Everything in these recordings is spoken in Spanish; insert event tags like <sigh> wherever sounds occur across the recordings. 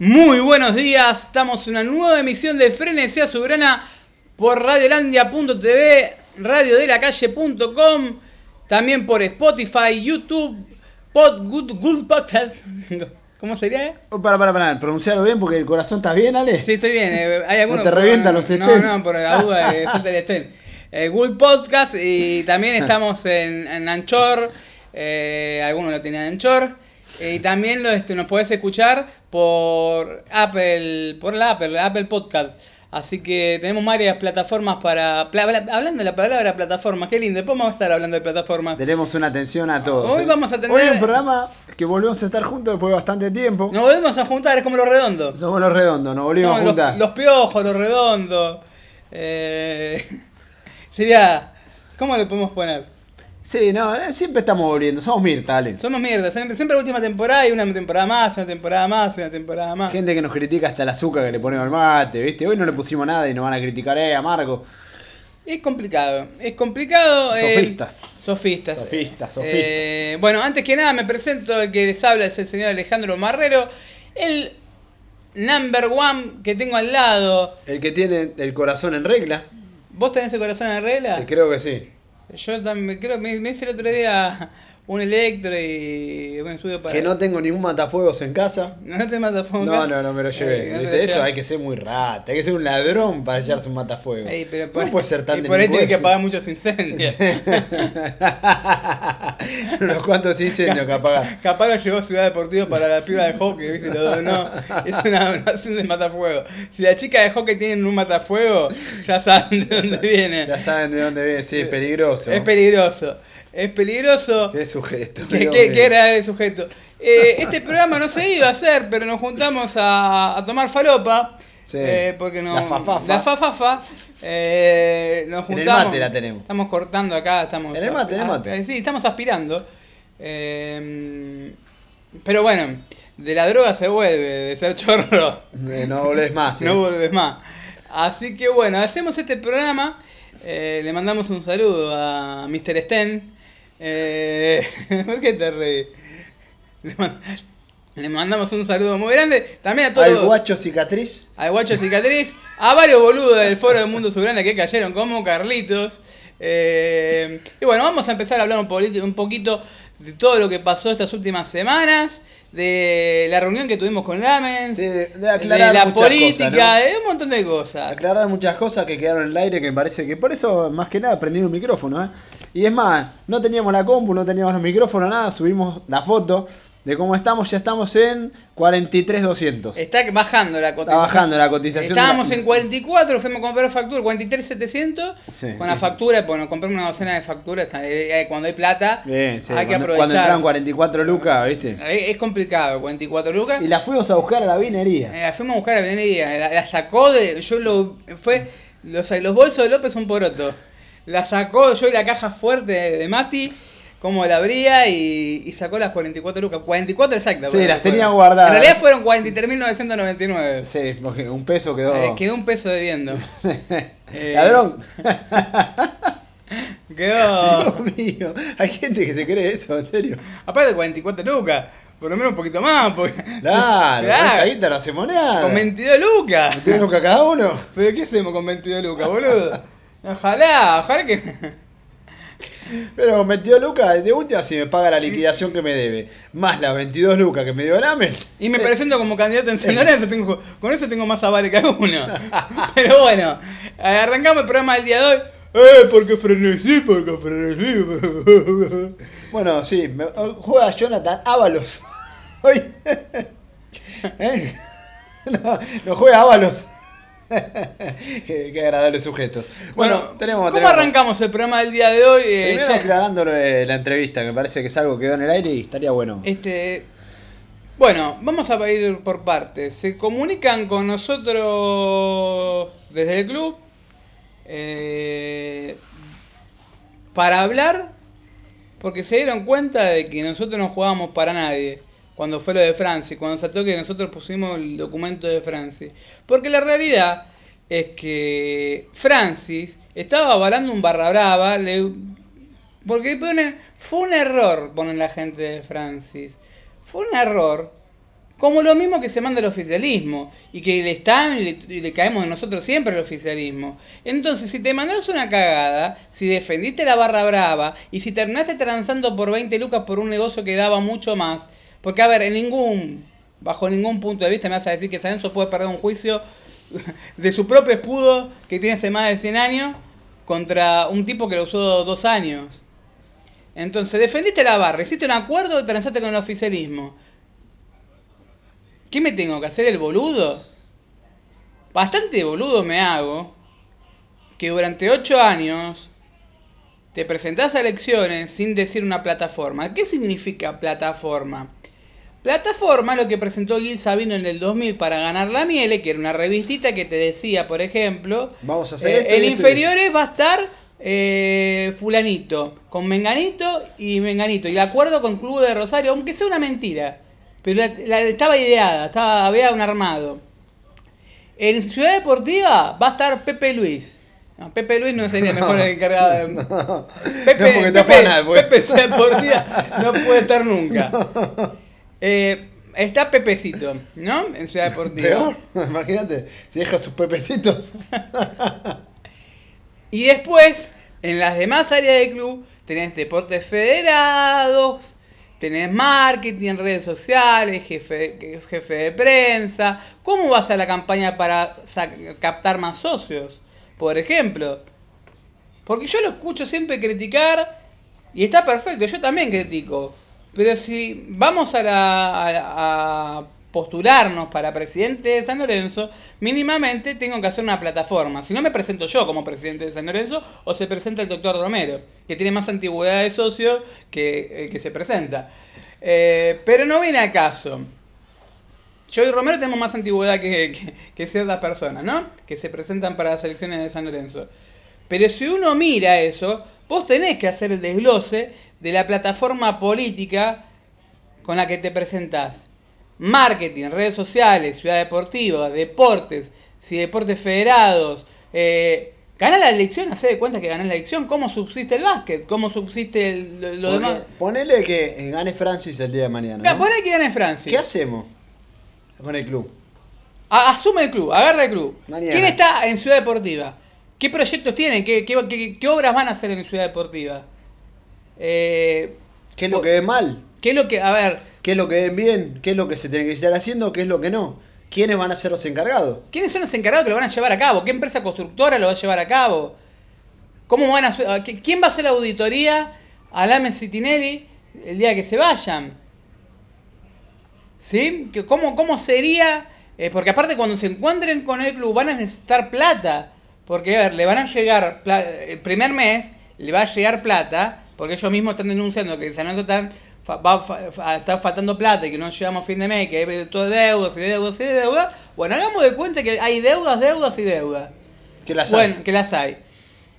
Muy buenos días, estamos en una nueva emisión de Frenesía Soberana por radiolandia.tv, radiodelacalle.com, también por Spotify, YouTube, Pod Good, Good Podcast. <laughs> ¿Cómo sería? Oh, para, para, para, pronunciarlo bien porque el corazón está bien, Ale. Sí, estoy bien. eh, Hay algunos te revientan los No, estén? no, por la duda de salta el estén. Eh, Good Podcast y también <laughs> estamos en, en Anchor. eh, algunos lo tienen en Anchor. Eh, y también lo, este, nos podés escuchar por Apple, por la Apple, Apple Podcast. Así que tenemos varias plataformas para... pla- pla- hablando de la palabra plataforma, qué lindo. Después vamos a estar hablando de plataformas. Tenemos una atención a todos. Hoy ¿eh? vamos a tener- Hoy un programa que volvemos a estar juntos después de bastante tiempo. Nos volvemos a juntar, es como los redondos. Somos los redondos, nos volvimos a juntar. los, los piojos, los redondos. Eh, <laughs> sería. ¿Cómo le podemos poner? Sí, no, eh, siempre estamos volviendo. Somos Mirta, Ale. Somos mierda, siempre, siempre la última temporada y una temporada más, una temporada más, una temporada más. Gente que nos critica hasta el azúcar que le ponemos al mate, ¿viste? Hoy no le pusimos nada y nos van a criticar, eh, amargo. Es complicado, es complicado. eh, Sofistas. sofistas. Sofistas, sofistas. Eh, bueno, antes que nada me presento, el que les habla es el señor Alejandro Marrero, el number one que tengo al lado. El que tiene el corazón en regla, ¿Vos tenés el corazón en regla? que creo que sí. Yo también creo me, me hice el otro día un electro y un estudio para. Que no tengo ningún matafuegos en casa. <laughs> No te mata fuego. No, no, no me lo llevé. Eh, lo Eso llevas. hay que ser muy rata, hay que ser un ladrón para echarse un matafuego. Ey, pero no puede ser tan y por ahí tiene que apagar muchos incendios. <laughs> Unos cuantos incendios que apagan. <laughs> Capaz lo llevó a Ciudad Deportiva para la piba de hockey, ¿viste? Lo donó. Es una donación de matafuego. Si la chica de hockey tiene un matafuego, ya saben de dónde viene. Ya saben de dónde viene, sí, es peligroso. Es peligroso. Es peligroso. Qué sujeto. ¿Qué, qué, era el sujeto? Eh, este programa no se iba a hacer, pero nos juntamos a, a tomar falopa. Sí. eh, porque no, La fafafa. La fafafa. eh, nos En el juntamos. mate la tenemos. Estamos cortando acá, estamos. En el mate, en el mate. eh, sí, estamos aspirando. pero bueno, de la droga se vuelve, de ser chorro. <laughs> No volvés más. No vuelves más. Así que bueno, hacemos este programa. eh, le mandamos un saludo a Mr. Sten. Eh, <laughs> ¿Por qué te reís? Le, man- le mandamos un saludo muy grande. También a todos. Al guacho cicatriz. al guacho cicatriz. A varios boludos del foro del mundo soberano que cayeron, como Carlitos. Eh, y bueno, vamos a empezar a hablar un, un poquito de todo lo que pasó estas últimas semanas. De la reunión que tuvimos con Lamens. De de aclarar la muchas política, cosas, de un montón de cosas. Aclarar muchas cosas que quedaron en el aire que me parece que por eso más que nada prendí un micrófono, ¿eh? Y es más, no teníamos la compu, no teníamos los micrófonos, nada, subimos la foto de cómo estamos, ya estamos en 43,200. Está bajando la Está cotización. bajando la cotización. Estábamos la- en 44, fuimos a comprar factura, 43,700. Sí, con la sí. factura, bueno, compramos una docena de facturas. está- eh, eh, Cuando hay plata, Bien, sí, hay que cuando, cuando aprovechar. entraron 44 lucas, ¿viste? Eh, Es complicado, 44 lucas. Y la fuimos a buscar a la vinería. Eh, fuimos a buscar a la, la sacó de. Yo lo. Fue. Los, los bolsos de López un poroto. La sacó yo y la caja fuerte de, de Mati, como la abría y, y sacó las 44 lucas. 44 exactas. Sí, las fueron. tenía guardadas. En realidad fueron 43.999. Sí, porque un peso quedó. Eh, quedó un peso debiendo. <laughs> Eh, Ladrón. <laughs> Quedó. Dios mío, hay gente que se cree eso, en serio. Aparte de 44 lucas. Por lo menos un poquito más. Porque, Claro, <laughs> esa guita no hacemos nada. Con 22 lucas. ¿Tiene lucas cada uno? ¿Pero qué hacemos con 22 lucas, boludo? Ojalá, ojalá que. Pero 22 lucas, de última, si me paga la liquidación que me debe, más las 22 lucas que me dio Lamen. Y me presento como candidato en San Lorenzo, tengo, con eso tengo más avales que alguno. <laughs> Pero bueno, arrancamos el programa del día de hoy. Eh, porque frenesí, porque frenesí. <laughs> Bueno, sí, me- juega Jonathan Ábalos. <laughs> ¿Eh? No, no juega Ábalos. <laughs> qué, qué agradables sujetos. Bueno, tenemos. ¿Cómo tenemos- arrancamos el programa del día de hoy? Eh, ya- aclarando lo de la entrevista, que me parece que es algo que quedó en el aire y estaría bueno. Este, bueno, vamos a ir por partes. Se comunican con nosotros desde el club eh, para hablar porque se dieron cuenta de que nosotros no jugábamos para nadie cuando fue lo de Franci, cuando saltó que nosotros pusimos el documento de Francis. Porque la realidad es que Francis estaba avalando un barra brava, le- porque ponen, fue un error, ponen la gente de Francis. Fue un error Como lo mismo que se manda el oficialismo. Y que le están y le, y le caemos nosotros siempre al oficialismo. Entonces, si te mandas una cagada, si defendiste la barra brava y si terminaste transando por 20 lucas por un negocio que daba mucho más. Porque, a ver, en ningún. Bajo ningún punto de vista me vas a decir que San Enzo puede perder un juicio <laughs> de su propio escudo que tiene hace más de 100 años contra un tipo que lo usó dos años. Entonces, defendiste la barra, hiciste un acuerdo transaste con el oficialismo. ¿Qué me tengo que hacer el boludo? Bastante boludo me hago que durante 8 años te presentás a elecciones sin decir una plataforma. ¿Qué significa plataforma? Plataforma lo que presentó Gil Sabino en el 2000 para ganar la miele, que era una revistita que te decía, por ejemplo, Vamos a hacer eh, esto el esto inferiores va a estar eh, fulanito, con menganito y menganito, y de acuerdo con Club de Rosario, aunque sea una mentira, pero la- la- estaba ideada, estaba, había un armado. En Ciudad Deportiva va a estar Pepe Luis. No, Pepe Luis no sería el mejor encargado de... <laughs> No, Pepe, no porque te Pepe, pues. Deportiva no puede estar nunca. <laughs> Eh, está Pepecito, ¿no? En Ciudad <laughs> Deportiva. Peor, imagínate, si deja sus pepecitos. <laughs> Y después, en las demás áreas del club, tenés deportes federados, tenés marketing, redes sociales, jefe, jefe de prensa. ¿Cómo va a la campaña para captar más socios? Por ejemplo. Porque yo lo escucho siempre criticar y está perfecto, yo también critico. Pero si vamos a, la- a- a postularnos para presidente de San Lorenzo, mínimamente tengo que hacer una plataforma. Si no me presento yo como presidente de San Lorenzo, o se presenta el doctor Romero, que tiene más antigüedad de socio que el que se presenta. Eh, pero no viene a caso. Yo y Romero tenemos más antigüedad que, que- que ciertas personas, ¿no? Que se presentan para las elecciones de San Lorenzo. Pero si uno mira eso, vos tenés que hacer el desglose de la plataforma política con la que te presentás. Marketing, redes sociales, ciudad deportiva, deportes, si deportes federados. Eh, ganá la elección, hacé de cuenta que ganás la elección. ¿Cómo subsiste el básquet? ¿Cómo subsiste el- lo, demás? Ponele que eh, gane Francis el día de mañana. Poné que gane Francia. ¿Qué hacemos con el club? A- asume el club, agarra el club. Mañana. ¿Quién está en Ciudad Deportiva? ¿Qué proyectos tienen? ¿Qué, qué, qué- qué obras van a hacer en Ciudad Deportiva? Eh, ¿Qué es lo que ven mal? ¿Qué es lo que.? A ver, ¿Qué es lo que ven bien? ¿Qué es lo que se tiene que estar haciendo? ¿Qué es lo que no? ¿Quiénes van a ser los encargados? ¿quiénes son los encargados que lo van a llevar a cabo? ¿Qué empresa constructora lo va a llevar a cabo? ¿Cómo van a, ¿Quién va a hacer la auditoría a Lame Citinelli el día que se vayan? ¿Sí? Que ¿Cómo, cómo sería? Eh, porque aparte cuando se encuentren con el club van a necesitar plata. Porque, a ver, le van a llegar, el primer mes le va a llegar plata, porque ellos mismos están denunciando que San Lorenzo están, va, está faltando plata y que no llegamos a fin de mes, que hay todo deudas y deudas y deudas. Bueno, hagamos de cuenta que hay deudas, deudas y deudas. Que las Bueno, hay. que las hay.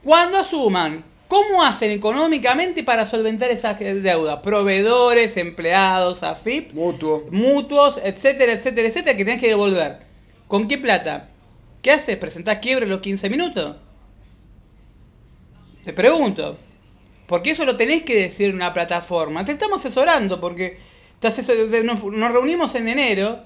Cuando asuman, ¿cómo hacen económicamente para solventar esas deudas? Proveedores, empleados, AFIP, Mutuo. mutuos, etcétera, etcétera, etcétera, que tenés que devolver. ¿Con qué plata? ¿Qué haces? ¿Presentás quiebre en los 15 minutos? Te pregunto. Porque eso lo tenés que decir en una plataforma. Te estamos asesorando porque te asesor- nos, nos reunimos en enero,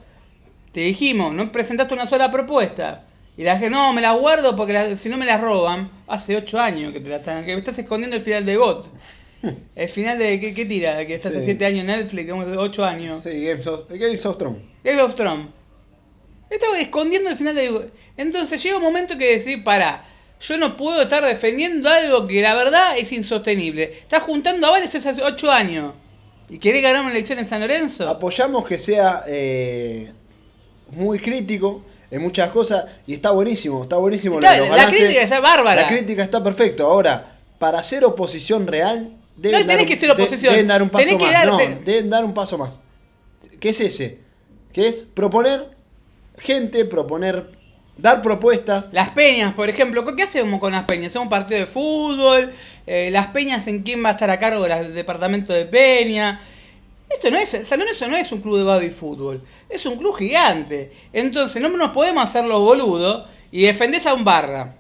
te dijimos, no presentaste una sola propuesta. Y la gente, no, me las guardo porque la- si no me las roban. Hace 8 años que te la están, que me estás escondiendo el final de GOT. El final de, ¿qué, qué tira? Que está hace. 7 años en Netflix, 8 años. Sí, Games of, Games of Thrones. Game of Thrones. Estaba escondiendo el final de. Entonces llega un momento que decir, para, yo no puedo estar defendiendo algo que la verdad es insostenible. Estás juntando avales hace 8 años. ¿Y querés ganar una elección en San Lorenzo? Apoyamos que sea eh, muy crítico en muchas cosas y está buenísimo, está buenísimo. lo Está- la crítica está bárbara. La crítica está perfecto. Ahora, para ser oposición real, deben, No, dar, un, que ser oposición. deben dar un paso Tenés más. No, deben dar un paso más. ¿Qué es ese? Que es proponer gente, proponer, dar propuestas. Las peñas, por ejemplo, ¿qué hacemos con las peñas? ¿Hacemos un partido de fútbol? Eh, ¿Las peñas en quién va a estar a cargo del departamento de peña? Esto no es, San Lorenzo no es un club de baby fútbol, es un club gigante. Entonces no nos podemos hacer los boludos y defendés a un barra.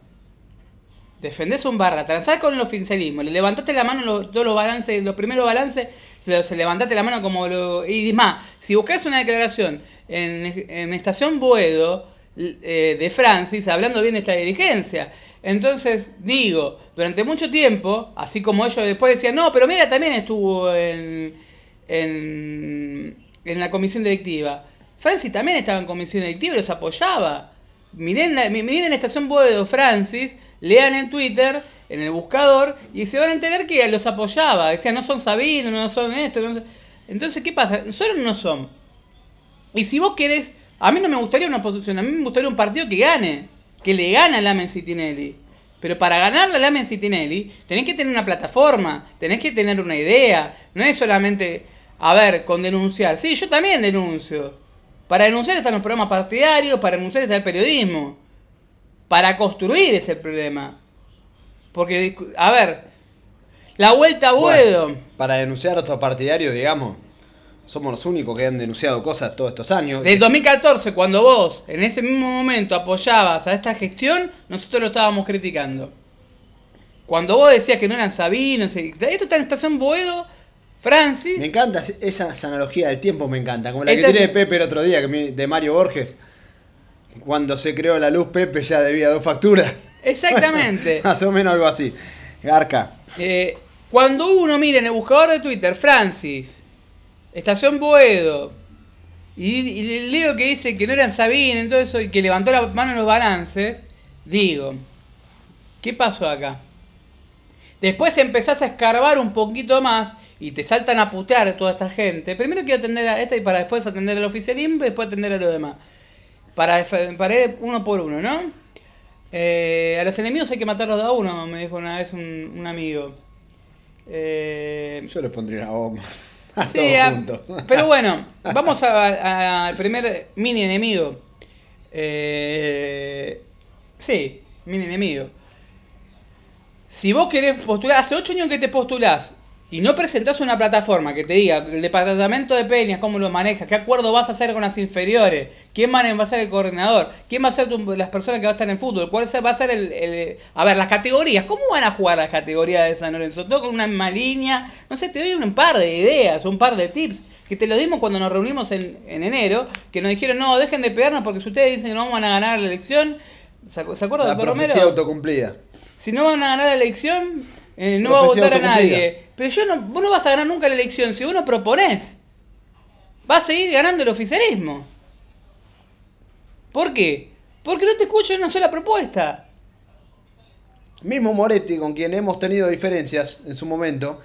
defendés un barra, transás con el oficialismo, le levantaste la mano los, todos los balances, los primeros balances, se, levantaste la mano como lo... Y más, si buscas una declaración en, en Estación Boedo eh, de Francis, hablando bien de esta dirigencia. Entonces, digo, durante mucho tiempo, así como ellos después decían, no, pero mira, también estuvo en, en, en la comisión directiva. Francis también estaba en comisión directiva y los apoyaba. Miren, la, miren en la estación Boedo Francis, lean en Twitter, en el buscador, y se van a enterar que los apoyaba. Decían, no son Sabino, no son esto. Entonces, ¿qué pasa? Nosotros no son. Y si vos querés, a mí no me gustaría una oposición, a mí me gustaría un partido que gane, que le gane a Lamen Citinelli. Pero para ganarle a Lamen Citinelli, tenés que tener una plataforma, tenés que tener una idea. No es solamente, a ver, con denunciar. Sí, yo también denuncio. Para denunciar están los programas partidarios, para denunciar está el periodismo. Para construir ese problema. Porque, a ver, la vuelta a Buedo. Bueno, para denunciar a otros partidarios, digamos, somos los únicos que han denunciado cosas todos estos años. Del 2014, cuando vos en ese mismo momento apoyabas a esta gestión, nosotros lo estábamos criticando. Cuando vos decías que no eran Sabinos, esto está en Estación Boedo, Francis. Me encanta esa analogía del tiempo, me encanta. Como la Esta que tiene Pepe el otro día, de Mario Borges. Cuando se creó la luz, Pepe ya debía dos facturas. Exactamente. <laughs> Más o menos algo así. Garca. Eh, cuando uno mira en el buscador de Twitter, Francis, Estación Boedo, y, y leo que dice que no eran Sabine y todo y que levantó la mano en los balances, digo, ¿qué pasó acá? Después empezás a escarbar un poquito más y te saltan a putear toda esta gente. Primero quiero atender a esta y para después atender al oficialismo y después atender a los demás. Para, para ir uno por uno, ¿no? Eh, a los enemigos hay que matarlos de a uno, me dijo una vez un, un amigo. Eh, Yo les pondría una bomba. <laughs> Sí, <laughs> pero bueno, vamos al primer mini enemigo. Eh, sí, mini enemigo. Si vos querés postular, hace 8 años que te postulás y no presentás una plataforma que te diga el departamento de Peñas, cómo lo manejas, qué acuerdo vas a hacer con las inferiores, quién va a ser el coordinador, quién va a ser tu, las personas que van a estar en fútbol, cuál va a ser el, el, A ver, las categorías, ¿cómo van a jugar las categorías de San Lorenzo? Todo con una misma línea, no sé, te doy un par de ideas, un par de tips, que te lo dimos cuando nos reunimos en, en enero, que nos dijeron, no, dejen de pegarnos porque si ustedes dicen que no vamos a ganar la elección, ¿se, ¿se acuerdan, doctor Romero? autocumplida. Si no van a ganar la elección, eh, no va a votar a nadie. Pero yo no, vos no vas a ganar nunca la elección si vos no proponés. Vas a seguir ganando el oficialismo. ¿Por qué? Porque no te escucho una sola propuesta. Mismo Moretti, con quien hemos tenido diferencias en su momento,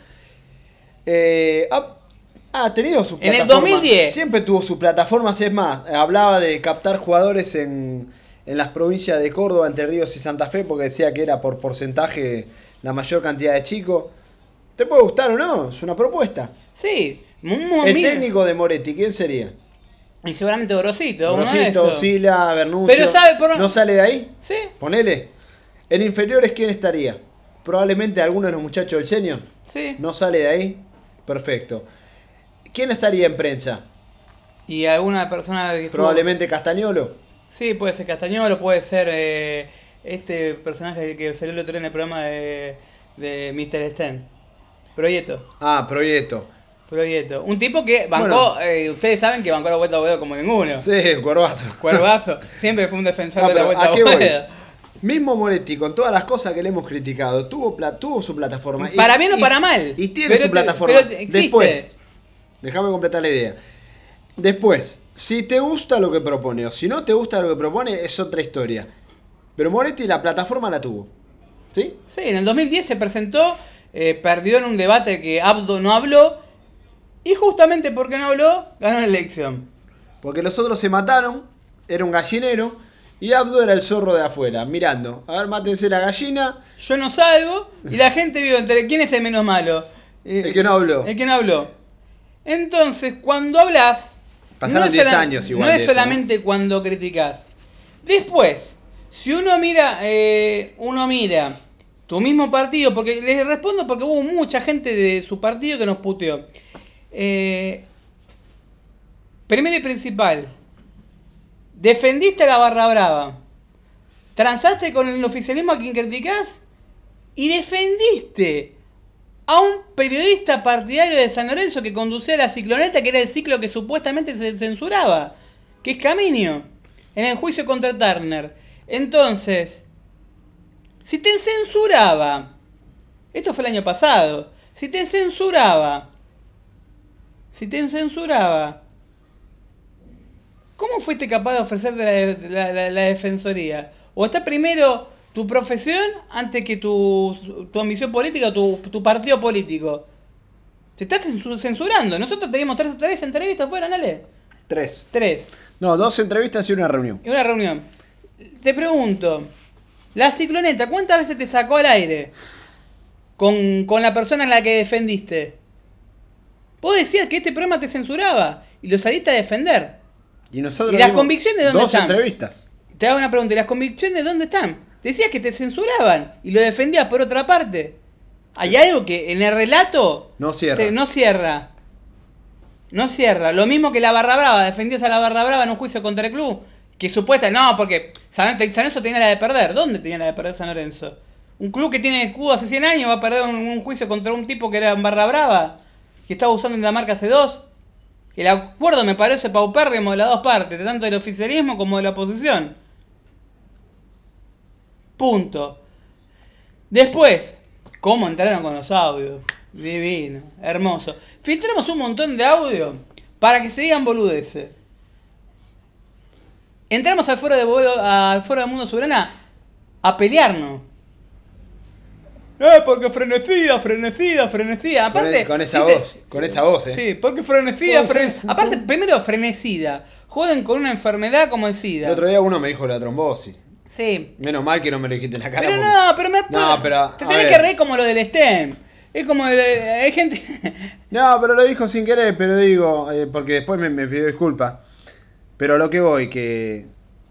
eh, ha, ha, tenido su plataforma. En el 2010. Siempre tuvo su plataforma, es más, hablaba de captar jugadores en, en las provincias de Córdoba, Entre Ríos y Santa Fe, porque decía que era por porcentaje la mayor cantidad de chicos. ¿Te puede gustar o no? Es una propuesta. Sí. el técnico de Moretti, ¿quién sería? Y seguramente Grosito. Grosito, Sila, Bernuncio. Pero sabe por... ¿No sale de ahí? Sí. Ponele. El inferior es quién estaría. Probablemente alguno de los muchachos del senior. Sí. ¿No sale de ahí? Perfecto. ¿Quién estaría en prensa? Y alguna persona que Probablemente Castañolo. Sí, puede ser Castañolo, puede ser eh, este personaje que salió el otro día en el programa de, de Mr. Sten. Proyecto. Ah, Proyecto. Proyecto. Un tipo que bancó, eh, ustedes saben que bancó la vuelta a Boedo como ninguno. Sí, Cuervazo. Cuervazo. Siempre fue un defensor de la vuelta a Boedo. Mismo Moretti, con todas las cosas que le hemos criticado, tuvo, tuvo su plataforma. Para bien o para mal. Y tiene su plataforma. Después, déjame completar la idea. Después, si te gusta lo que propone o si no te gusta lo que propone, es otra historia. Pero Moretti la plataforma la tuvo. ¿Sí? Sí, en el 2010 se presentó, eh, perdió en un debate que Abdo no habló, y justamente porque no habló, ganó la elección. Porque los otros se mataron, era un gallinero, y Abdo era el zorro de afuera, mirando. A ver, mátense la gallina. Yo no salgo, y la gente vive entre quién es el menos malo. el que no habló. El que no habló. Entonces, cuando hablas. Pasaron 10 años igual. No es solamente cuando criticas. Después, si uno mira, eh, uno mira tu mismo partido, porque les respondo porque hubo mucha gente de su partido que nos puteó. Eh, primero y principal, defendiste a la barra brava. ¿Transaste con el oficialismo a quien criticás? y defendiste a un periodista partidario de San Lorenzo que conducía la cicloneta, que era el ciclo que supuestamente se censuraba, que es Caminio, en el juicio contra Turner. Entonces, si te censuraba, esto fue el año pasado, si te censuraba, si te censuraba, ¿cómo fuiste capaz de ofrecerte la, la, la, la defensoría? ¿O está primero tu profesión antes que tu, tu ambición política o tu, tu, partido político. Se está censurando. Nosotros teníamos tres, tres entrevistas fuera, ¿nale? Tres. Tres. No, dos entrevistas y una reunión. Y una reunión. Te pregunto, la cicloneta, ¿cuántas veces te sacó al aire con, con la persona en la que defendiste? Vos decías que este programa te censuraba y lo saliste a defender. Y nosotros ¿Y las convicciones dónde dos están? entrevistas. Te hago una pregunta, ¿y las convicciones dónde están? Decías que te censuraban y lo defendías por otra parte. Hay algo que en el relato no cierra. Se, no cierra. No cierra. Lo mismo que la Barra Brava. Defendías a la Barra Brava en un juicio contra el club. Que supuesta. No, porque San, Lorenzo tenía la de perder. ¿Dónde tenía la de perder San Lorenzo? Un club que tiene escudo hace 100 años va a perder un, juicio contra un tipo que era en Barra Brava. Que estaba usando en la marca C2. El acuerdo me parece paupérrimo de las dos partes. Tanto del oficialismo como de la oposición. Punto. Después, ¿cómo entraron con los audios? Divino, hermoso. Filtramos un montón de audio para que se digan boludeces. Entramos al foro de Boedo, al foro del Mundo Soberana a pelearnos. Eh, porque frenecida, frenecida, frenecida. Aparte, con, esa dice, voz, con esa voz, eh. Sí, porque frenecida, fren... Aparte, primero frenecida. Joden con una enfermedad como el SIDA. El otro día uno me dijo la trombosis. Sí. Menos mal que no me lo dijiste en la cara. Pero porque... no, pero me no, pero, te tenés que reír como lo del STEM. Es como el, hay gente. <laughs> no, pero lo dijo sin querer, pero digo, eh, porque después me, me pidió disculpas. Pero a lo que voy, que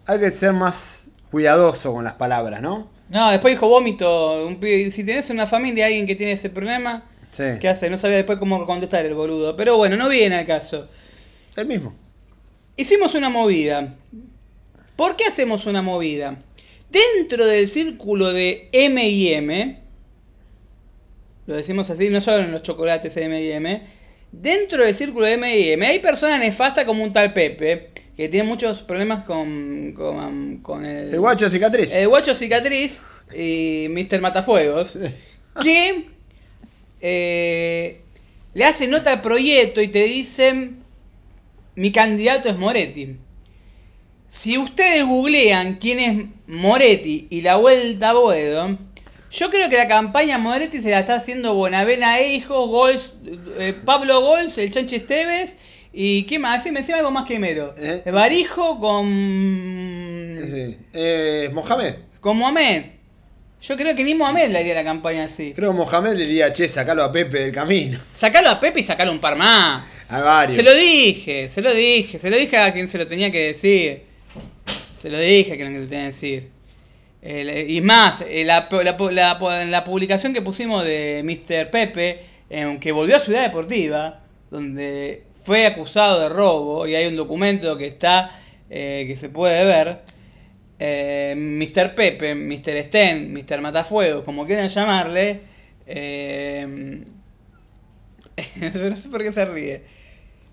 hay que ser más cuidadoso con las palabras, ¿no? No, después dijo vómito. Un, si tenés una familia, alguien que tiene ese problema, sí. ¿qué hace? No sabía después cómo contestar el boludo. Pero bueno, no viene al caso. El mismo. Hicimos una movida. ¿Por qué hacemos una movida? Dentro del círculo de M&M, lo decimos así, no solo en los chocolates M&M, dentro del círculo de M&M hay personas nefastas como un tal Pepe, que tiene muchos problemas con, con, con el... El guacho cicatriz. El guacho cicatriz y Mr. Matafuegos, que eh, le hacen nota al proyecto y te dicen, mi candidato es Moretti. Si ustedes googlean quién es Moretti y la vuelta a Boedo, yo creo que la campaña Moretti se la está haciendo Bonavena Eijo, Gols, eh, Pablo Gols, el Chanche Esteves y ¿qué más? Sí, me decía algo más quemero. ¿Eh? Barijo con. Sí. Eh, Mohamed. Con Mohamed. Yo creo que ni Mohamed le haría la campaña así. Creo que Mohamed le diría, che, sacalo a Pepe del camino. Sacalo a Pepe y sacalo un par más. A varios. Se lo dije, se lo dije, se lo dije a quien se lo tenía que decir. Se lo dije a quien se lo tenía que decir. Eh, y más, eh, la, la, la, la, publicación que pusimos de Mr. Pepe, eh, que volvió a Ciudad Deportiva, donde fue acusado de robo, y hay un documento que está, eh, que se puede ver, eh, Mr. Pepe, Mr. Sten, Mr. Matafuegos, como quieran llamarle, eh, <laughs> no sé por qué se ríe,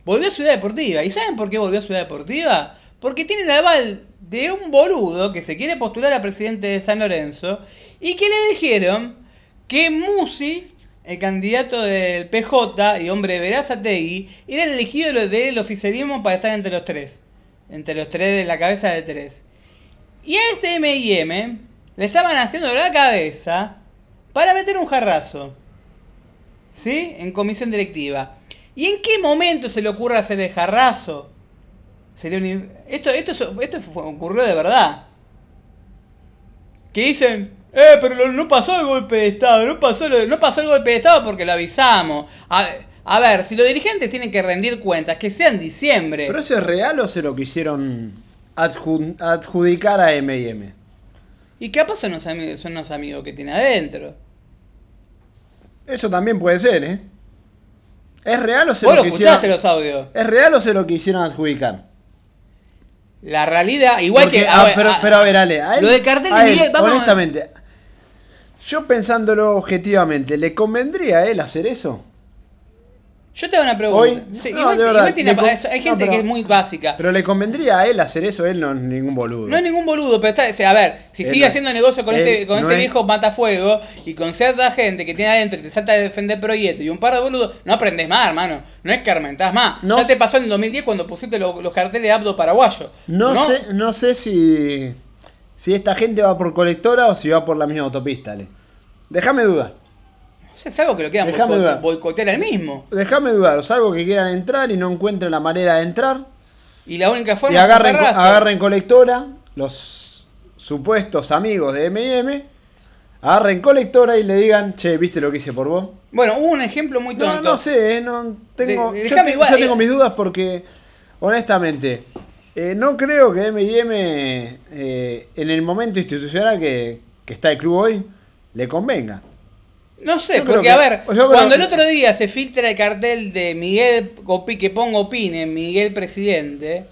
volvió a Ciudad Deportiva. ¿Y saben por qué volvió a Ciudad Deportiva? Porque tiene el aval de un boludo que se quiere postular a presidente de San Lorenzo y que le dijeron que Musi, el candidato del PJ y hombre de Verazategui, era el elegido del oficialismo para estar entre los tres. Entre los tres, de la cabeza de tres. Y a este M&M le estaban haciendo la cabeza para meter un jarrazo. ¿Sí? En comisión directiva. ¿Y en qué momento se le ocurre hacer el jarrazo? Un... Esto, esto, esto ocurrió de verdad. Que dicen, eh, pero no pasó el golpe de Estado, no pasó, no pasó el golpe de Estado porque lo avisamos. A, a ver, si los dirigentes tienen que rendir cuentas, que sea en diciembre. ¿Pero eso es real o se lo quisieron adjud adjudicar a M&M? ¿Y qué pasa son los, amigos, son los amigos que tiene adentro? Eso también puede ser, ¿eh? ¿Es real o se ¿Vos lo, lo quisieron? escuchaste los audios? ¿Es real o se lo quisieron adjudicar? La realidad, igual Porque, que. ah, pero, pero a ver, Ale, a él, lo de cartel a de él, Miguel, vamos honestamente, Yo pensándolo objetivamente, ¿le convendría a él hacer eso? Yo te hago una pregunta. Hoy- Sí, no, igual- de verdad, igual tiene- con- hay no, gente pero- que es muy básica. Pero le convendría a él hacer eso, él no es ningún boludo. No es ningún boludo, pero está, o sea, a ver, si Él sigue no- haciendo negocio con este, con este es- viejo matafuego y con cierta gente que tiene adentro y te salta a defender proyectos y un par de boludos, no aprendes más, hermano. No es que aumentás más. No ya te pasó en el 2010 cuando pusiste lo- los carteles de Abdo paraguayo. No, sé, no sé si, si esta gente va por colectora o si va por la misma autopista, Ale. Déjame dudar. Sea, es algo que lo quieran Déjame boico- dudar. boicotear al mismo. Déjame dudar, salvo que quieran entrar y no encuentren la manera de entrar. Y la única forma Y es agarren, Carrasco. agarren colectora, los supuestos amigos de M&M, agarren colectora y le digan, che, ¿viste lo que hice por vos? Bueno, hubo un ejemplo muy tonto. No, no sé, eh, no tengo, De- yo, igual, yo eh. tengo mis dudas porque, honestamente, eh, no creo que M&M eh, en el momento institucional que, que está el club hoy le convenga. No sé, Yo porque que- a ver, cuando el otro día se filtra el cartel de Miguel que pongo opine, Miguel Presidente,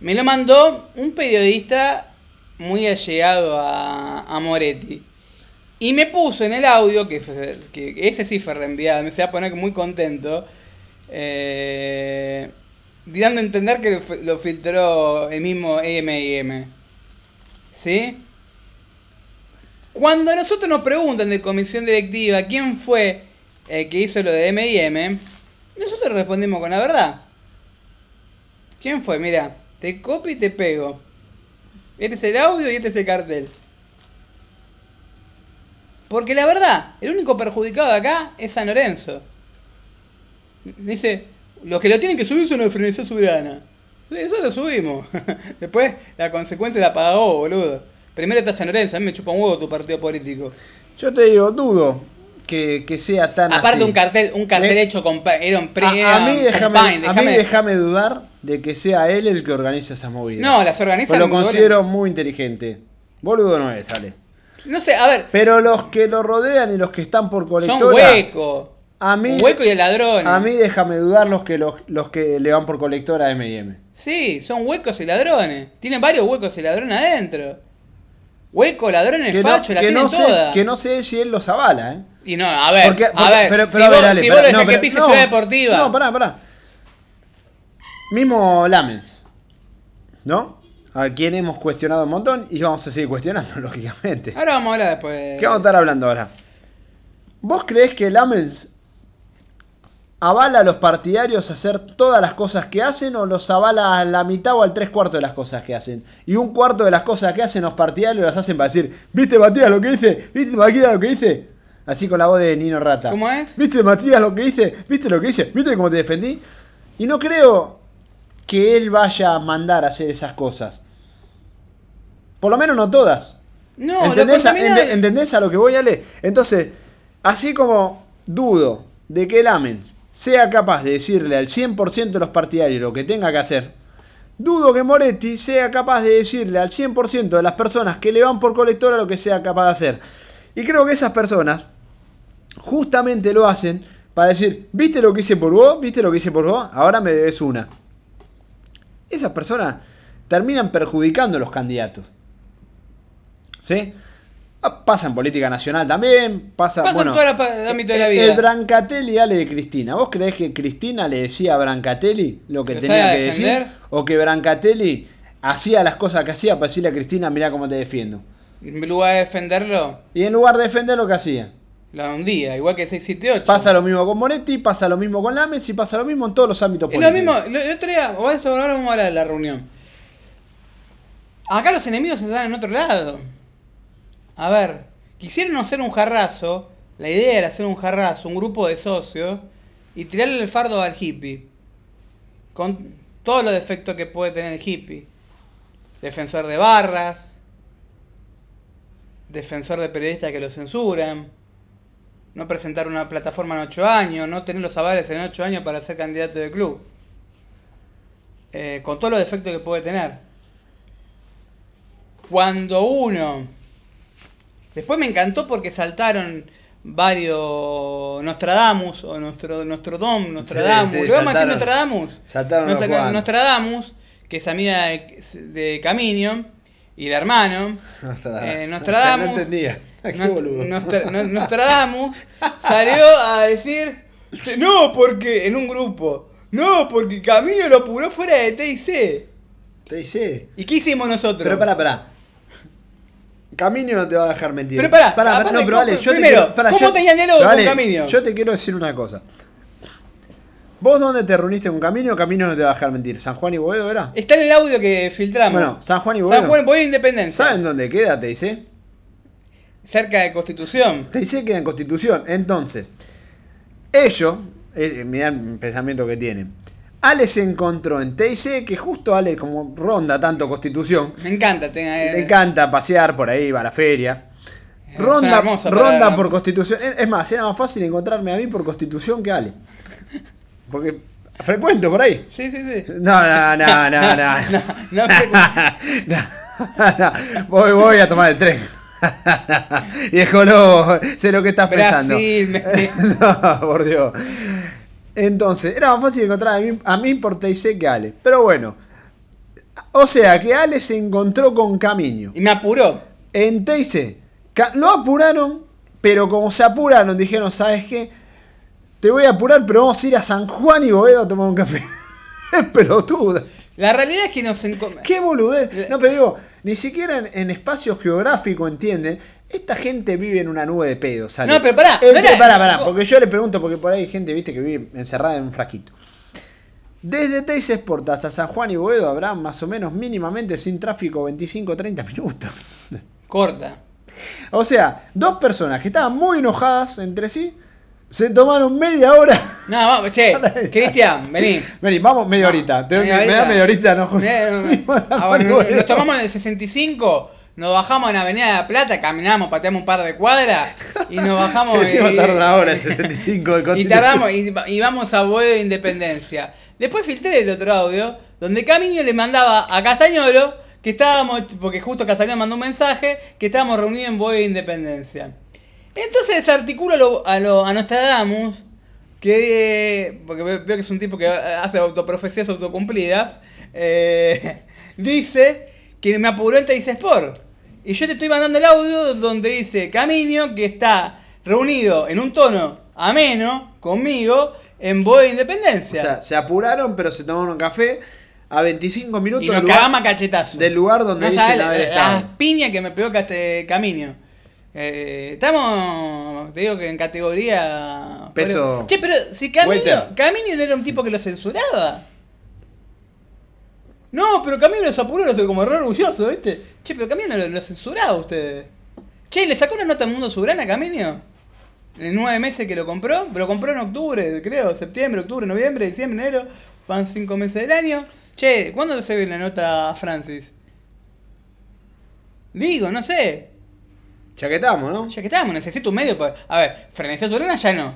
me lo mandó un periodista muy allegado a, a Moretti. Y me puso en el audio, que, que ese sí fue reenviado, me se va a poner muy contento, eh, dando a entender que lo, fi- lo filtró el mismo M&M. ¿Sí? Cuando a nosotros nos preguntan de comisión directiva quién fue el que hizo lo de M&M, nosotros respondimos con la verdad. ¿Quién fue? Mira, te copio y te pego. Este es el audio y este es el cartel. Porque la verdad, el único perjudicado acá es San Lorenzo. Dice, los que lo tienen que subir son los de Frenesí Soberana. Sí, Eso lo subimos. <laughs> Después la consecuencia la pagó, boludo. Primero está San Lorenzo, a mí me chupa un huevo tu partido político. Yo te digo, dudo que, que sea tan Aparte así. un cartel, un cartel Eh, hecho con era un pre, A, mí déjame, dudar de que sea él el que organiza esas movidas. No, las organizan Pues lo considero muy inteligente. Boludo no es, Ale. No sé, a ver, Pero los que lo rodean y los que están por son colectora. huecos. A mí, hueco y el ladrón. a mí déjame dudar los que, los, los que le van por colectora a M&M. Sí, son huecos y ladrones. Tienen varios huecos y ladrones adentro. Hueco, ladrones, no, facho, la que, tienen no sé, todas. que no sé si él los avala, ¿eh? Y no, a ver, Porque- a porque- ver, pero, pero si a ver, vos, si vos no, que pise no, Deportiva. No, pará, pará. Mismo Lamens. ¿No? A quien hemos cuestionado un montón y vamos a seguir cuestionando, <laughs> lógicamente. Ahora vamos a hablar después. ¿Qué vamos a estar hablando ahora? ¿Vos creés que Lamens avala a los partidarios a hacer todas las cosas que hacen o los avala a la mitad o al tres cuartos de las cosas que hacen? Y un cuarto de las cosas que hacen los partidarios las hacen para decir, ¿viste Matías lo que dice? ¿Viste Matías lo que dice? Así con la voz de Nino Rata. ¿Cómo es? ¿Viste Matías lo que dice? ¿Viste lo que dice? ¿Viste cómo te defendí? Y no creo que él vaya a mandar a hacer esas cosas. Por lo menos no todas. No, ¿Entendés, a, entendés a lo que voy, Ale? Entonces, así como dudo de que Lamens sea capaz de decirle al 100% de los partidarios lo que tenga que hacer, dudo que Moretti sea capaz de decirle al 100% de las personas que le van por colectora lo que sea capaz de hacer. Y creo que esas personas justamente lo hacen para decir, ¿viste lo que hice por vos? ¿Viste lo que hice por vos? Ahora me debes una. Esas personas terminan perjudicando a los candidatos. ¿Sí? Ah, Pasa en política nacional también, pasa, Pasa bueno, en todo el ámbito de la vida. El Brancatelli Ale de Cristina. ¿Vos creés que Cristina le decía a Brancatelli lo que ¿Lo tenía que defender? decir? ¿O que Brancatelli hacía las cosas que hacía para decirle a Cristina, mirá cómo te defiendo? En lugar de defenderlo, Y en lugar de defender lo que hacía. lo hundía, igual que 678. Pasa lo mismo con Moretti, pasa lo mismo con Lames y pasa lo mismo en todos los ámbitos lo políticos. mismo, lo- el otro día, ahora vamos a hablar de la reunión. Acá los enemigos están en otro lado. A ver, quisieron hacer un jarrazo, la idea era hacer un jarrazo, un grupo de socios, y tirarle el fardo al hippie. Con todos los defectos que puede tener el hippie. Defensor de barras, defensor de periodistas que lo censuran, no presentar una plataforma en 8 años, no tener los avales en 8 años para ser candidato del club. Eh, con todos los defectos que puede tener. Cuando uno... Después me encantó porque saltaron varios Nostradamus o nuestro Nostrodom, Nostradamus. sí, ¿Le vamos a decir. Nostradamus? Saltaron Nos-. Nostradamus, que es amiga de, de Camino y de hermano. <laughs> Nostradamus. Eh, Nostradamus. No entendía. <laughs> Qué boludo. Nostra- <laughs> Nos- Nostradamus salió a decir, no, porque en un grupo, no, porque Camilo lo apuró fuera de TIC. Te dice. ¿Y qué hicimos nosotros? Pero pará, pará. Caminio no te va a dejar mentir. Pero pará, pará, aparte, no, pero vale, ¿cómo- yo te primero, quiero, pará, ¿cómo yo- tenían diálogo con vale, Caminio? Yo te quiero decir una cosa. ¿Vos dónde te reuniste con Camino? Camino no te va a dejar mentir. ¿San Juan y Boedo era? Está en el audio que filtramos. Bueno, San Juan y Boedo. San Juan, voy a Independencia. ¿Saben dónde queda, te dice? Cerca de Constitución. Te dice que en Constitución. Entonces, ellos, eh, mirá el pensamiento que tienen. Ale se encontró en TIC, que justo Ale, como ronda tanto Constitución, Me encanta. tenga- le encanta pasear por ahí, va a la feria. Ronda, ronda para- por Constitución. Es más, era más fácil encontrarme a mí por Constitución que a Ale. <laughs> Porque frecuento por ahí. Sí, sí, sí. No, no, no, no, <laughs> no. No, <laughs> no No, no. Voy, voy a tomar el tren. Viejo lobo, sé lo que estás pensando. Me- no, por Dios. Entonces, era más fácil encontrar a mí, a mí por TIC que a Ale. Pero bueno. O sea, que Ale se encontró con Camino. Y me apuró. En ca- lo apuraron, pero como se apuraron, dijeron, ¿sabes qué? Te voy a apurar, pero vamos a ir a San Juan y Boedo a tomar un café. Es <laughs> pelotuda. La realidad es que nos enco- Qué boludez. No, pero digo, ni siquiera en, en espacio geográfico, ¿entienden? Esta gente vive en una nube de pedos, ¿sale? No, pero pará, Es no que- era- pará, pará, porque yo le pregunto, porque por ahí hay gente, viste, que vive encerrada en un frasquito. Desde Teis Sport hasta San Juan y Boedo habrá más o menos mínimamente sin tráfico 25-30 minutos. <laughs> corta. O sea, dos personas que estaban muy enojadas entre sí, se tomaron media hora. No, vamos, <laughs> che, Cristian, vení. Vení, vamos media horita. Te- Media me da horita. media horita, no Eh, <laughs> ah, bueno, nos- nos tomamos el 65, nos bajamos en Avenida de la Plata, caminamos, pateamos un par de cuadras y nos bajamos. <laughs> Y- tarda una hora el 65 de Y tardamos y, y vamos a Boedo de Independencia. Después filtré el otro audio donde Camino le mandaba a Castañolo que estábamos, porque justo Castañolo mandó un mensaje, que estábamos reunidos en Boedo de Independencia. Entonces desarticulo a, lo, a, lo- a Nostradamus, que, porque veo veo que es un tipo que hace autoprofecías autocumplidas, eh, <laughs> dice que me apuró en Teis Sport. Y yo te estoy mandando el audio donde dice Camino que está reunido en un tono ameno conmigo en Boedo de O Independencia. sea, se apuraron, pero se tomaron un café a 25 minutos y nos del lugar, del donde No haber la- piñas que me pegó Caste- Camino. Eh, estamos, te digo que en categoría... Peso- Che, pero si Camino. Camino no era un tipo que lo censuraba. No, pero Camino los apuró, no sé, como re orgulloso, ¿viste? Che, pero Camino lo, lo censuraba a ustedes. Che, ¿le sacó una nota al Mundo Soberana a Camino? En nueve meses que lo compró, pero lo compró en octubre, creo, septiembre, octubre, noviembre, diciembre, enero, van cinco meses del año. Che, ¿cuándo se ve la nota a Francis? Digo, no sé. Ya que estamos, ¿no? Ya que estamos, necesito un medio para... A ver, Frenesía Soberana ya no.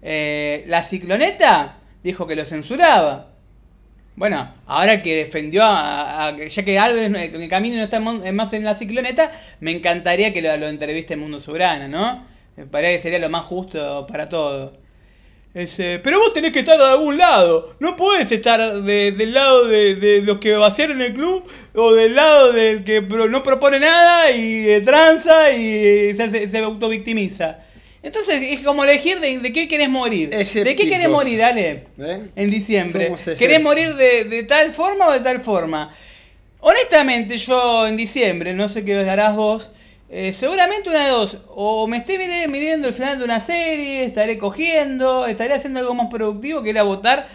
Eh, la cicloneta dijo que lo censuraba. Bueno, ahora que defendió a, a- ya que Alves eh, que Camino no está mon- más en la cicloneta, me encantaría que lo, entreviste en Mundo Soberana, ¿no? Me parece que sería lo más justo para todo. Ese, pero vos tenés que estar de algún lado. No puedes estar de- del lado de, de los que vaciaron el club o del lado del que pro- no propone nada y eh, tranza y se, hace- se autovictimiza. Entonces es como elegir de, de qué querés morir. ¿De qué querés morir, Ale? ¿Eh? En diciembre. ¿Querés morir de, de tal forma o de tal forma? Honestamente, yo en diciembre, no sé qué harás vos, eh, seguramente una de dos, o me esté midiendo el final de una serie, estaré cogiendo, estaré haciendo algo más productivo que ir a votar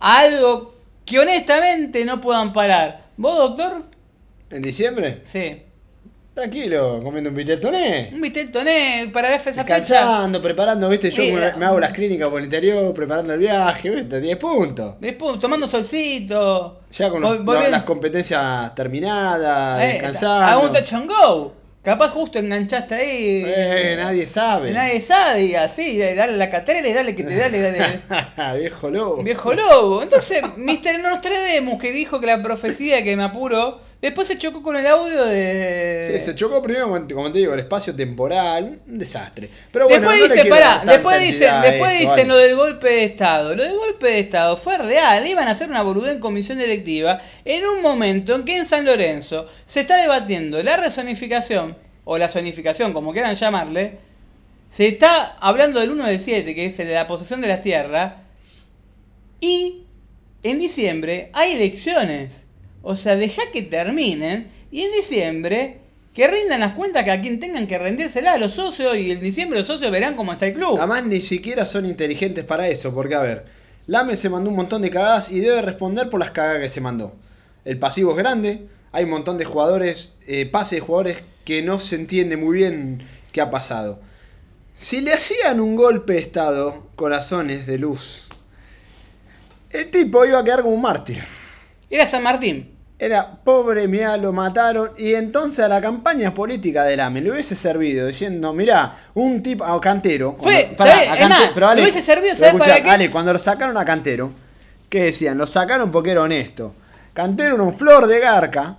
a algo que honestamente no puedan parar. ¿Vos, doctor? ¿En diciembre? Sí. Tranquilo, comiendo un vitel toné. Un vitel toné para esa fecha. Descansando, preparando, viste, yo Mira. me, hago las clínicas por el interior, preparando el viaje, viste, 10 puntos. Después, tomando solcito. Ya con los- las competencias terminadas, Eh, descansando. Hago un touch and go. Capaz justo enganchaste ahí. Eh, nadie sabe. Nadie sabe, y así, dale la catrera y dale que te dale, dale. <laughs> Viejo lobo. Viejo lobo. Entonces, Mr. Nostradamus que dijo que la profecía que me apuró, después se chocó con el audio de. Sí, se chocó primero, como te- digo, el espacio temporal, un desastre. Pero bueno, después no dice, pará, después dicen, después esto, dicen vale. lo del golpe de Estado. Lo del golpe de Estado fue real, iban a hacer una boludez en comisión directiva en un momento en que en San Lorenzo se está debatiendo la rezonificación o la zonificación, como quieran llamarle, se está hablando del 1 del 7, que es el de la posesión de las tierras, y en diciembre hay elecciones. O sea, deja que terminen y en diciembre que rindan las cuentas que a quien tengan que rendírsela a los socios y en diciembre los socios verán cómo está el club. Además, ni siquiera son inteligentes para eso, porque a ver, Lame se mandó un montón de cagadas y debe responder por las cagadas que se mandó. El pasivo es grande, hay un montón de jugadores, eh, pase de jugadores que no se entiende muy bien qué ha pasado. Si le hacían un golpe de estado, corazones de luz, el tipo iba a quedar como un mártir. Era San Martín. Era pobre, mirá, lo mataron. Y entonces a la campaña política de AME le hubiese servido diciendo, mirá, un tipo, a Cantero. Fue, cuando- ¿sabés? a Cante- le hubiese servido, pero ¿sabés escuchá, para qué? Ale, cuando lo sacaron a Cantero, ¿qué decían? Lo sacaron porque era honesto. Cantero era un flor de garca,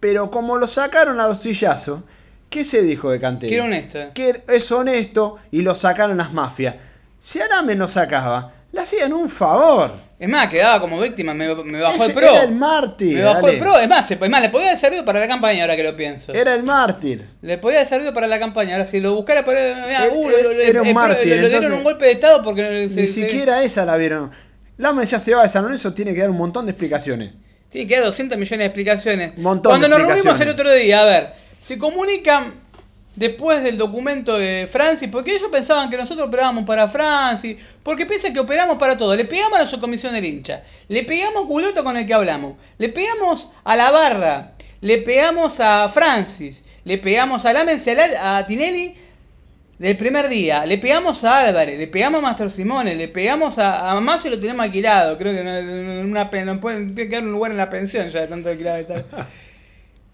pero como lo sacaron a sillazo, ¿qué se dijo de Cantero? Que era honesto. que es honesto y lo sacaron las mafias. Si Arame no sacaba, le hacían un favor. Es más, quedaba como víctima, me, me bajó Ese el pro. Era el mártir. me bajó el pro. Es más, se- es más, le podía haber servido para la campaña ahora que lo pienso. Era el mártir. Le podía haber servido para la campaña. Ahora, si lo buscara, por mirá, Eh, uh, eh, lo- lo- era un el pro- mártir, le- dieron un golpe de estado porque Ni se- siquiera esa la vieron. Lame ya se va de San Lorenzo, tiene que dar un montón de explicaciones. Tiene que dar 200 millones de explicaciones. Montón Cuando de nos reunimos el otro día, a ver, se comunican después del documento de Francis, porque ellos pensaban que nosotros operábamos para Francis, porque piensan que operamos para todo. Le pegamos a su comisión del hincha, le pegamos culoto con el que hablamos, le pegamos a la barra, le pegamos a Francis, le pegamos a Lamen, a Tinelli del primer día, le pegamos a Álvarez, le pegamos a Mastro Simone, le pegamos a, a Mazo y lo tenemos alquilado. Creo que no, una, no puede, tiene que dar un lugar en la pensión ya de tanto alquilado está. <laughs>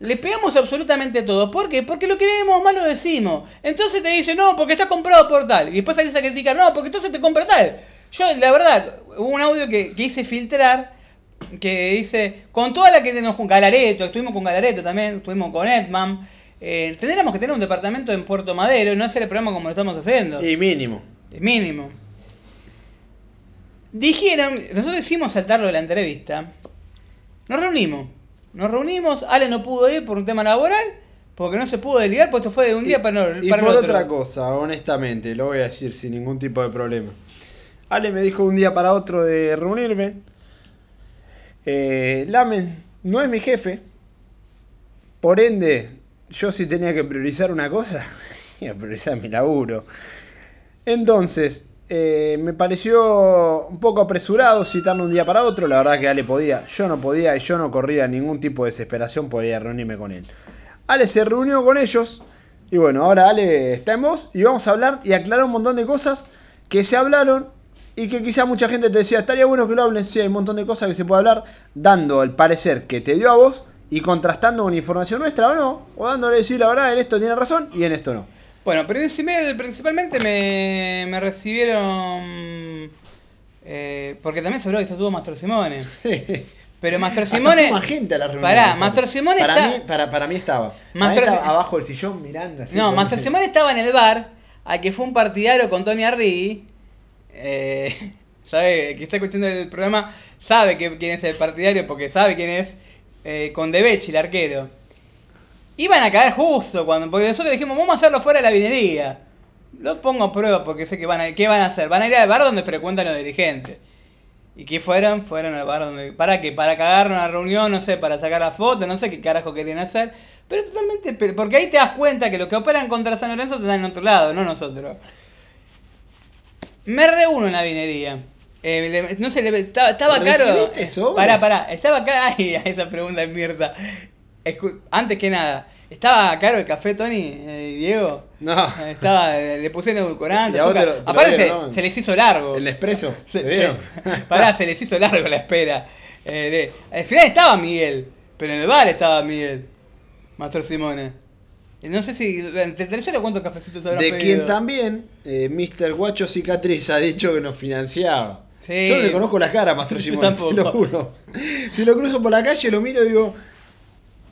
Le pegamos absolutamente todo. ¿Por qué? Porque lo que vemos mal lo decimos. Entonces te dice, no, porque está comprado por tal. Y después salís a criticar, no, porque entonces te compra tal. Yo, la verdad, hubo un audio que, que hice filtrar que dice, con toda la que nos con Galareto, estuvimos con Galareto también, estuvimos con Edman. Eh, tendríamos que tener un departamento en Puerto Madero y no hacer el programa como lo estamos haciendo. Y mínimo. Mínimo. Dijeron, nosotros hicimos saltarlo de la entrevista. Nos reunimos. Nos reunimos, Ale no pudo ir por un tema laboral, porque no se pudo deligar, pues esto fue de un día para, no, y para por otro. otra cosa, honestamente, lo voy a decir sin ningún tipo de problema. Ale me dijo un día para otro de reunirme. Eh, Lamen no es mi jefe. Por ende, yo sí tenía que priorizar una cosa, <laughs> iba priorizar mi laburo. Entonces, eh, me pareció un poco apresurado citarlo un día para otro. La verdad que Ale podía, yo no podía y yo no corría ningún tipo de desesperación por ir a reunirme con él. Ale se reunió con ellos y bueno, ahora Ale está en voz y vamos a hablar y aclarar un montón de cosas que se hablaron y que quizá mucha gente te decía, estaría bueno que lo hablen, sí, hay un montón de cosas que se puede hablar, dando el parecer que te dio a vos y contrastando con información nuestra o no, o dándole decir la verdad, en esto tiene razón y en esto no. Bueno, principal- principalmente me, me recibieron... eh, porque también se habló que estuvo Mastro Simone. <laughs> Pero Mastro Simone... suma gente a la reunión. Pará. Mastro Simone para está- Mí, para, para mí estaba. Mastro Para mí estaba abajo del sillón mirando así. No, Master Simone estaba en el bar, a que fue un partidario con Tony Arri. Eh, <laughs> sabe, que está escuchando el programa, sabe que, quién es el partidario porque sabe quién es. Eh, con Debechi, el arquero. Iban a caer justo cuando, porque nosotros dijimos, vamos a hacerlo fuera de la vinería. Lo pongo a prueba porque sé que van a, ¿qué van a hacer? Van a ir al bar donde frecuentan los dirigentes. ¿Y qué fueron? Fueron al bar donde... ¿Para qué? Para cagar una reunión, no sé, para sacar la foto, no sé qué carajo querían hacer. Pero totalmente... Porque ahí te das cuenta que los que operan contra San Lorenzo están en otro lado, no nosotros. Me reúno en la vinería. Eh, no sé, le- estaba, estaba caro... ¿Recibiste sobres? Pará, pará. Estaba caro... <laughs> Ay, esa pregunta es mierda. Escu- Antes que nada, ¿estaba caro el café, Tony, eh, Diego? No. Estaba, le pusieron edulcorante, Aparte se, se les hizo largo. El expreso. <laughs> Se- se- <laughs> pará, se les hizo largo la espera. Eh, de- al final estaba Miguel, pero en el bar estaba Miguel, Master Simone. No sé si entre tres horas cuántos cafecitos habrán De pedido. quien también eh, Mr. Guacho Cicatriz ha dicho que nos financiaba. Sí. Yo no le conozco la cara a Mastro <laughs> Simón, te lo juro. Si lo cruzo por la calle, lo miro y digo,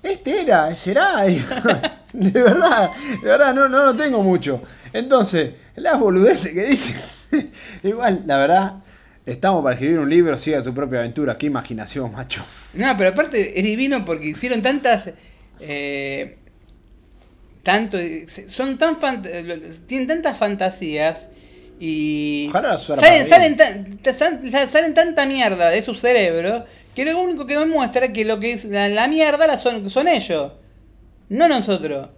este era, será. <laughs> De verdad, de verdad, no, no lo tengo mucho. Entonces, las boludeces que dice. <laughs> Igual, la verdad, estamos para escribir un libro, siga tu propia aventura. Qué imaginación, macho. No, pero aparte es divino porque hicieron tantas. eh, tanto, son tan tienen tantas fantasías y Ojalá salen, salen, tan- salen tanta mierda de su cerebro que lo único que me muestra que lo que es la, la mierda la son, son ellos, no nosotros.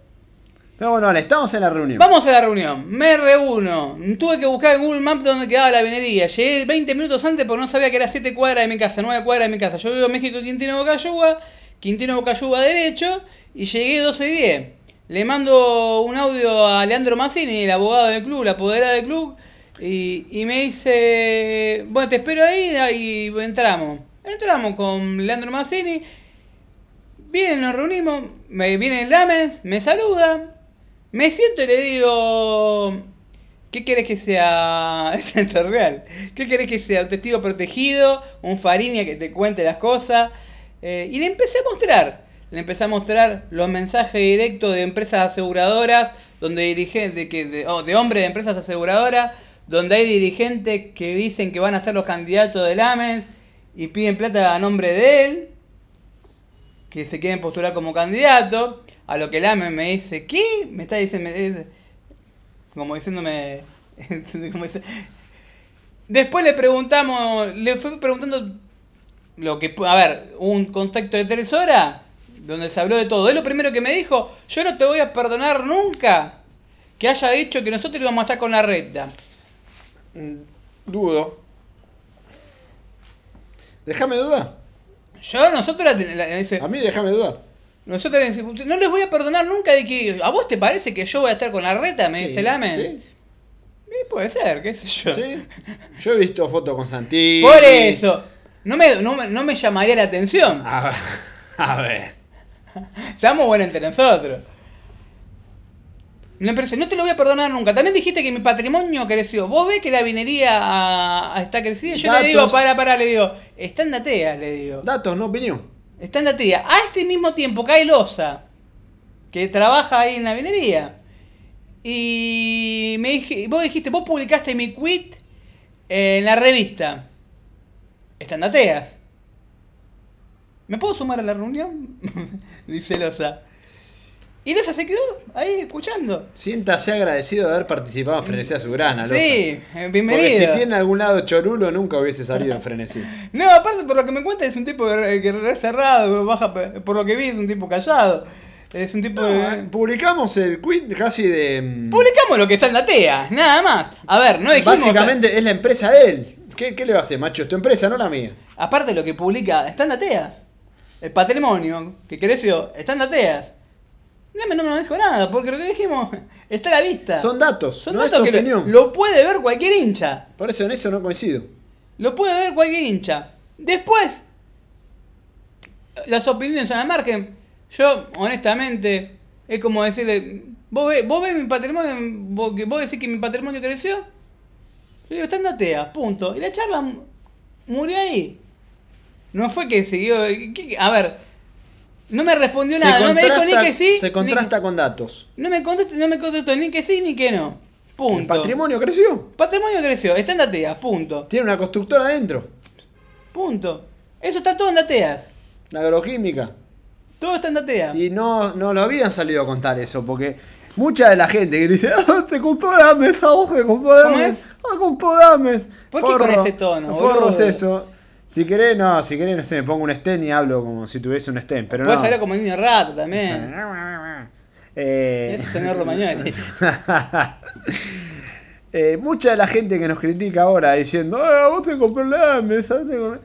Pero bueno, vale, estamos en la reunión. Vamos a la reunión, me reúno, tuve que buscar en Google Maps dónde quedaba la venería, llegué 20 minutos antes porque no sabía que era 7 cuadras de mi casa, 9 cuadras de mi casa, yo vivo en México, Quintino Bocayuga, Quintino Bocayuga derecho, y llegué 12 y 10. Le mando un audio a Leandro Mazzini, el abogado del club, la apoderada del club, y, y me dice, bueno, te espero ahí y entramos. Entramos con Leandro Mazzini, viene, nos reunimos, me viene el Lamens, me saluda, me siento y le digo, ¿qué querés que sea? <laughs> Es real. ¿Qué querés que sea? ¿Un testigo protegido? ¿Un Farinia que te cuente las cosas? Eh, y le empecé a mostrar. Le empecé a mostrar los mensajes directos de empresas aseguradoras, donde dirigentes, que, de, oh, de hombres de empresas aseguradoras, donde hay dirigentes que dicen que van a ser los candidatos del AMES y piden plata a nombre de él, que se quieren postular como candidato. A lo que el AMES me dice, ¿qué? Me está diciendo, me dice- como diciéndome, <laughs> como Después le preguntamos, le fui preguntando lo que, a ver, un contacto de tres horas donde se habló de todo. Es lo primero que me dijo, yo no te voy a perdonar nunca que haya dicho que nosotros íbamos a estar con la recta. Mm, Dudo. Déjame dudar. Yo, nosotros, la, la- A mí déjame dudar. nosotros no les voy a perdonar nunca de que, ¿a vos te parece que yo voy a estar con la reta? Me Sí, dice Lamen. sí, Y puede ser, qué sé yo. sí. Yo he visto fotos con Santi. Por eso, no me, no, me, no me llamaría la atención. A ver. A ver. <laughs> Seamos buenos entre nosotros. No, no te lo voy a perdonar nunca. También dijiste que mi patrimonio creció. ¿Vos ves que la vinería ah, está crecida? Yo le Datos. digo, para, para, le digo, está en Datea, le digo. Datos, no opinión. Está en Datea. A este mismo tiempo cae Loza, que trabaja ahí en la vinería. Y me dije, vos dijiste, vos publicaste mi quit en la revista. Está en Dateas. ¿Me puedo sumar a la reunión? <laughs> Dice Loza. Y Loza se quedó ahí escuchando. Siéntase agradecido de haber participado en Frenesí a su grana, Loza. Sí, eh, Porque bienvenido. si tiene algún lado chorulo, nunca hubiese salido en Frenesí. <laughs> No, aparte por lo que me cuenta es un tipo que que re cerrado, baja, por lo que vi es un tipo callado. Es un tipo... No, de- eh, publicamos el quit casi de. mm, Publicamos lo que está en Datea, nada más. A ver, no dijimos... Básicamente es la empresa de él. ¿Qué, ¿Qué le va a hacer, macho? Es tu empresa, no la mía. Aparte lo que publica, está en Dateas. El patrimonio que creció, está en Dateas. No me, no me dijo nada, porque lo que dijimos está a la vista. Son datos, Son no datos es que opinión. lo puede ver cualquier hincha. Por eso en eso no coincido. Lo puede ver cualquier hincha. Después, las opiniones son al margen. Yo, honestamente, es como decirle, ¿vos ves, vos ves mi patrimonio? ¿Vos, vos decís que mi patrimonio creció? Yo digo, está en Datea, punto. Y la charla mu- murió ahí. No fue que siguió... ¿qué- a ver, no me respondió nada, no me dijo ni que sí. se ni- contrasta con datos. no me contestó, no me contestó ni que sí ni que no. Punto. El patrimonio creció. Patrimonio creció, está en Datea, punto. Tiene una constructora adentro. Punto. Eso está todo en Dateas. La agroquímica. Todo está en Datea. Y no, no lo habían salido a contar eso, porque mucha de la gente que dice, <laughs> ah, te compró Dames, a vos que compró ¿Cómo Dames, es? ah, compró Dames. ¿Por qué con ese tono, Forro es eso. Si querés, no, si querés, no sé, me pongo un stem y hablo como si tuviese un stem, pero Puedes no. hablar como niño rato también. Eh, Eso señor Romagnoli. Eh, mucha de la gente que nos critica ahora diciendo, ah, vos te compró la compró-".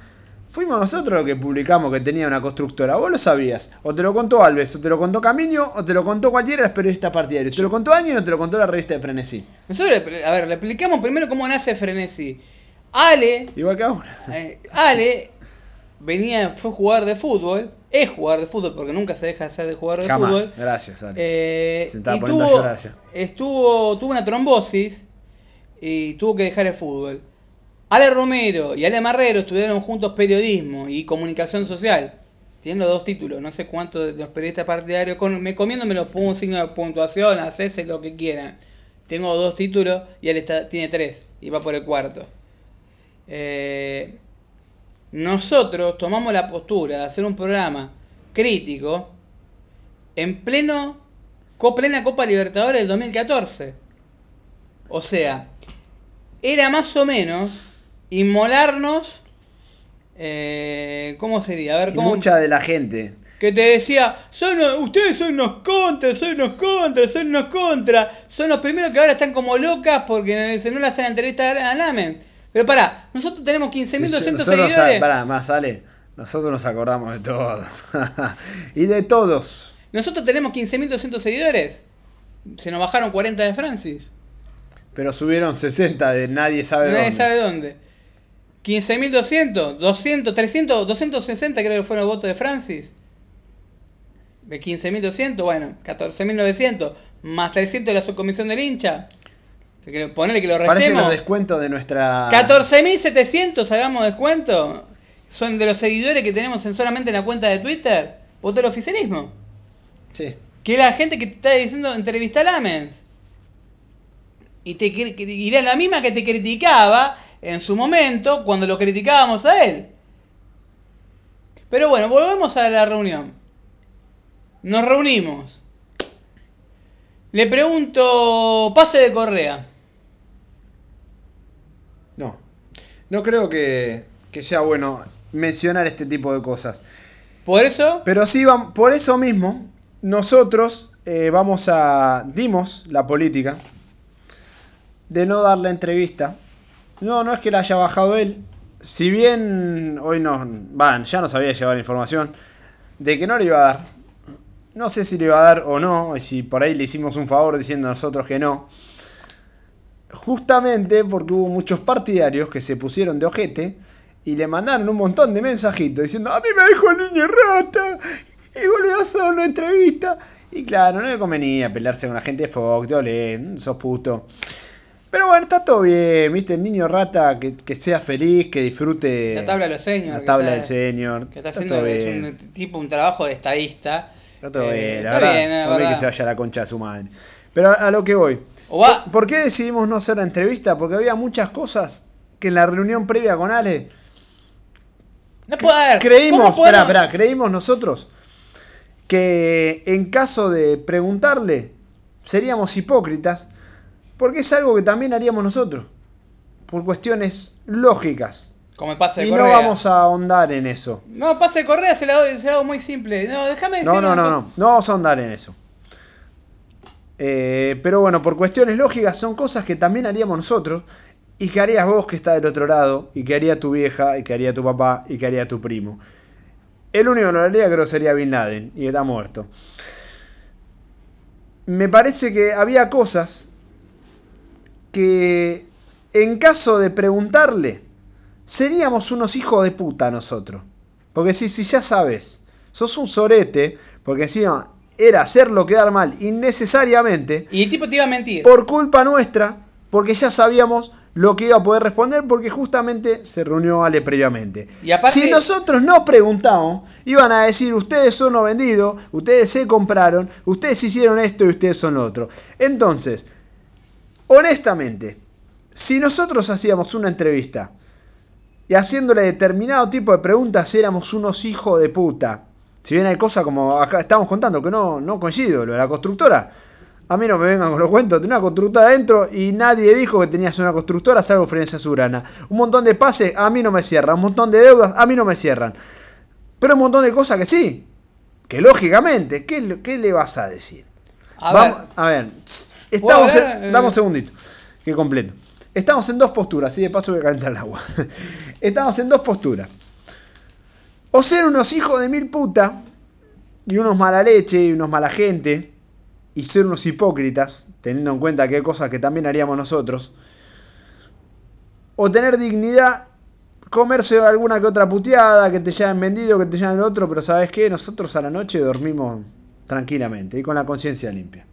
fuimos nosotros los que publicamos que tenía una constructora. Vos lo sabías. O te lo contó Alves, o te lo contó Camino, o te lo contó cualquiera de los periodistas partidarios. Te lo contó alguien o te lo contó la revista de Frenesí. Nosotros, a ver, le explicamos primero cómo nace Frenesí. Ale, Igual que ahora. eh, Ale venía, fue jugador de fútbol, es jugador de fútbol porque nunca se deja de ser de jugador de Jamás. fútbol. Gracias, Ale. Eh, Se estaba y poniendo a tuvo, llorar ya. estuvo, tuvo una trombosis y tuvo que dejar el fútbol. Ale Romero y Ale Marrero estudiaron juntos periodismo y comunicación social. Tienen los dos títulos, no sé cuántos de los periodistas partidarios. Con, me comiendo me los pongo un signo de puntuación, hacese lo que quieran. Tengo dos títulos y él está, tiene tres y va por el cuarto. Eh, nosotros tomamos la postura de hacer un programa crítico en pleno plena Copa Libertadores del 2014. O sea, era más o menos inmolarnos. Eh, ¿Cómo sería? A ver, ¿cómo? mucha de la gente. Que te decía, son, ustedes son unos contras, son unos contras, son unos contras. Son los primeros que ahora están como locas porque se no le hacen entrevista a Lamen. Pero pará, nosotros tenemos 15.200 Sí, sí, nosotros seguidores. pará, más sale. Nosotros nos acordamos de todo. <laughs> y de todos. Nosotros tenemos 15.200 seguidores. Se nos bajaron 40 de Francis. Pero subieron 60 de nadie sabe Nadie dónde. sabe dónde. 15.200, 200, 300, 260 creo que fueron los votos de Francis. De 15.200, bueno, 14.900. Más 300 de la subcomisión del hincha. Ponele que lo restemos. los descuentos de nuestra. 14.700 hagamos descuento. Son de los seguidores que tenemos en solamente en la cuenta de Twitter. Votó el oficialismo. Sí. Que la gente que te está diciendo entrevista a Lamens. Y te y era la misma que te criticaba en su momento cuando lo criticábamos a él. Pero bueno, volvemos a la reunión. Nos reunimos. Le pregunto, pase de Correa. No. No creo que, que sea bueno mencionar este tipo de cosas. Por eso, Pero sí, por eso mismo, nosotros eh, vamos a. dimos la política de no dar la entrevista. No, no es que la haya bajado él. Si bien hoy nos. Van, ya nos había llegado la información de que no le iba a dar. No sé si le iba a dar o no, y si por ahí le hicimos un favor diciendo a nosotros que no. Justamente porque hubo muchos partidarios que se pusieron de ojete y le mandaron un montón de mensajitos diciendo, a mí me dijo el niño rata, y a dar una entrevista. Y claro, no le convenía pelearse con la gente de Fox, de Olé, sos puto. Pero bueno, está todo bien, viste, el niño rata que, que sea feliz, que disfrute La tabla de los seniors, la tabla del senior. que está haciendo todo es un tipo un trabajo de estadista. Está todo Eh, bien, la está verdad. bien, la verdad. que se vaya a la concha de su madre. Pero a, a lo que voy. O va, ¿Por qué decidimos no hacer la entrevista? Porque había muchas cosas que en la reunión previa con Ale no puede haber. creímos, ¿cómo podemos- espera, espera, creímos nosotros que en caso de preguntarle seríamos hipócritas porque es algo que también haríamos nosotros por cuestiones lógicas Como el pase de y Correa. no vamos a ahondar en eso. No, pase de Correa se la hago muy simple. No, déjame. No, no, no, no, no vamos a ahondar en eso. Eh, pero bueno, por cuestiones lógicas son cosas que también haríamos nosotros y que harías vos que está del otro lado y que haría tu vieja y que haría tu papá y que haría tu primo. El único que lo haría creo sería Bin Laden y está muerto. Me parece que había cosas que en caso de preguntarle seríamos unos hijos de puta nosotros. Porque si, si ya sabes, sos un sorete, porque encima era hacerlo quedar mal innecesariamente, Y el tipo te iba a mentir. por culpa nuestra, porque ya sabíamos lo que iba a poder responder, porque justamente se reunió Ale previamente. Y aparte- Si nosotros no preguntamos, iban a decir, ustedes son los vendidos, ustedes se compraron, ustedes hicieron esto y ustedes son lo otro. Entonces, honestamente, si nosotros hacíamos una entrevista y haciéndole determinado tipo de preguntas éramos unos hijos de puta, si bien hay cosas como acá estamos contando que no, no coincido, lo de la constructora, a mí no me vengan con los cuentos, tenía una constructora adentro y nadie dijo que tenías una constructora salvo Florencia Surana. Un montón de pases a mí no me cierran, un montón de deudas a mí no me cierran. Pero un montón de cosas que sí, que lógicamente, ¿qué, le- qué le vas a decir? A Vamos- ver, a ver, estamos en, Eh. dame un segundito, que completo. Estamos en dos posturas, y de paso voy a calentar el agua. <laughs> Estamos en dos posturas. O ser unos hijos de mil puta, y unos mala leche, y unos mala gente, y ser unos hipócritas, teniendo en cuenta que hay cosas que también haríamos nosotros. O tener dignidad, comerse alguna que otra puteada, que te hayan vendido, que te hayan el otro, pero ¿sabes qué? Nosotros a la noche dormimos tranquilamente y con la conciencia limpia.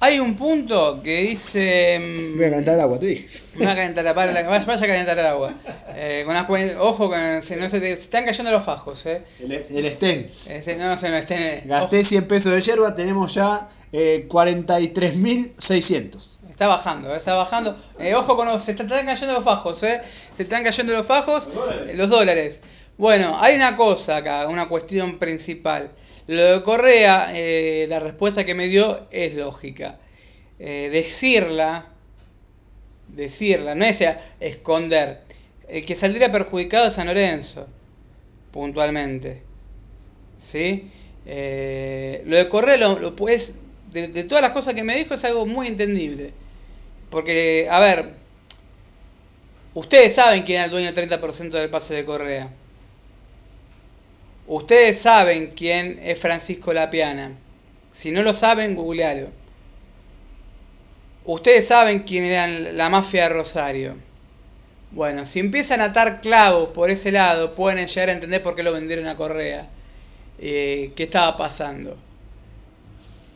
Hay un punto que dice. mm, Voy a calentar el agua, te dije. Me va a calentar la para, vaya, vaya a calentar el agua. Eh, con las cuen- ojo, con, se, no se, te, se están cayendo los fajos, eh. El, el Sten. Eh, no se estén. Gasté 100 pesos de yerba, tenemos ya eh, 43.600. ojo, está bajando, eh, está bajando. Eh, ojo con los, se están cayendo los fajos, eh. Se están cayendo los fajos, eh, los dólares. Bueno, hay una cosa acá, una cuestión principal. Lo de Correa, eh, la respuesta que me dio es lógica. Eh, decirla, decirla, no es esconder. El que saldría perjudicado es San Lorenzo, puntualmente. ¿Sí? Eh, lo de Correa puedes, de, de todas las cosas que me dijo es algo muy entendible. Porque, a ver, ustedes saben quién es el dueño del 30% del pase de Correa. Ustedes saben quién es Francisco Lapiana. Si no lo saben, googlealo. Ustedes saben quién era la mafia de Rosario. Bueno, si empiezan a atar clavos por ese lado, pueden llegar a entender por qué lo vendieron a Correa. Eh, ¿Qué estaba pasando?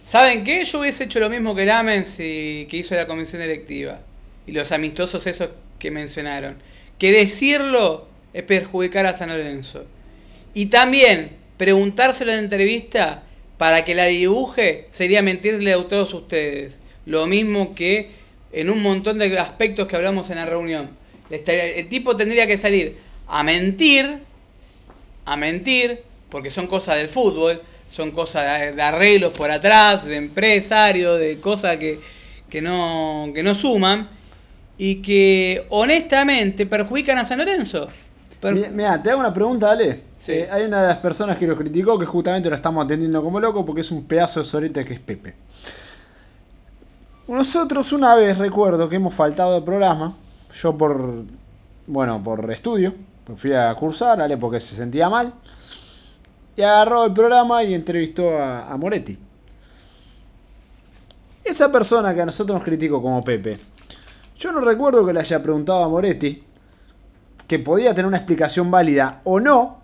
¿Saben qué? Yo hubiese hecho lo mismo que Lamens y que hizo la comisión electiva. Y los amistosos esos que mencionaron. Que decirlo es perjudicar a San Lorenzo. Y también preguntárselo en entrevista para que la dibuje sería mentirle a todos ustedes. Lo mismo que en un montón de aspectos que hablamos en la reunión. El tipo tendría que salir a mentir, a mentir, porque son cosas del fútbol, son cosas de arreglos por atrás, de empresarios, de cosas que, que, no, que no suman y que honestamente perjudican a San Lorenzo. Mira, te hago una pregunta, Ale. Sí. Eh, hay una de las personas que lo criticó que justamente lo estamos atendiendo como loco porque es un pedazo de sorete que es Pepe. Nosotros una vez recuerdo que hemos faltado de programa, yo por, bueno, por estudio, pues fui a cursar, Ale porque se sentía mal, y agarró el programa y entrevistó a, a Moretti. Esa persona que a nosotros nos criticó como Pepe, yo no recuerdo que le haya preguntado a Moretti que podía tener una explicación válida o no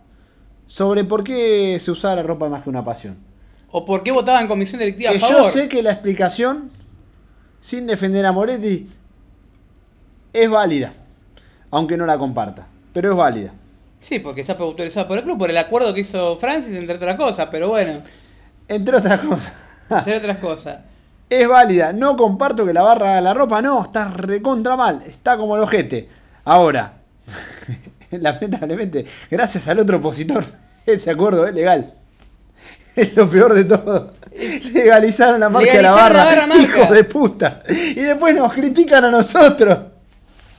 sobre por qué se usaba la ropa más que una pasión. O por qué votaba en comisión directiva que a favor. Yo sé que la explicación, sin defender a Moretti, es válida, aunque no la comparta, pero es válida. Sí, porque está autorizado por el club, por el acuerdo que hizo Francis, entre otras cosas, pero bueno. Entre otras cosas. entre otras cosas. <laughs> Es válida, no comparto que la barra la ropa, no, está recontra mal, está como el ojete. Ahora, <laughs> lamentablemente, gracias al otro opositor, <laughs> ese acuerdo es legal. <laughs> Es lo peor de todo. Legalizaron la marca de la barra, la barra hijo de puta. Y después nos critican a nosotros.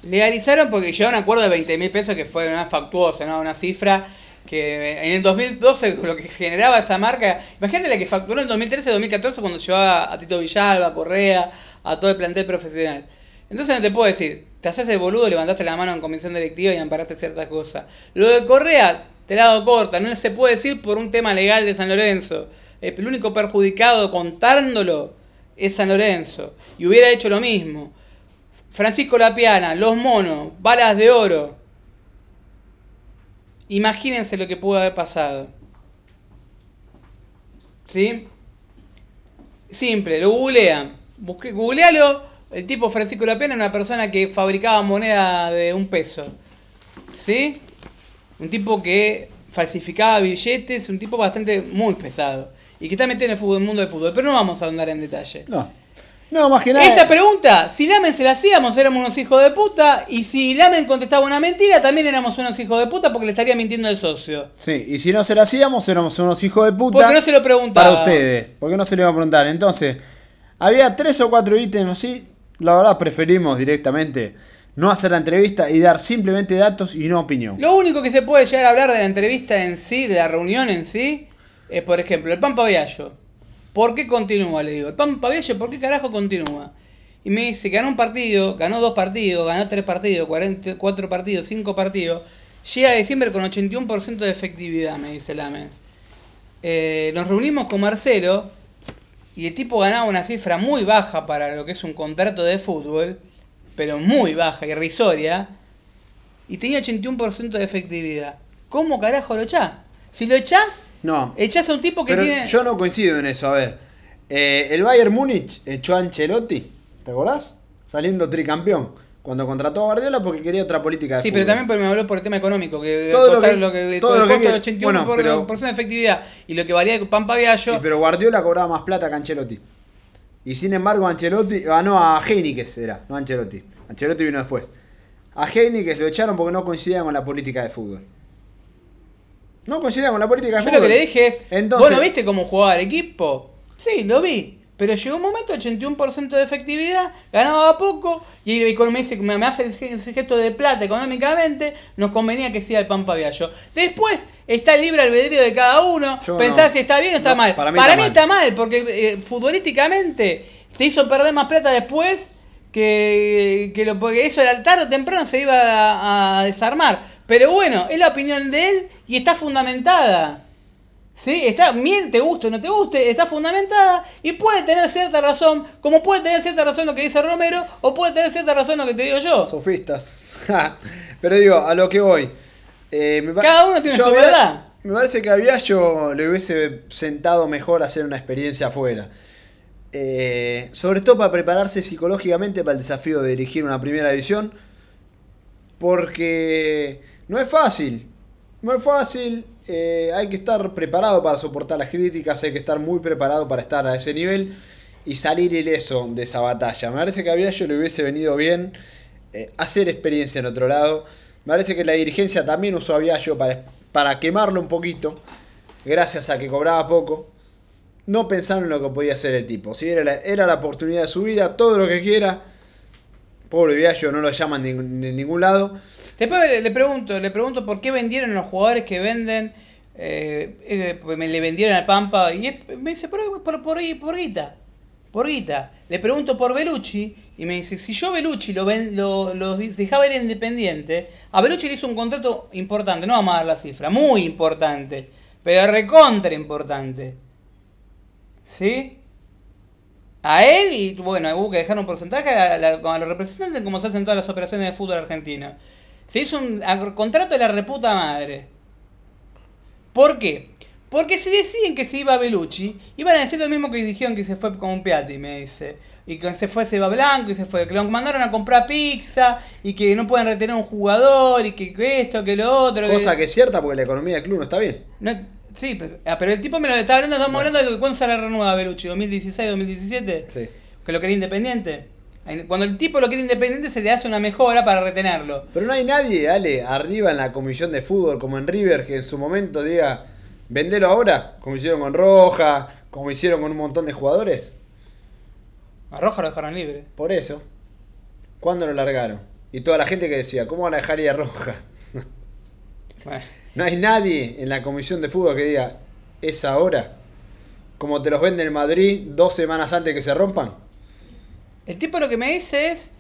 Legalizaron porque a un acuerdo de 20 mil pesos que fue una factuosa, ¿no? una cifra que en el 2012 lo que generaba esa marca, imagínate la que facturó en 2013-2014 cuando llevaba a Tito Villalba, a Correa, a todo el plantel profesional. Entonces no te puedo decir, te haces el boludo, levantaste la mano en comisión directiva y amparaste ciertas cosas. Lo de Correa, te la hago corta, no se puede decir por un tema legal de San Lorenzo. El único perjudicado contándolo es San Lorenzo. Y hubiera hecho lo mismo. Francisco Lapiana, Los Monos, Balas de Oro. Imagínense lo que pudo haber pasado. ¿Sí? Simple, lo googlean. Busque, googlealo el tipo Francisco Lapena era una persona que fabricaba moneda de un peso. ¿Sí? Un tipo que falsificaba billetes, un tipo bastante muy pesado. Y que está metido en el, fútbol, el mundo del fútbol. Pero no vamos a ahondar en detalle. No. No, más que nada. Esa pregunta, si Lamen se la hacíamos, éramos unos hijos de puta. Y si Lamen contestaba una mentira, también éramos unos hijos de puta porque le estaría mintiendo el socio. Sí, y si no se la hacíamos, éramos unos hijos de puta. Porque no se lo preguntaba. Para ustedes. Porque no se le iba a preguntar. Entonces, había tres o cuatro ítems así la verdad preferimos directamente no hacer la entrevista y dar simplemente datos y no opinión. Lo único que se puede llegar a hablar de la entrevista en sí, de la reunión en sí, es por ejemplo el Pampa Viallo. ¿Por qué continúa? Le digo, el Pampa Viallo, ¿por qué carajo continúa? Y me dice, ganó un partido, ganó dos partidos, ganó tres partidos, cuatro partidos, cinco partidos. Llega a diciembre con 81% de efectividad, me dice Lamens. Eh, nos reunimos con Marcelo y el tipo ganaba una cifra muy baja para lo que es un contrato de fútbol, pero muy baja, irrisoria, y tenía 81% de efectividad. ¿Cómo carajo lo echás? Si lo echás, no. echás a un tipo que pero tiene... Yo no coincido en eso, a ver. Eh, el Bayern Múnich echó a Ancelotti, ¿te acordás? Saliendo tricampeón cuando contrató a Guardiola porque quería otra política de Sí, fútbol. pero también me habló por el tema económico, que Todo costar lo que- lo que, todo todo lo el que costo de viene- 81% bueno, pero- por, de efectividad y lo que valía Pampa Viallo, Sí, pero Guardiola cobraba más plata que Ancelotti. Y sin embargo, Ancelotti ganó a Heinikes, era, no Ancelotti. Ancelotti vino después. A Heinikes lo echaron porque no coincidía con la política de fútbol. No coincidíamos con la política de Yo lo que fútbol. le dije es, Entonces- ¿vos no viste cómo jugaba el equipo? Sí, lo vi. Pero llegó un momento, 81% de efectividad, ganaba poco, y me dice, me me hace el gesto de plata económicamente, nos convenía que sea el Pampa Viallo. Después está el libre albedrío de cada uno, Yo pensar no. si está bien o está No, mal. para Para mí mí, está está mal, porque eh, futbolísticamente te hizo perder más plata después que, que lo, porque eso tarde o temprano se iba a, a desarmar. Pero bueno, es la opinión de él y está fundamentada. ¿Sí? Está, bien, te guste o no te guste, está fundamentada y puede tener cierta razón, como puede tener cierta razón lo que dice Romero o puede tener cierta razón lo que te digo yo. Sofistas. <laughs> Pero digo, a lo que voy. Eh, me Cada uno tiene yo su verdad. Me parece que a Viallo le hubiese sentado mejor hacer una experiencia afuera. Eh, sobre todo para prepararse psicológicamente para el desafío de dirigir una primera división. Porque no es fácil. No es fácil. Eh, hay que estar preparado para soportar las críticas. Hay que estar muy preparado para estar a ese nivel. Y salir ileso de esa batalla. Me parece que a Viallo le hubiese venido bien eh, hacer experiencia en otro lado. Me parece que la dirigencia también usó a Viallo para, para quemarlo un poquito. Gracias a que cobraba poco. No pensaron en lo que podía hacer el tipo. Si era la, era la oportunidad de su vida, todo lo que quiera. Pobre Viallo, no lo llaman de, ningún lado. Después le, pregunto, le pregunto por qué vendieron los jugadores que venden, eh, eh, me le vendieron al Pampa y me dice por, por, por, por guita, por guita. Le pregunto por Belucci y me dice, si yo Belucci lo, ven, lo, lo dejaba ir independiente, a Belucci le hizo un contrato importante, no vamos a dar la cifra, muy importante, pero recontra importante. ¿Sí? A él y bueno, hubo que dejar un porcentaje a, la- a los representantes como se hacen todas las operaciones de fútbol argentino. Se hizo un a- contrato de la reputa madre. ¿Por qué? Porque si deciden que se iba Belucci, iban a decir lo mismo que dijeron que se fue con un Piatti, me dice. Y que se fue Seba Blanco y se fue, que lo mandaron a comprar pizza y que no pueden retener a un jugador y que, que esto, que lo otro. Cosa que es cierta porque la economía del club no está bien. No, sí, pero, ah, pero el tipo me lo estaba hablando, estamos Bueno. hablando de cuándo se la renueva Belucci, 2016, 2017 Sí. que lo quería independiente. Cuando el tipo lo quiere independiente se le hace una mejora para retenerlo. Pero no hay nadie, Ale, arriba en la comisión de fútbol como en River que en su momento diga, vendelo ahora, como hicieron con Roja, como hicieron con un montón de jugadores. A Roja lo dejaron libre. Por eso. ¿Cuándo lo largaron? Y toda la gente que decía, ¿cómo van a dejar ir a Roja? <laughs> Bueno, No hay nadie en la comisión de fútbol que diga, es ahora. Como te los vende el Madrid dos semanas antes que se rompan. el tipo lo que me dice es,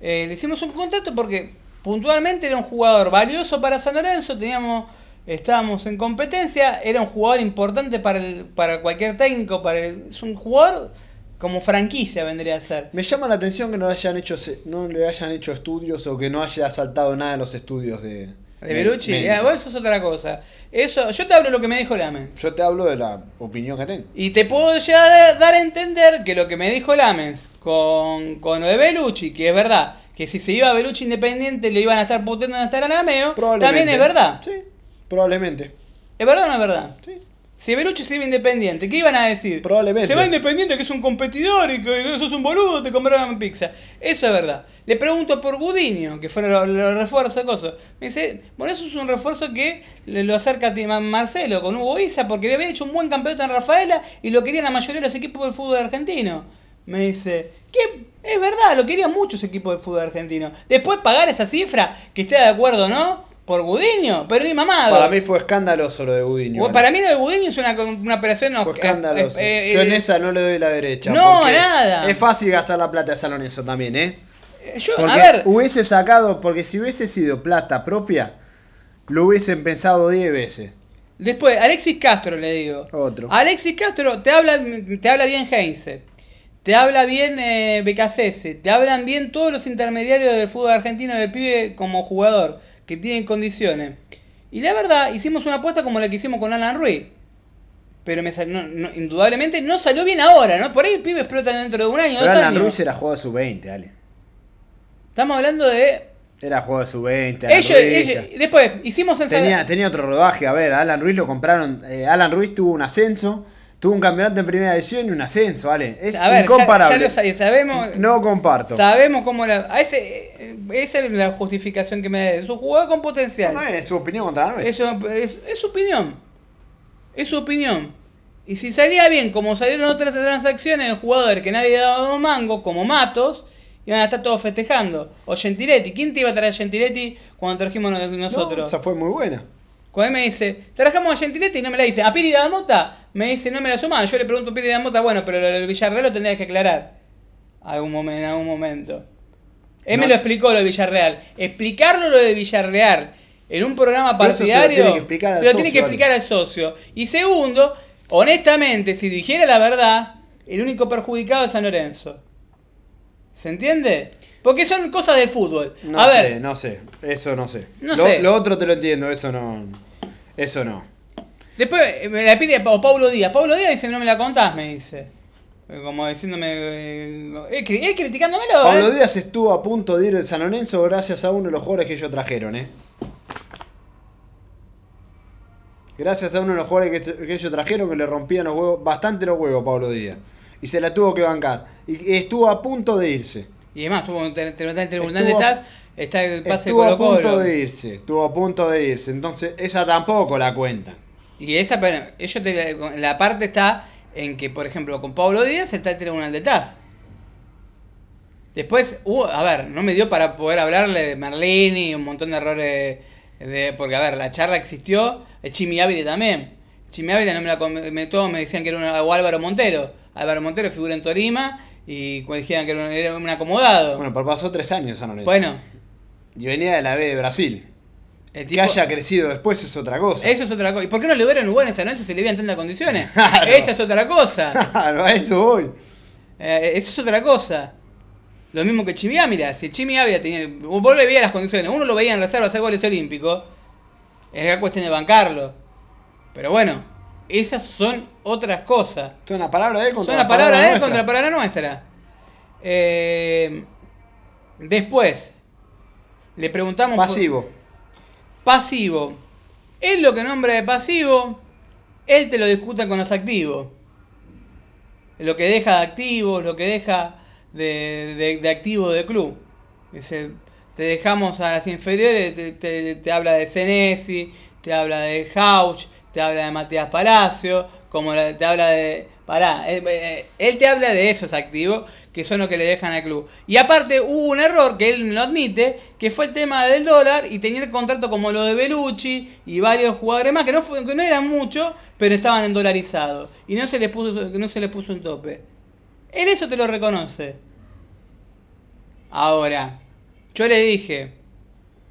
eh, le hicimos un contrato porque puntualmente era un jugador valioso para San Lorenzo, teníamos, estábamos en competencia, era un jugador importante para, el, para cualquier técnico, para el- es un jugador como franquicia vendría a ser. Me llama la atención que no, hayan hecho, no le hayan hecho estudios o que no haya saltado nada en los estudios de... De Belucci, eh, vos eso es otra cosa. Eso, yo te hablo de lo que me dijo Lamen. Yo te hablo de la opinión que tengo. Y te puedo llegar a dar a entender que lo que me dijo Lamens con, con lo de Belucci, que es verdad, que si se iba a Belucci independiente le iban a estar puteando en estar a Gameo, Probablemente. también es verdad. Sí, probablemente. ¿Es verdad o no es verdad? Sí. Si Belucci se iba independiente, ¿qué iban a decir? Probablemente. Se va independiente que es un competidor y que sos un boludo, te compraron pizza. Eso es verdad. Le pregunto por Gudiño, que fueron los, los refuerzos de cosas. Me dice, bueno, eso es un refuerzo que le- lo acerca a Marcelo con Hugo Isa, porque le había hecho un buen campeonato en Rafaela y lo querían la mayoría de los equipos del fútbol argentino. Me dice, que es verdad, lo querían muchos equipos del fútbol argentino. Después pagar esa cifra, que esté de acuerdo o no, por Gudiño, pero ni mamado. Para mí fue escandaloso lo de Gudiño. Bueno, Para mí lo de Gudiño es una, una operación... fue escandaloso. eh, eh, Yo en eh, esa no le doy la derecha. No, nada. Es fácil gastar la plata de San Lorenzo también, ¿eh? Yo, Porque a ver, hubiese sacado, porque si hubiese sido plata propia, lo hubiesen pensado 10 veces. después, Alexis Castro le digo. Otro. Alexis Castro te habla, te habla bien Heinze, te habla bien eh, Becasese, te hablan bien todos los intermediarios del fútbol argentino del pibe como jugador, que tienen condiciones. Y la verdad, hicimos una apuesta como la que hicimos con Alan Ruiz. Pero me sal- no- no- indudablemente no salió bien ahora, ¿no? Por ahí el pibe explota dentro de un año, Pero Alan años. Ruiz era jugador de sub-20, Ale. Estamos hablando de... Era jugador de sub-20. Alan Ellos, Ruiz ellos- ya- después, hicimos en tenía, tenía otro rodaje. A ver, Alan Ruiz lo compraron. eh, Alan Ruiz tuvo un ascenso, Tuvo un campeonato en primera división y un ascenso, ¿vale? Es A ver, incomparable. ya lo sa- sabemos. No comparto. Sabemos cómo la. A ese, eh, esa es la justificación que me da. Es un jugador con potencial. No es su opinión contra la. Eso es, es su opinión. Es su opinión. Y si salía bien, como salieron otras transacciones de jugadores que nadie daba dos mangos, como Matos, iban a estar todos festejando. O Gentiletti. ¿Quién te iba a traer a Gentiletti cuando trajimos nos- No, nosotros? esa fue muy buena. Cuando él me dice, trajamos a Gentiletti y no me la dice. A Piri Mota me dice, no me la suman. Yo le pregunto a Piri Mota, bueno, pero el Villarreal lo tendría que aclarar. Algún momento, en algún momento. Él me lo explicó lo de Villarreal. Explicarlo lo de Villarreal en un programa eso se lo partidario. tiene que explicar al se lo tiene que socio, explicar al socio. Y segundo, honestamente, si dijera la verdad, el único perjudicado es San Lorenzo. ¿Se entiende? Porque son cosas del fútbol. No a sé, ver, no sé. Eso no sé. No lo, sé. lo otro te lo entiendo, eso no. Eso no. Después eh, me la pide pa- Pablo Díaz. Pablo Díaz dice, no me la contás, me dice. Eh, Como diciéndome... Eh, eh, cri- eh, criticándomelo, Pablo eh. Díaz estuvo a punto de ir de San Lorenzo gracias a uno de los jugadores que ellos trajeron, ¿eh? Gracias a uno de los jugadores que, que ellos trajeron que le rompían los huevos, bastante los huevos a Pablo Díaz. Y se la tuvo que bancar. Y estuvo a punto de irse. Y además, tuvo, te, te, te, el tribunal de Estuvo a- estás, está el pase Estuvo a Colo punto Colo. de irse. Estuvo a punto de irse. Entonces, esa tampoco la cuentan. Y esa, pero ellos te, la parte está en que, por ejemplo, con Pablo Díaz está el tribunal de TAS. Después, hubo, a ver, no me dio para poder hablarle de Merlini y un montón de errores. De, porque, a ver, la charla existió, Chimi Ávila también. Chimi Ávila no me la com- me, todos me decían que era una, o Álvaro Montero. Álvaro Montero figura en Torima y cuando dijeron que era un, era acomodado. Bueno, pero pasó tres años San Lorenzo. Bueno, Y venía de la B de Brasil. el Que haya crecido después es otra cosa. eso es otra cosa. ¿Y por qué no le hubieran lugar en San Lorenzo si le habían tantas condiciones? <laughs> Claro. Esa es otra cosa. <laughs> Claro, a eso voy. Eh, eso es otra cosa. Lo mismo que Chimi Ávila. Si Chimi Ávila tenía. Vos le veías las condiciones. Uno lo veía en reserva hacer goles olímpicos. Es cuestión de bancarlo. Pero bueno, esas son otras cosas. Son la palabra de él contra Son la palabra de él contra la palabra nuestra. Eh, después, le preguntamos. por- Pasivo. pasivo. Él lo que nombra de pasivo, él te lo discuta con los activos. Lo que deja de activos, lo que deja de, de, de activo de club. Dice, te dejamos a las inferiores, te, te- te habla de Senesi, te habla de Hauch, te habla de Matías Palacio, como te habla de... Pará, él, eh, él te habla de esos activos que son los que le dejan al club. Y aparte hubo un error que él lo admite, que fue el tema del dólar y tenía el contrato como lo de Belucci y varios jugadores más, que no, fue- que no eran muchos, pero estaban en dolarizados. Y no se les puso, no se les puso un tope. Él eso te lo reconoce. Ahora, yo le dije,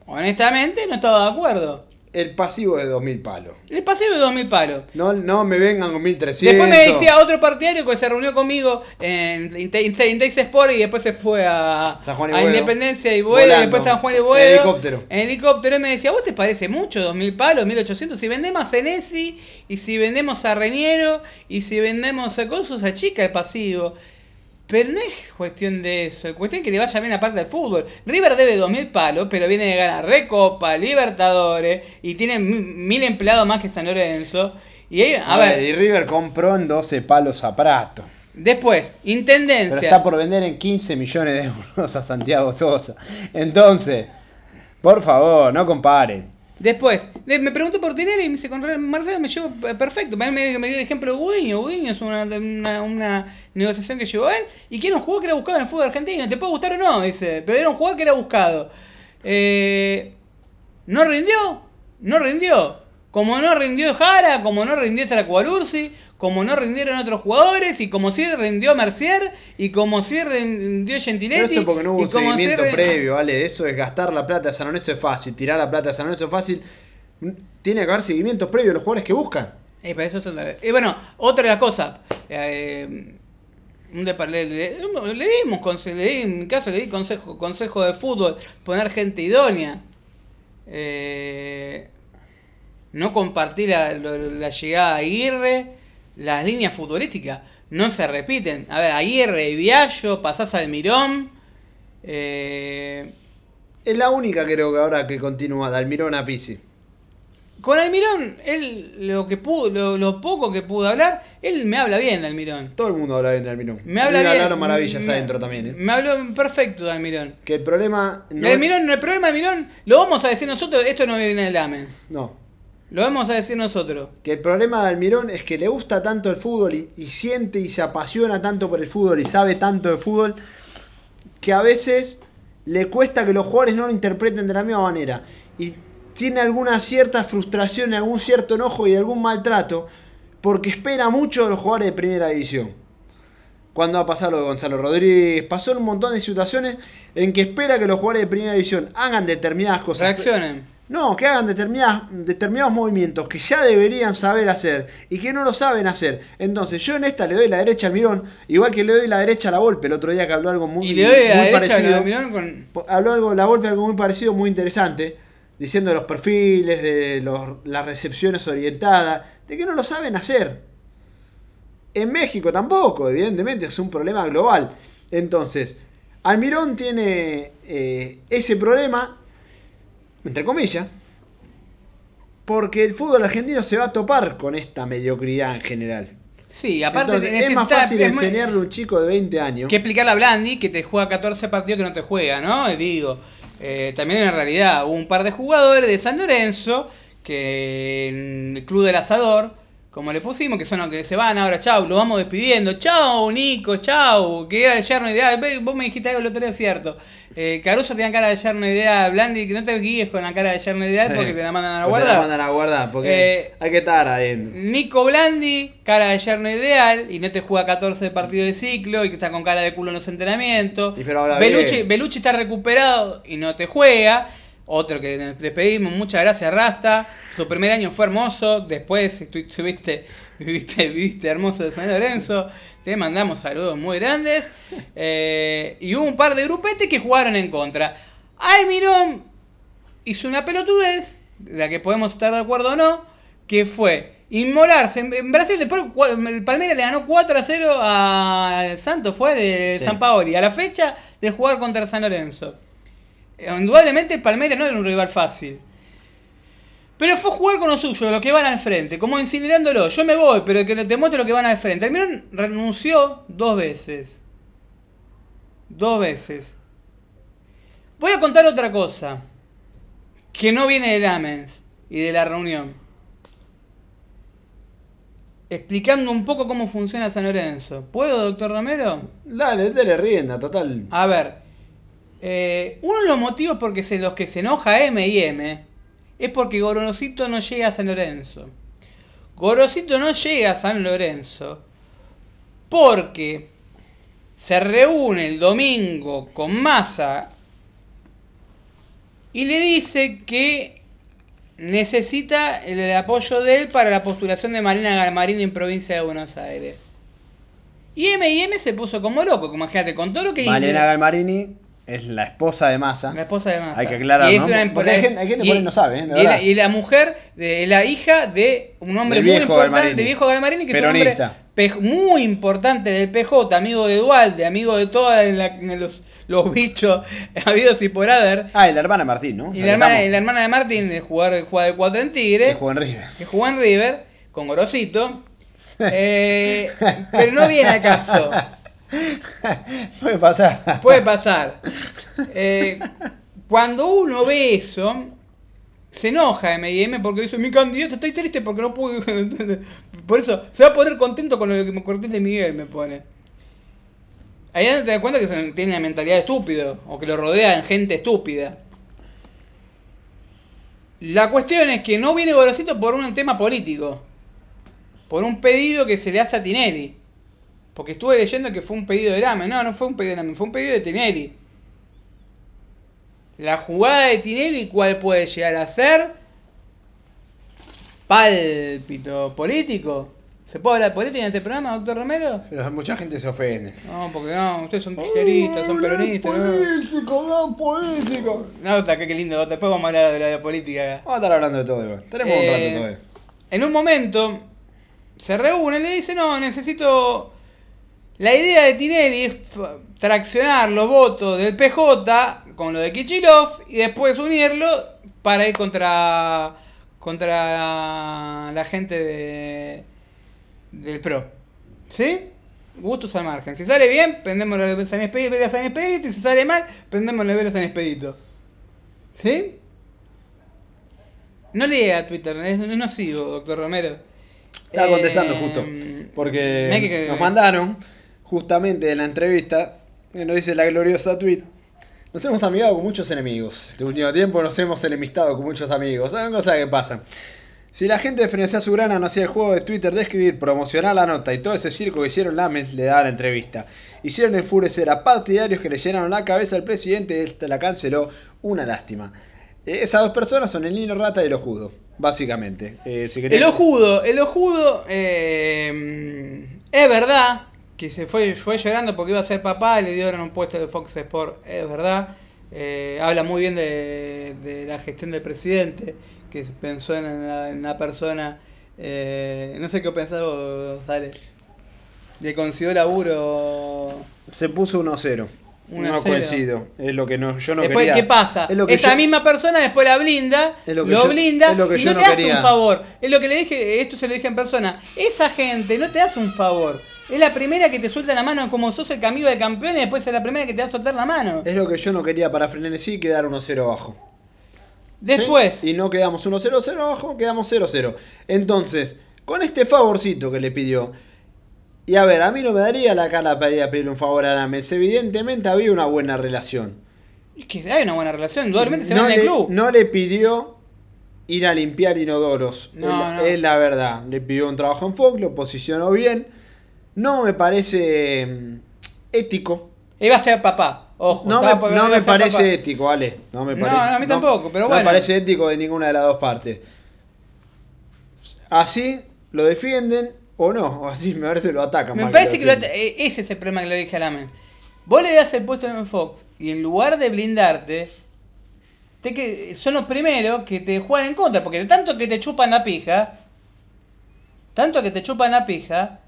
honestamente no estaba de acuerdo. El pasivo de 2000 palos. Les pasé de 2000 palos. No, no me vengan con 1300. Después me decía otro partidario que se reunió conmigo en, en, en Sport y después se fue a, San Juan y a Boedo. Independencia y Boedo, y después San Juan y En Boedo. helicóptero. En helicóptero. Y me decía, ¿vos te parece mucho 2000 palos, 1800? Si vendemos a Senesi y si vendemos a Reñero y si vendemos a Cosos, a Chica el pasivo. Pero no es cuestión de eso, es cuestión que le vaya bien aparte del fútbol. River debe 2.000 palos, pero viene de ganar Recopa, Libertadores y tiene mi- mil empleados más que San Lorenzo. Y ahí, a, A, ver, ver, y River compró en 12 palos a Prato. después, Intendencia. Pero está por vender en 15 millones de euros a Santiago Sosa. Entonces, por favor, no comparen. Después, de- me preguntó por Tinelli y me dice, con Marcelo me llevo pe- perfecto. Me, me, me dio el ejemplo de Gudiño. Gudiño es una, una, una negociación que llevó él. Y que era un jugador que era buscado en el fútbol argentino. Te puede gustar o no, dice. Pero era un jugador que era buscado. Eh, ¿No rindió? No rindió. Como no rindió Jara, como no rindió Tracuarursi, como no rindieron otros jugadores, y como sí rindió Mercier, y como sí rindió Pero Gentiletti. eso porque no hubo y un sí seguimiento previo, ¿vale? Eso es gastar la plata de San Lorenzo es fácil, tirar la plata de San Lorenzo es fácil. Tiene que haber seguimientos previos a los jugadores que buscan. Eh, pero eso eh, bueno, otra de las cosas. eh, le, le- le dimos conse- le di- en mi caso le di consejo, consejo de fútbol, poner gente idónea. Eh, no compartir la, llegada a Aguirre, las líneas futbolísticas no se repiten. A ver, Aguirre, Viallo, pasás al Mirón. Eh, Es la única creo que ahora que continúa, Dalmirón a Pisi. Con Almirón, él lo que pudo, lo, lo poco que pudo hablar, él me habla bien de Almirón. Todo el mundo habla bien de Almirón. Me habla bien. hablaron maravillas me- adentro también, ¿eh? Me habló perfecto de Almirón. Que el problema no El Almirón, el problema de Almirón, lo vamos a decir nosotros, esto no viene del Lamens. No. Lo vamos a decir nosotros. Que el problema de Almirón es que le gusta tanto el fútbol y, y siente y se apasiona tanto por el fútbol y sabe tanto de fútbol que a veces le cuesta que los jugadores no lo interpreten de la misma manera. Y tiene alguna cierta frustración, algún cierto enojo y algún maltrato porque espera mucho de los jugadores de primera división. Cuando va a pasar lo de Gonzalo Rodríguez, pasó un montón de situaciones en que espera que los jugadores de primera división hagan determinadas cosas. Reaccionen. No, que hagan determinadas, determinados movimientos que ya deberían saber hacer y que no lo saben hacer. Entonces, yo en esta le doy la derecha al Mirón, igual que le doy la derecha a la Volpe. El otro día que habló algo muy, Y le doy a la muy derecha a parecido. Almirón con. Habló algo, la Volpe algo muy parecido, muy interesante, diciendo de los perfiles, de los- las recepciones orientadas, de que no lo saben hacer. En México tampoco, evidentemente, es un problema global. Entonces, Almirón tiene eh, ese problema, entre comillas, porque el fútbol argentino se va a topar con esta mediocridad en general. Sí, aparte Entonces, es más fácil es muy- enseñarle a un chico de 20 años. que explicarle a Blandi que te juega 14 partidos que no te juega, ¿no? Y digo, eh, también en realidad hubo un par de jugadores de San Lorenzo que en el Club del Asador, como le pusimos, que son los que se van ahora, chau, lo vamos despidiendo, chau Nico, chau, que era el yerno ideal, vos me dijiste algo el otro día cierto, eh, Caruso tenía cara de yerno ideal, Blandi, que no te guíes con la cara de yerno ideal Sí. porque te la mandan a la Porque te guarda. mandan a guardar, porque Eh, hay que estar adentro. Nico Blandi, cara de yerno ideal, y no te juega 14 partidos de ciclo, y que está con cara de culo en los entrenamientos. Y pero Belucci. Belucci está recuperado y no te juega. Otro que despedimos, muchas gracias Rasta. Tu primer año fue hermoso, después tu- tuviste, <laughs> viviste, viviste hermoso de San Lorenzo. Te mandamos saludos muy grandes. <laughs> Eh, y hubo un par de grupetes que jugaron en contra. Almirón hizo una pelotudez, de la que podemos estar de acuerdo o no, que fue inmolarse. En, Brasil después el Palmeiras le ganó 4 a 0 al Santos, fue de Sí. San Paoli, a la fecha de jugar contra San Lorenzo. Eh, Indudablemente Palmeiras no era un rival fácil. Pero fue jugar con los suyos, los que van al frente, como incinerándolo. Yo me voy, pero que te muestre lo que van al frente. Almirón renunció dos veces. Dos veces. Voy a contar otra cosa. Que no viene del Amens y de la reunión. Explicando un poco cómo funciona San Lorenzo. ¿Puedo, doctor Romero? Dale, dale rienda, total. A ver, eh, uno de los motivos por que se, los que se enoja M y M es porque Gorosito no llega a San Lorenzo. Gorosito no llega a San Lorenzo porque se reúne el domingo con Massa y le dice que necesita el apoyo de él para la postulación de Marina Galmarini en provincia de Buenos Aires. Y M&M se puso como loco, como imagínate, con todo lo que Malena Galmarini es la esposa de Massa. la esposa de Massa. Hay que aclarar, Y es ¿no? una- Porque hay gente- hay gente y- por ahí no sabe, ¿eh? De y, la, y la mujer, de, la hija de un hombre muy importante, Galmarini. de viejo Galmarini, que Peronista. es un hombre muy importante del PJ, amigo de Dualde, amigo de todos los, los bichos <laughs> habidos y por haber. Ah, y la hermana Martín, ¿no? Y la hermana, Recordamos y la hermana de Martín, de jugar, juega de 4 en Tigre, Que jugó en River. que jugó en River, con Gorosito. <laughs> Eh, pero no viene al caso. <laughs> <laughs> Puede pasar. Puede pasar. Eh, cuando uno ve eso, se enoja M&M porque dice, mi candidato, estoy triste porque no pude... <laughs> Por eso, se va a poner contento con lo que me corté de Miguel, me pone. Ahí no te das cuenta que tiene una mentalidad de estúpido, o que lo rodean gente estúpida. La cuestión es que no viene Gorosito por un tema político. Por un pedido que se le hace a Tinelli. Porque estuve leyendo que fue un pedido de Lame. No, no fue un pedido de Lame, fue un pedido de Tinelli. La jugada de Tinelli, ¿cuál puede llegar a ser? Pálpito político. ¿Se puede hablar de política en este programa, doctor Romero? Pero mucha gente se ofende. No, porque no, ustedes son kirchneristas, son peronistas. Político, no, político. No, está, qué lindo, después vamos a hablar de la política acá. Vamos a estar hablando de todo igual. Tenemos un Eh, rato todavía. En un momento se reúnen y le dicen, no, necesito... La idea de Tinelli es traccionar los votos del PJ con lo de Kichilov y después unirlo para ir contra, contra la gente de, del PRO. ¿Sí? Gustos al margen. Si sale bien, prendemos la de San Expedito, y si sale mal, prendemos la de San Expedito. ¿Sí? No lea Twitter, es, es nocivo, doctor Romero. Estaba Eh, contestando justo. Porque no que- nos mandaron justamente en la entrevista, que nos dice la gloriosa tweet. Nos hemos amigado con muchos enemigos. Este último tiempo nos hemos enemistado con muchos amigos. Son cosas que pasan. Si la gente de Frenesí Azulgrana no hacía el juego de Twitter de escribir, promocionar la nota y todo ese circo que hicieron Lames, le daba la entrevista. Hicieron enfurecer a partidarios que le llenaron la cabeza al presidente y este la canceló. Una lástima. Eh, esas dos personas son el Nino Rata y el Ojudo, básicamente. Eh, El ojudo, el ojudo, eh, es verdad que se fue, fue llorando porque iba a ser papá y le dieron un puesto de Fox Sport, es verdad. Eh, habla muy bien de, de la gestión del presidente, que pensó en la, en la persona, eh, no sé qué pensás vos, Sale, le consiguió laburo. Se puso 1-0. 1 No a 0. coincido. Es lo que no, yo no después, quería. ¿qué pasa? Es lo que Esa yo- misma persona después la blinda, Es lo que lo yo- blinda es lo que y no no te hace un favor. Es lo que le dije, esto se lo dije en persona. Esa gente no te hace un favor. Es la primera que te suelta la mano como sos el amigo del campeón y después es la primera que te va a soltar la mano. Es lo que yo no quería para Frenesí quedar 1-0 abajo. Después, ¿Sí? Y no quedamos 1-0-0 abajo, quedamos 0-0. Entonces, con este favorcito que le pidió. Y a ver, a mí no me daría la cara para ir a pedirle un favor a Lames. Evidentemente había una buena relación. es que hay una buena relación, indudablemente se no, va en el club. no le pidió ir a limpiar inodoros. No, es, no. es la verdad. Le pidió un trabajo en Fox, lo posicionó bien. No me parece mm, ético. Iba a ser papá, ojo. No me, no me parece papá. ético, Ale. No me No, parece. no, a mí tampoco, pero no bueno. me parece ético de ninguna de las dos partes. Así lo defienden o no, o <laughs> así me parece lo atacan. Me parece que lo eh, ese es el problema que le dije a la mente. Vos le das el puesto en Fox y en lugar de blindarte, te que son los primeros que te juegan en contra, porque de tanto que te chupan la pija, tanto que te chupan la pija,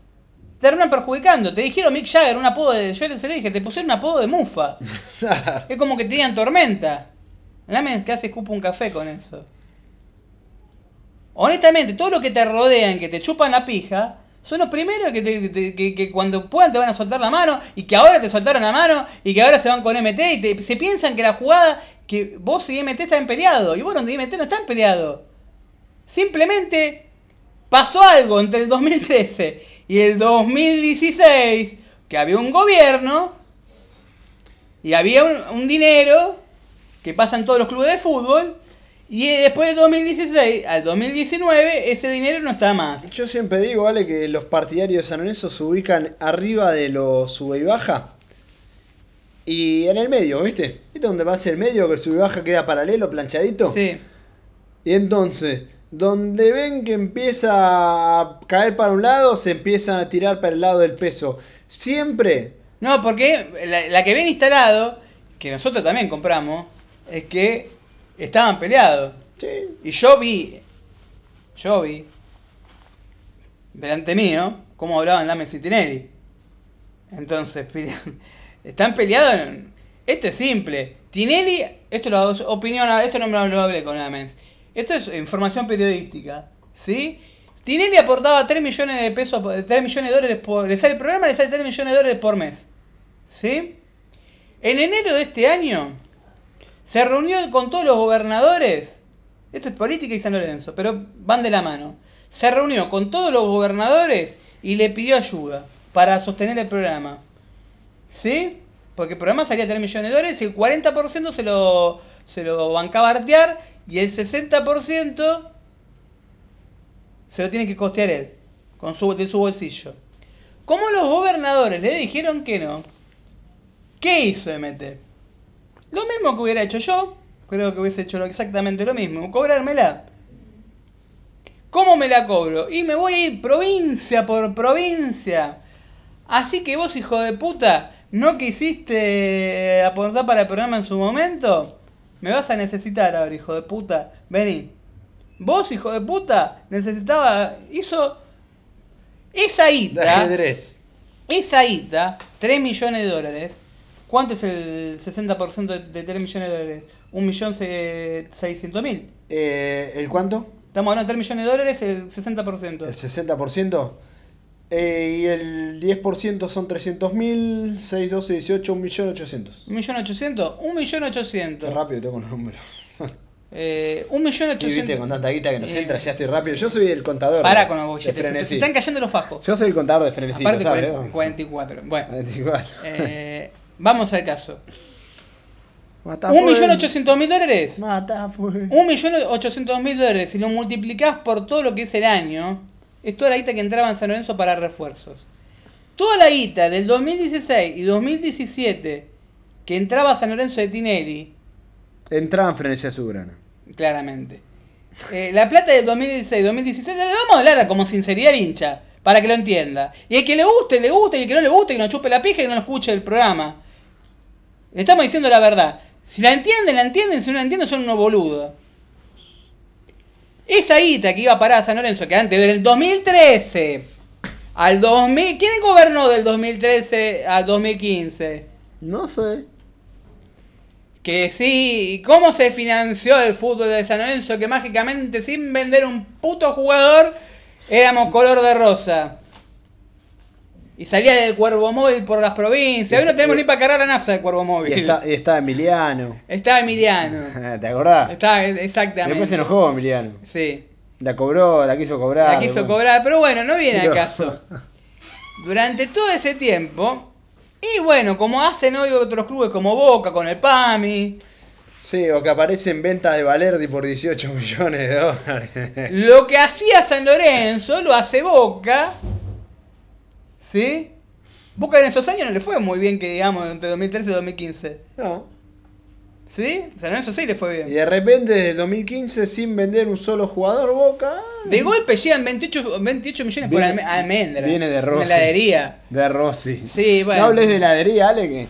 terminan perjudicando. Te dijeron Mick Jagger, un apodo de. Yo se le dije, te pusieron un apodo de mufa. <laughs> Es como que te digan tormenta. Lamen casi escupa un café con eso. Honestamente, todo lo que te rodean, que te chupan la pija, son los primeros que, te- te- que, que cuando puedan te van a soltar la mano, y que ahora te soltaron la mano, y que ahora se van con MT, y te- se piensan que la jugada, que vos y MT están peleados, y bueno, MT no están peleados. Simplemente pasó algo entre el 2013 y el 2016, que había un gobierno, y había un, un dinero que pasa en todos los clubes de fútbol. Y después del 2016 al 2019 ese dinero no está más. Yo siempre digo, vale, que los partidarios de San Lorenzo se ubican arriba de los sube y baja. Y en el medio, ¿viste? ¿Viste donde va hacia el medio que el sube y baja queda paralelo, planchadito? Sí. Y entonces, donde ven que empieza a caer para un lado, se empiezan a tirar para el lado del peso. Siempre. No, porque la, la que viene instalado, que nosotros también compramos, es que estaban peleados. Sí. Y yo vi, yo vi, delante mío, cómo hablaban Lames y Tinelli. Entonces, <laughs> están peleados. en- Esto es simple. Tinelli, esto lo opinión, esto no me lo, hablé con Lames. Esto es información periodística, ¿sí? Tinelli aportaba 3 millones de pesos, 3 millones de dólares por, le sale el programa, le sale 3 millones de dólares por mes. ¿Sí? En enero de este año se reunió con todos los gobernadores. Esto es política y San Lorenzo, pero van de la mano. Se reunió con todos los gobernadores y le pidió ayuda para sostener el programa. ¿Sí? Porque el programa salía 3 millones de dólares y el 40% se lo, se lo bancaba Artear y el 60% se lo tiene que costear él, con su, de su bolsillo. Como los gobernadores le dijeron que no, ¿qué hizo MT? Lo mismo que hubiera hecho yo, creo que hubiese hecho exactamente lo mismo, cobrármela. ¿Cómo me la cobro? Y me voy a ir provincia por provincia. Así que vos, hijo de puta, no quisiste aportar para el programa en su momento. Me vas a necesitar ahora, hijo de puta. Vení. Vos, hijo de puta, necesitaba. Hizo. Esa De ita. ajedrez. Esa ita, 3 millones de dólares. ¿Cuánto es el 60% de, de 3 millones de dólares? 1.600.000. Eh, ¿El cuánto? Estamos hablando de 3 millones de dólares, el 60%. El 60%. Eh, y el 10% son 300.000, 6, 12, 18, 1.800.000. ¿Un millón ochocientos? Un millón Qué ochocientos. rápido tengo los números. Eh, un millón Y viste, ochocientos. con tanta guita que nos Eh, entra, ya estoy rápido. Yo soy el contador. Pará con los bolletes, se están cayendo los fajos. Yo soy el contador de frenesí. Aparte, ¿sabes? 40 44. Bueno, 24. eh, vamos al caso. Mata ¿Un fue. millón ochocientos mil dólares? Mata fue. Un millón ochocientos mil dólares, si lo multiplicás por todo lo que es el año, es toda la guita que entraba en San Lorenzo para refuerzos. Toda la guita del 2016 y 2017 que entraba a San Lorenzo de Tinelli, Entraba en frenesí azulgrana. claramente. Eh, la plata del 2016 y 2017, le vamos a hablar como sinceridad hincha, para que lo entienda. Y el que le guste, le guste, y el que no le guste, que no chupe la pija y no lo escuche el programa. Le estamos diciendo la verdad. Si la entienden, la entienden, si no la entienden, son unos boludos. Esa guita que iba a parar a San Lorenzo, que antes del 2013 al 2000, ¿quién gobernó del 2013 al 2015? No sé. Que sí, ¿cómo se financió el fútbol de San Lorenzo? Que mágicamente sin vender un puto jugador éramos color de rosa. Y salía del Cuervo Móvil por las provincias. Hoy no tenemos ni para cargar la nafta del Cuervo Móvil. Y está, y está Emiliano. Estaba Emiliano. <laughs> ¿Te acordás? Estaba, exactamente. Después se enojó Emiliano. Sí, La cobró, la quiso cobrar. la quiso después. cobrar. Pero bueno, no viene al caso. <laughs> Durante todo ese tiempo, y bueno, como hacen hoy otros clubes como Boca con el PAMI, Sí, o que aparece en ventas de Valerdi por 18 millones de dólares. Lo que hacía San Lorenzo lo hace Boca. ¿Sí? Boca en esos años no le fue muy bien, que digamos, entre 2013 y 2015. No. ¿Sí? San Lorenzo sí le fue Y bien. de repente, desde el 2015, sin vender un solo jugador, Boca. De golpe llegan 28, 28 millones por Viene- alme- almendra. viene de Rossi. heladería. De Rossi. Sí, bueno. No hables de heladería, Ale, que.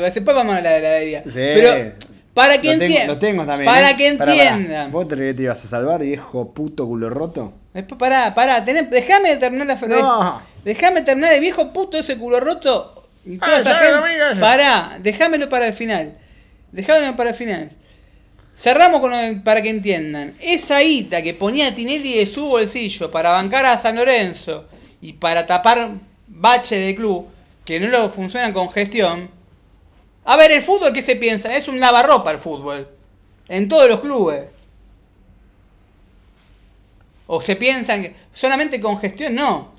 Después vamos a la heladería. Sí. Pero, para que entiendan. lo tengo también. Para ¿eh? que Pará, pará. entiendan. ¿Vos te te ibas a salvar, viejo puto culo roto? Después, pará, pará. tenés- Déjame terminar la No. Déjame terminar el viejo puto ese culo roto. Y toda Ah, esa ya, gente-. Pará, déjamelo para el final. Déjamelo para el final. Cerramos con el- para que entiendan. Esa guita que ponía Tinelli de su bolsillo para bancar a San Lorenzo y para tapar bache de club que no lo funcionan con gestión. A ver, el fútbol, ¿qué se piensa? Es un lavarropa el fútbol. En todos los clubes. O se piensan que solamente con gestión no.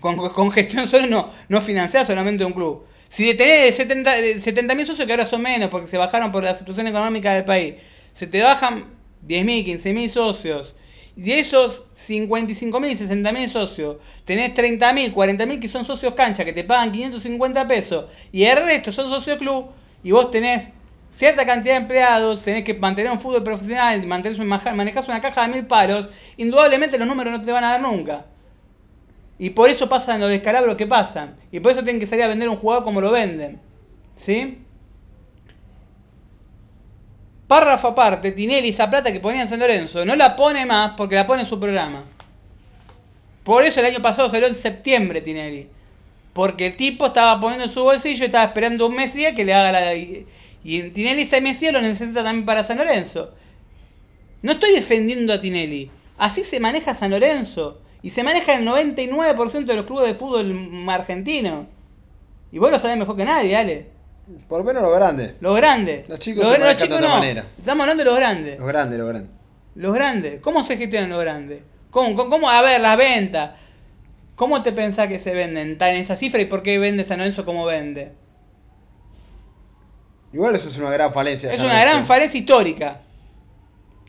Con, con gestión solo no, no solamente un club. Si tenés 70 mil 70 socios, que ahora son menos porque se bajaron por la situación económica del país, se te bajan 10.000, 15.000 socios. Y de esos 55.000, 60.000 socios, tenés 30.000, 40.000 que son socios cancha, que te pagan 550 pesos, y el resto son socios club, y vos tenés cierta cantidad de empleados, tenés que mantener un fútbol profesional, maja- manejás una caja de mil palos, indudablemente los números no te van a dar nunca. Y por eso pasan los descalabros que pasan. Y por eso tienen que salir a vender un jugador como lo venden. ¿Sí? Párrafo aparte, Tinelli, esa plata que ponía en San Lorenzo, no la pone más porque la pone en su programa. Por eso el año pasado salió en septiembre Tinelli. Porque el tipo estaba poniendo en su bolsillo y estaba esperando un Mesías que le haga la... Y Tinelli ese Mesías lo necesita también para San Lorenzo. No estoy defendiendo a Tinelli. Así se maneja San Lorenzo. Y se maneja el 99% de los clubes de fútbol argentino. Y vos lo sabés mejor que nadie, Ale. Por lo menos lo grande. Los grandes. Los chicos los, se los manejan de chicos otra no. manera. Estamos hablando de los grandes. Lo grande, lo grande. Los grandes. ¿Cómo se gestionan los grandes? ¿Cómo, cómo, cómo? A ver, las ventas. ¿Cómo te pensás que se venden tan en esa cifra y por qué vende San Lorenzo como vende? Igual eso es una gran falencia. Es una gran falencia histórica.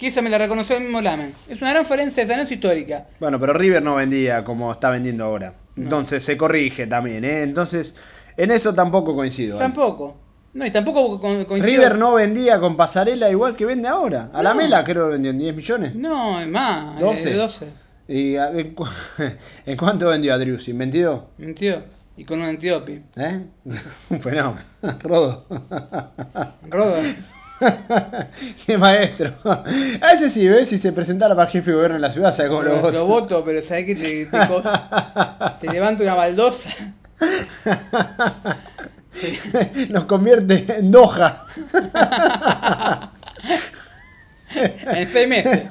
Que esa me la reconoció el mismo Lamen. Es una gran falencia de San Lorenzo histórica. Bueno, pero River no vendía como está vendiendo ahora. No. Entonces se corrige también, ¿eh? Entonces, en eso tampoco coincido. ¿eh? Tampoco. No, y tampoco co- coincido. River no vendía con pasarela igual que vende ahora. A la No. Mela creo que vendió en 10 millones. No, es más. 12. eh, 12. ¿Y a- en, cu- <laughs> en cuánto vendió a Driussi? ¿En 22? Mintió. Y con un antiopi. ¿Eh? Un <laughs> fenómeno. <laughs> Rodo. Rodo. <laughs> Qué maestro. A <laughs> ese sí, ¿ves? Si se presentara para jefe de gobierno en la ciudad, ¿sabes cómo lo voto? lo voto, pero sabés que te, <laughs> te, levanto una baldosa. Nos convierte en Doha. en seis meses.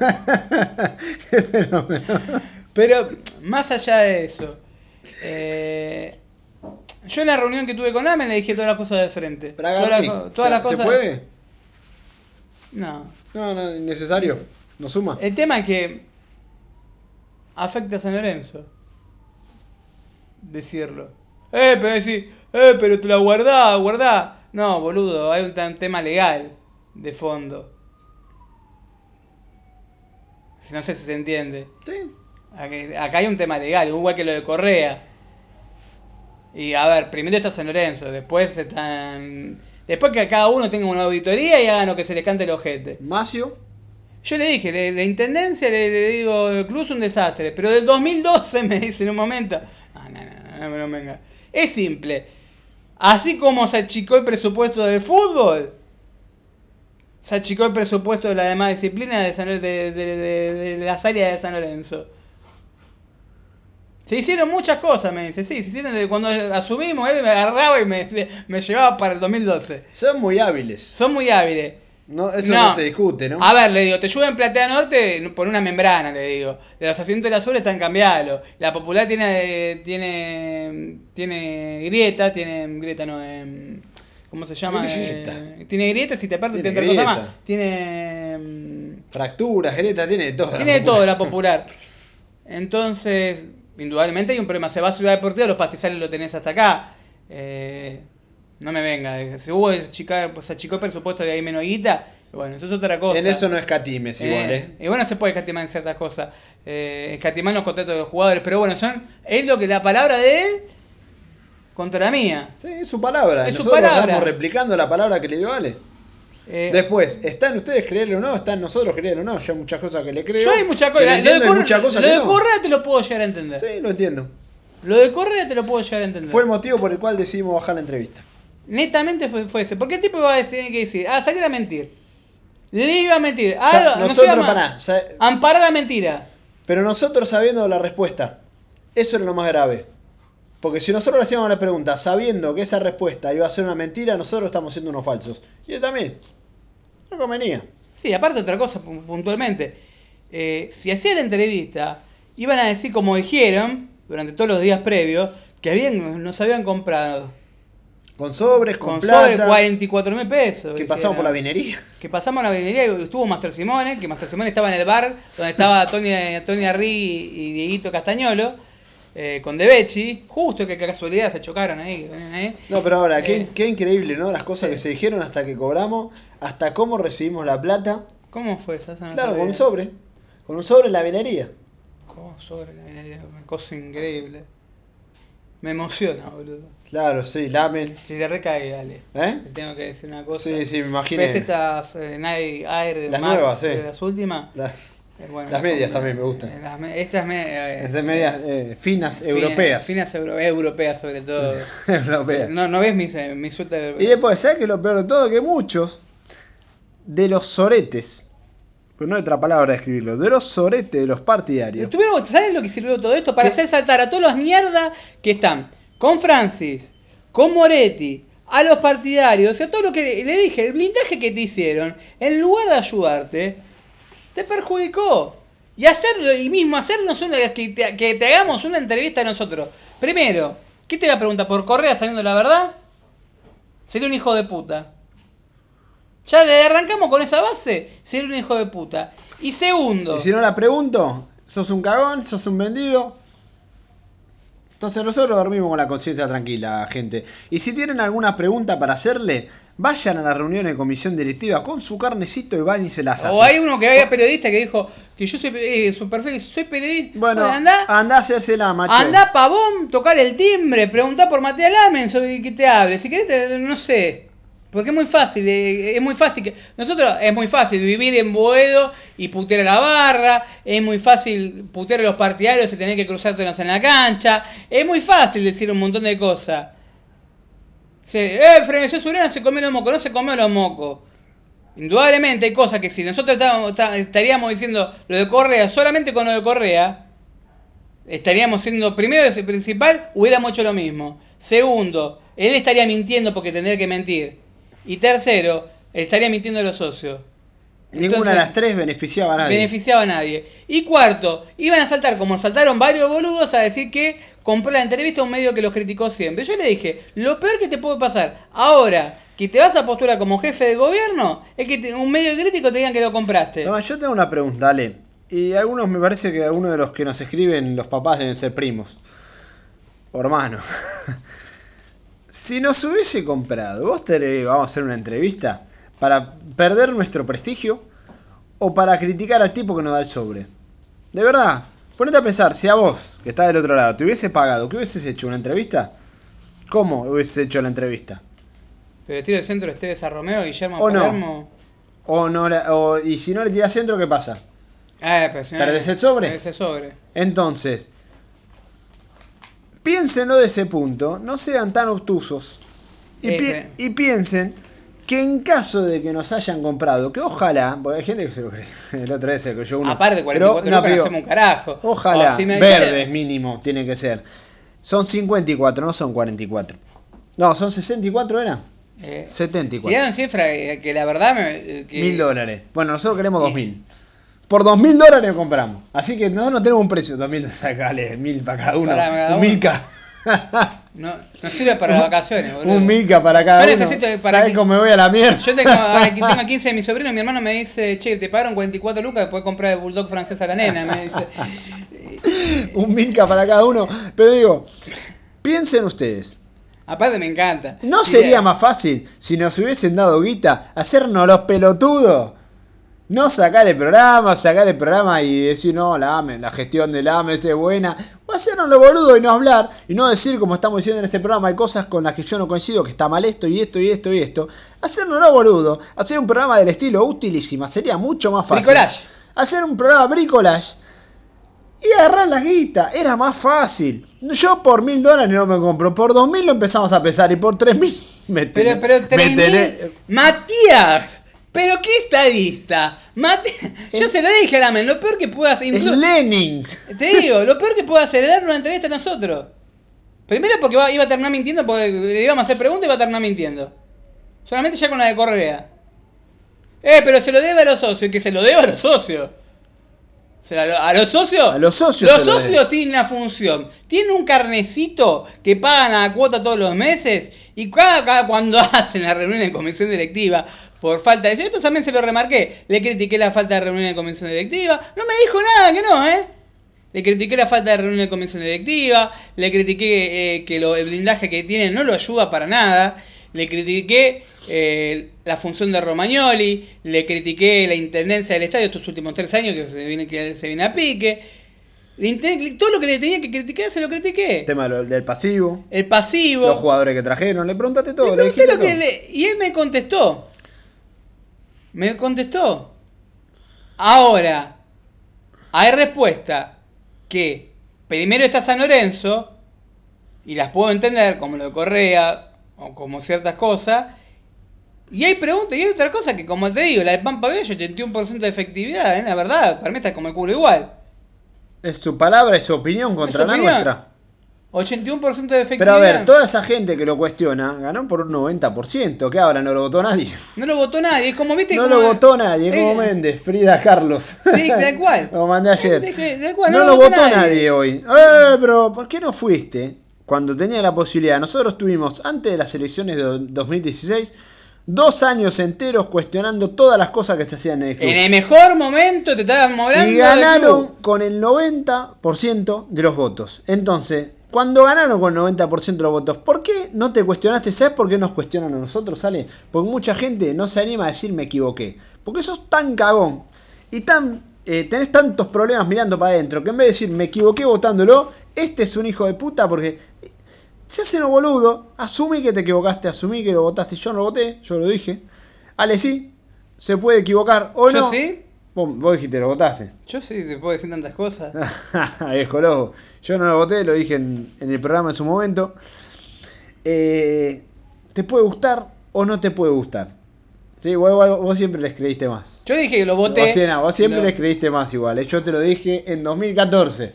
Qué fenómeno. Pero más allá de eso, eh, yo en la reunión que tuve con Amen le dije todas las cosas de frente. Todas las, todas las cosas. ¿Se puede? No. No, no, innecesario. No suma. El tema es que afecta a San Lorenzo. Decirlo. Eh, pero decir, eh, pero te la guardá, guardá. No, boludo, hay un, tema legal de fondo. Si no sé si se entiende. Sí. Acá, acá hay un tema legal, igual que lo de Correa. Y a ver, primero está San Lorenzo, después están. Después que cada uno tenga una auditoría y hagan lo que se les cante el ojete. Macio. Yo le dije, de intendencia le, le digo, el club es un desastre, pero del 2012 <laughs> me dice en un momento. No, no, no, no, no, no venga. Es simple. Así como se achicó el presupuesto del fútbol, se achicó el presupuesto de la demás disciplina de, San- de, de- de- de las áreas de San Lorenzo. Se hicieron muchas cosas, me dice. Sí, se hicieron desde cuando asumimos, él me agarraba y me, me llevaba para el 2012. Son muy hábiles. Son muy hábiles. No, eso no, se discute, ¿no? A ver, le digo, te ayuda en Platea Norte por una membrana, le digo. De los asientos del azul están cambiados. La popular tiene tiene tiene grieta, tiene grieta no, em, ¿cómo se llama? Grieta. Eh, tiene grieta si te aparte Tiene tiene otra cosa más. Tiene em, Fracturas, grietas, tiene de todo. tiene de todo la popular. Entonces, indudablemente hay un problema. Se va a Ciudad Deportiva, los pastizales lo tenés hasta acá. Eh, no me venga. Si hubo chica, pues achicó el presupuesto de ahí menos guita, bueno, eso es otra cosa. En eso no escatimes igual, Eh, ¿eh? Y bueno, se puede escatimar en ciertas cosas. Eh, escatimar los contratos de los jugadores. Pero bueno, son, es lo que la palabra de él contra la mía. Sí, es su palabra. Es su Nosotros palabra. estamos replicando la palabra que le dio Ale. Eh, Después, ¿está en ustedes creerle o no? ¿Está en nosotros creerle o no? Yo hay muchas cosas que le creo. yo hay muchas cosas. Lo de, Correa, muchas cosas lo de no. Correa te lo puedo llegar a entender. Sí, lo entiendo. Lo de Correa te lo puedo llegar a entender. Fue el motivo por el cual decidimos bajar la entrevista. Netamente fue, fue ese. Porque el tipo iba a decir, que decir, ah, salir a mentir. Le iba a mentir. Ah, no se nosotros, pará, sa- Amparar la mentira. pero nosotros sabiendo la respuesta, eso era lo más grave. Porque si nosotros le hacíamos la pregunta sabiendo que esa respuesta iba a ser una mentira, nosotros estamos siendo unos falsos. Y él también. No convenía. Sí, aparte otra cosa pu- puntualmente. Eh, si hacía la entrevista, iban a decir, como dijeron, durante todos los días previos, que habían, nos habían comprado Con sobres, con, con plata. sobre 44 mil pesos. que pasamos por la vinería. Que pasamos a la venería y estuvo Master Simone, que Master Simone estaba en el bar donde estaba Tony, Tony Arri y Dieguito Castañolo, eh, con De Becci, justo que casualidad se chocaron ahí. venían ahí. No, pero ahora, qué, Eh. qué increíble, ¿no? Las cosas que se dijeron hasta que cobramos, hasta cómo recibimos la plata. ¿Cómo fue esa? No Claro, con un sobre. Con un sobre en la vinería. ¿Cómo sobre la venería? Una cosa increíble. Me emociona, boludo. Claro, sí, lamen. Si te recae, dale. ¿Eh? Te tengo que decir una cosa. Sí, sí, me imaginé. ¿Ves estas eh, Nike Air Las Max, nuevas, sí. eh, Las últimas. Las, Eh, bueno, Las medias también me gustan. eh, las me- estas me, eh, medias eh, finas finas- europeas. Finas euro- europeas, sobre todo. <laughs> europeas. no, no ves mi, eh, mi suéter. Y después, ¿sabes qué es lo peor de todo? Que muchos de los soretes, pues no hay otra palabra de escribirlo, de los soretes de los partidarios. Estuvieron- ¿Sabes lo que sirvió todo esto? Para ¿Qué? hacer saltar a todos los mierdas que están con Francis, con Moretti, a los partidarios, o sea, todo lo que le dije, el blindaje que te hicieron, en lugar de ayudarte, te perjudicó. Y hacerlo, y mismo hacernos una, que te, hagamos una entrevista a nosotros. Primero, ¿qué te la pregunta? ¿Por Correa sabiendo la verdad? Sería un hijo de puta. Ya le arrancamos con esa base, sería un hijo de puta. Y segundo. Y si no la pregunto, sos un cagón, sos un vendido. Entonces nosotros dormimos con la conciencia tranquila, gente. Y si tienen alguna pregunta para hacerle, vayan a la reunión de comisión directiva con su carnecito y van y se las hacen. O hay uno que había periodista que dijo que yo soy eh, perfil, dice, soy periodista. Bueno, anda, anda a hacérsela, macho. anda pavón, tocar el timbre, preguntar por Matías Lamen sobre que te hable. Si querés, te- no sé. Porque es muy fácil, eh, es muy fácil. que Nosotros es muy fácil vivir en Boedo y putear a la barra, es muy fácil putear a los partidarios y tener que cruzártelos en la cancha, es muy fácil decir un montón de cosas. Sí, eh, Frenesio Surena se comió los mocos, no se comió los mocos. Indudablemente hay cosas que si nosotros estaríamos diciendo lo de Correa, solamente con lo de Correa, estaríamos siendo, primero y principal, hubiéramos hecho lo mismo. Segundo, él estaría mintiendo porque tendría que mentir. Y tercero, estaría mintiendo a los socios. Ninguna Entonces, de las tres beneficiaba a nadie. beneficiaba a nadie. Y cuarto, iban a saltar, como saltaron varios boludos, a decir que compró la entrevista a un medio que los criticó siempre. Yo le dije, lo peor que te puede pasar ahora que te vas a postular como jefe de gobierno es que te- un medio crítico te digan que lo compraste. No, yo tengo una pregunta, Ale. Y algunos, me parece que algunos de los que nos escriben, los papás deben ser primos. O hermanos. <laughs> si nos hubiese comprado, ¿vos te vamos a hacer una entrevista? ¿Para perder nuestro prestigio? ¿O para criticar al tipo que nos da el sobre? De verdad, ponete a pensar, si a vos, que estás del otro lado, te hubiese pagado, ¿qué hubieses hecho? ¿Una entrevista? ¿Cómo hubieses hecho la entrevista? Pero el tiro del centro Esteves a Romeo, Guillermo ¿O no? O no la- o- y si no le tiras centro, ¿qué pasa? Ah, pero si no- ¿Perdés el sobre? perdés el sobre. Entonces, piénsenlo de ese punto, no sean tan obtusos y, pi- Ese. y piensen que en caso de que nos hayan comprado, que ojalá, porque hay gente que se lo cree, <laughs> el otro día se creyó uno. Aparte, pero 44 no, lucas no hacemos un carajo. Ojalá, O si verdes mínimo tiene que ser. Son 54, no son 44. No, son 64, ¿era? Eh, 74. Tiraron cifra que, que la verdad me. eh, que- Mil dólares. Bueno, nosotros queremos dos mil. Por dos mil dólares compramos. Así que nosotros no tenemos un precio. Dos mil, sacale mil para cada uno. Para cada un uno. milka. No, no sirve para las vacaciones, boludo. un milka para cada uno. necesito para ¿Sabes cómo me voy a la mierda? Yo tengo, tengo 15 de mi sobrino, mi hermano me dice, che, te pagaron 44 lucas, puedes comprar el bulldog francés a la nena, me dice. <laughs> un milka para cada uno. Pero digo, piensen ustedes. Aparte me encanta. ¿No sería más fácil si nos hubiesen dado guita hacernos los pelotudos? No sacar el programa, sacar el programa y decir, no, la AME, la gestión del AME es buena. O hacernos lo boludo y no hablar y no decir, como estamos diciendo en este programa, hay cosas con las que yo no coincido, que está mal esto y esto y esto y esto. Hacernos lo boludo, hacer un programa del estilo utilísima, sería mucho más fácil. Bricolage. Hacer un programa bricolage y agarrar la guita, era más fácil. Yo por mil dólares no me compro, por dos mil lo empezamos a pesar y por tres mil <laughs> me Pero, pero, tres mil- Matías, pero qué estadista. Mati- <laughs> Yo se lo dije a Lamen, lo peor que puede hacer. Es inclu- Lenin. Te digo, lo peor que puede hacer es darle una entrevista a nosotros. Primero porque va- iba a terminar mintiendo, porque le íbamos a hacer preguntas y iba a terminar mintiendo. Solamente ya con la de Correa. Eh, pero se lo debe a los socios, y que se lo debe a los socios. ¿A los socios? A los socios Los socios tienen una función. Tienen un carnecito que pagan a la cuota todos los meses y cada, cada cuando <laughs> hacen la reunión en comisión directiva por falta de eso, esto también se lo remarqué. Le critiqué la falta de reunión en comisión directiva. No me dijo nada que no, ¿eh? Le critiqué la falta de reunión en comisión directiva, le critiqué eh, que lo, el blindaje que tiene no lo ayuda para nada, le critiqué eh, la función de Romagnoli, le critiqué la intendencia del estadio estos últimos tres años que se viene, que se viene a pique. Todo lo que le tenía que criticar se lo critiqué. El tema del pasivo, El pasivo. los jugadores que trajeron, le preguntaste todo, Le le pregunté lo que todo. le- y él me contestó. Me contestó. Ahora, hay respuesta que primero está San Lorenzo, y las puedo entender, como lo de Correa, o como ciertas cosas. Y hay preguntas y hay otra cosa que, como te digo, la de Pampa Bello, 81% de efectividad, ¿eh? la verdad, para mí está como el culo igual. Es su palabra, es su opinión contra su la opinión. nuestra. 81% de efectividad. Pero a ver, toda esa gente que lo cuestiona ganó por un 90%, que ahora no lo votó nadie. No lo votó nadie, es como viste. No como- lo votó nadie, como Eh, Méndez, Frida Carlos. Sí, tal cual. <laughs> Lo mandé ayer. Cual, no, lo votó nadie. hoy. Eh, pero ¿por qué no fuiste cuando tenía la posibilidad? Nosotros tuvimos, antes de las elecciones de 2016, dos años enteros cuestionando todas las cosas que se hacían en el club. En el mejor momento te estábamos hablando Y ganaron con el 90% de los votos. Entonces, cuando ganaron con el 90% de los votos, ¿por qué no te cuestionaste? ¿Sabes por qué nos cuestionan a nosotros, Ale? Porque mucha gente no se anima a decir me equivoqué. Porque sos tan cagón y tan eh, tenés tantos problemas mirando para adentro que en vez de decir me equivoqué votándolo, este es un hijo de puta porque se hacen los boludo, asumí que te equivocaste, asumí que lo votaste, yo no lo voté, yo lo dije. Ale sí, se puede equivocar o Yo no. sí, Vos, vos dijiste, lo votaste. yo sí, te puedo decir tantas cosas. <laughs> Viejo loco. Yo no lo voté, lo dije en, en el programa en su momento. Eh, ¿Te puede gustar o no te puede gustar? Sí, vos, vos- vos siempre les creíste más. Yo dije que lo voté. Vos, sí, no, vos siempre les creíste más igual. eh. Yo te lo dije en 2014.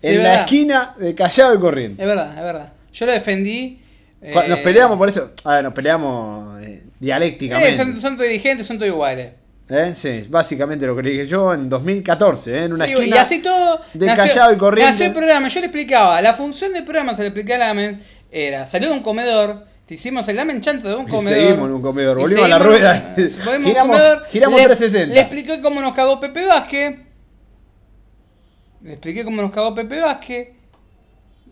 Sí, en la esquina de Callao y Corriente. Es verdad, es verdad. Yo lo defendí. Cu- eh, Nos peleamos por eso. A ver, nos peleamos eh, eh, dialécticamente. son, son todos dirigentes, son todos iguales. ¿Eh? Sí, básicamente lo que le dije yo en 2014, ¿eh? en una Sí, esquina. y así todo. de Callao y Corrientes. nació el programa. Yo le explicaba. La función del programa, se le expliqué a Lamen, era salir de un comedor. Te hicimos el Lamen chanta de un Y comedor. seguimos en un comedor, volvimos a la rueda. volvimos Giramos- comedor. giramos le, 360. Le expliqué cómo nos cagó Pepe Vázquez. Le expliqué cómo nos cagó Pepe Vázquez.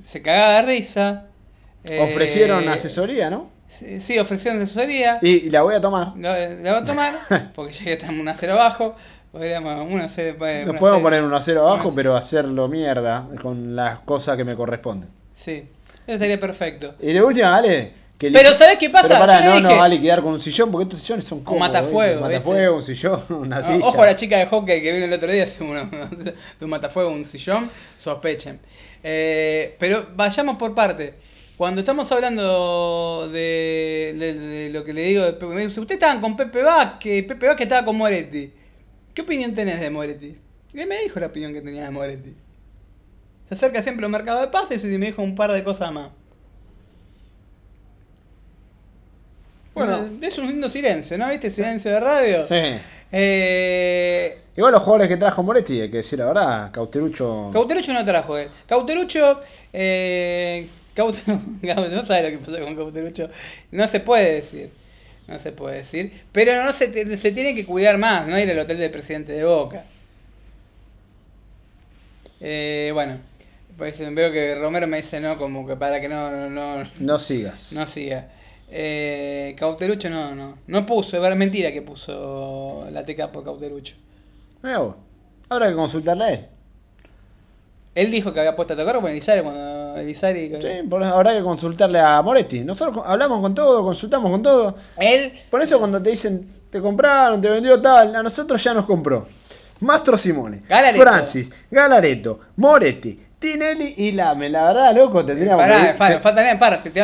Se cagaba de risa. Eh, Ofrecieron asesoría, ¿no? Sí, sí, ofrecieron asesoría. Y, y la voy a tomar. La, la voy a tomar, <laughs> porque ya que estamos 1 a 0 abajo. Podríamos 1 a 0. Nos podemos poner 1 a 0 abajo, pero hacerlo mierda con las cosas que me corresponden. Sí, eso sería perfecto. Y de última, vale. Que Pero liqui- ¿sabés qué pasa? Pero le no dije- nos va a liquidar con un sillón, porque estos sillones son cómodos. matafuego, ¿viste? ¿viste? Matafuego, un sillón, <laughs> una silla. Ojo a la chica de hockey que vino el otro día, <laughs> hace uno- de un matafuego, un sillón, sospechen. Eh, pero vayamos por parte. Cuando estamos hablando de, de- de lo que le digo de Pepe, me dice, ustedes estaban con Pepe Vázquez, Pepe Vázquez estaba con Moretti. ¿Qué opinión tenés de Moretti? Y él me dijo la opinión que tenía de Moretti. Se acerca siempre a un mercado de pases y me dijo un par de cosas más. Bueno. Es un lindo silencio, ¿no? ¿Viste? Silencio de radio. Sí. Eh, Igual los jugadores que trajo Moretti, hay que decir la verdad, Cauterucho. Cauterucho no trajo, eh. Cauterucho, eh, Caute- <laughs> no sabe lo que pasó con Cauterucho. No se puede decir. No se puede decir. Pero no se, se tiene que cuidar más, no ir al hotel del presidente de Boca. Eh, bueno, pues veo que Romero me dice no, como que para que no, no, no, No sigas. no siga. Eh, Cauterucho no, no. No puso, es mentira que puso la TK por Cauterucho. Vos. Habrá que consultarle a él. Él dijo que había puesto a tocar con Elizari cuando Elizari. Sí, por eso habrá que consultarle a Moretti. Nosotros hablamos con todo, consultamos con todo. Él Por eso cuando te dicen, te compraron, te vendió tal, a nosotros ya nos compró. Mastro Simone. Francis, Galareto, Moretti, Tinelli y Lame. La verdad, loco, tendríamos Pará, que... falta, te- falta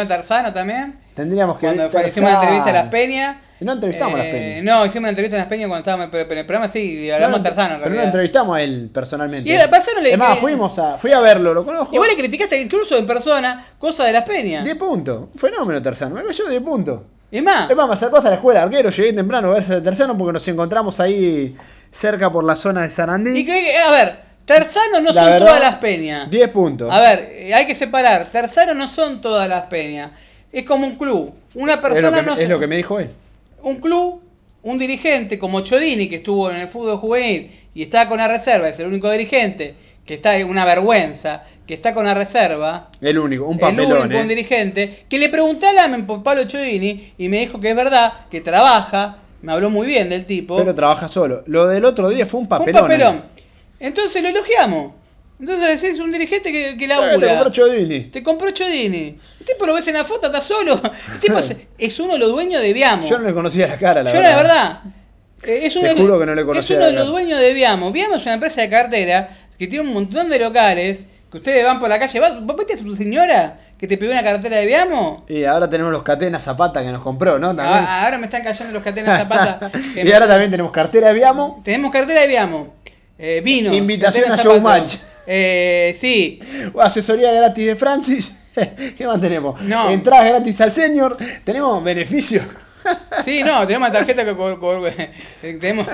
Tarzano también. tendríamos que Cuando hicimos Tarzán. entrevista a Las Peñas. Y no entrevistamos a Las Eh, Peñas. No, hicimos una entrevista en Las Peñas cuando estábamos en el programa sí, y hablamos No, a Tarzano en pero no lo entrevistamos a él personalmente. Y a le- Es más, le- fuimos a, fui a verlo, lo conozco. Y vos le criticaste incluso en persona cosas de Las Peñas. 10 puntos. Un fenómeno Tarzano. Me cayó 10 puntos. Es más, Es más, me acercó hasta la escuela de arquero, llegué temprano a verse de Tarzano porque nos encontramos ahí cerca por la zona de Sarandí. y que, a ver, Tarzano no La son verdad, todas las peñas. 10 puntos. A ver, eh, hay que separar. Tarzano no son todas las peñas. Es como un club. Una es, persona lo que, no es lo que me dijo él. Un club, un dirigente como Chodini, que estuvo en el fútbol juvenil y está con la reserva, es el único dirigente, que está en una vergüenza, que está con la reserva, El único, un el papelón. único un eh. dirigente, que le pregunté a Lamen por Pablo Chodini y me dijo que es verdad, que trabaja, me habló muy bien del tipo. Pero trabaja solo. Lo del otro día fue un Fue papelón. un papelón. eh. Entonces lo elogiamos. Entonces es un dirigente que, que Eh, te labura. compró Chodini. Te compró Chodini. El tipo lo ves en la foto, está solo. El tipo <laughs> es, es uno de los dueños de Viamo. Yo no le conocía la cara, la Yo verdad. la verdad. eh, Es uno, Te de- juro que no le es conocía uno de los dueños de Viamo. Viamo es una empresa de cartera que tiene un montón de locales. Que ustedes van por la calle. ¿Vas- ¿Vos viste a su señora que te pidió una cartera de Viamo? Y ahora tenemos los catenas Zapata que nos compró, ¿no? También. Ah, ahora me están cayendo los catenas zapatas. <laughs> que y ahora también tenemos cartera de Viamo. Tenemos cartera de Viamo. Eh, vino. Invitación a. Showmatch. Eh, sí. <laughs> Asesoría gratis de Francis. <laughs> ¿Qué más tenemos? No. Entradas gratis al senior. Tenemos beneficios. <laughs> Sí, no, tenemos tarjeta que eh, tenemos.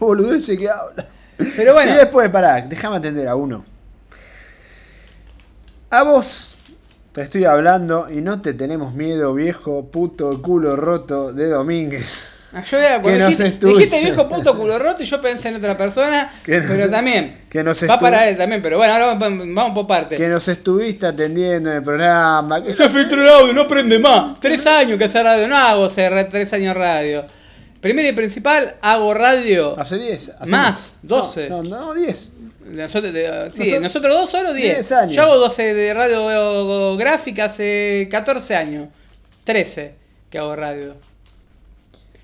Boludece que habla. Pero bueno. Y después, pará, déjame atender a uno. A vos te estoy hablando y no te tenemos miedo, viejo, puto, culo roto de Domínguez. Ah, Yo era, cuando dijiste, dijiste viejo puto culo roto y yo pensé en otra persona, Que nos- pero también. que nos va para él también, pero bueno, ahora vamos por parte. Que nos estuviste atendiendo en el programa. Que Se filtró el audio, no prende más. Tres años que hace radio, no hago hace re- tres años radio. Primero y principal, hago radio. Hace 10. hace Más, 12. No, no, no, 10. Nosotros, de- sí, Nosotros- nosotros dos solo 10. 10 años. Yo hago 12 de radio gráfica hace 14 años. 13 que hago radio.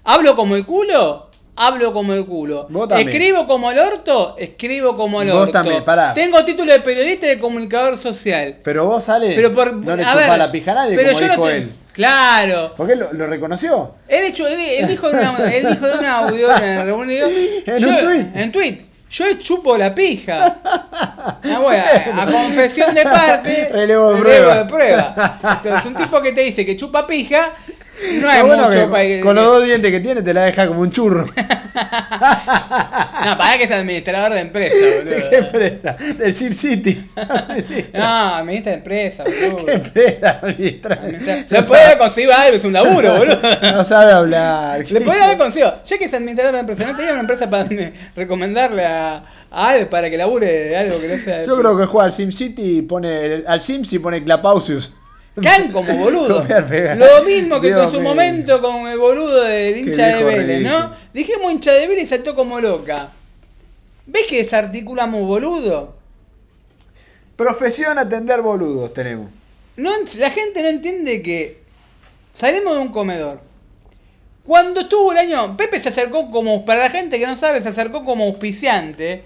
¿Hablo como el culo? Hablo como el culo. Vos. ¿Escribo como el orto? Escribo como el Vos orto. también, pará. Tengo título de periodista y de comunicador social. Pero vos, Ale, Pero por, no le a ver, la pija a nadie pero como yo no dijo te- él. Claro. ¿Por qué lo, lo reconoció? Él, hecho, él, él dijo, en una- <laughs> él dijo en un audio, en la reunión, En yo- un tuit. En tweet. Yo chupo la pija. Ah, bueno, a, <laughs> a confesión de parte. Relevo de prueba. de prueba. Entonces, un tipo que te dice que chupa pija, No hay Lo bueno mucho que para que- Con los dos dientes que tiene te la deja como un churro. <laughs> No, para que es administrador de empresa, <laughs> ¿De qué boludo. empresa? Del Sim City. <laughs> No, administra de empresa, boludo. ¿Qué empresa administra? Administra- No Le puede sabe- consigo algo, es un laburo, boludo. No sabe hablar. Le podría dar consigo, ya que es administrador de empresa, ¿no tenía una empresa para recomendarle a, a Al para que labure de algo que no sea. Yo creo que juega al Sim City y pone al Sims y pone Clapausius. Can como boludo. <laughs> Lo mismo que Dios con su mío. momento con el boludo del hincha de Vélez, ¿no? Dijimos hincha de Vélez y saltó como loca. ¿Ves que desarticulamos boludo? Profesión atender boludos tenemos. No, la gente no entiende que salimos de un comedor. Cuando estuvo el año, Pepe se acercó como, para la gente que no sabe, se acercó como auspiciante,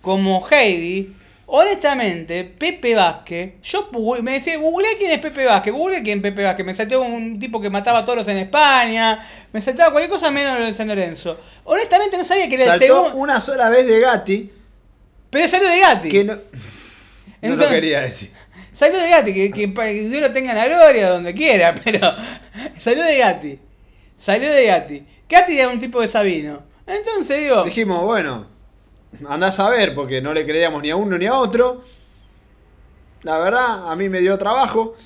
como Heidi. Honestamente, Pepe Vázquez, yo me decía, googleé quién es Pepe Vázquez, googleé quién es Pepe Vázquez, me saltó un tipo que mataba toros en España, me saltaba cualquier cosa menos lo de San Lorenzo. Honestamente no sabía que era el Saltó segundo, una sola vez de Gatti pero salió de Gatti. que no, <laughs> no Entonces- lo quería decir. Salió de Gatti, que, que, que Dios lo tenga en la gloria donde quiera, <laughs> pero salió de Gatti. Salió de Gatti. Gatti era un tipo de Sabino. Entonces digo, Dijimos, bueno, andás a ver porque no le creíamos ni a uno ni a otro. La verdad, a mí me dio trabajo.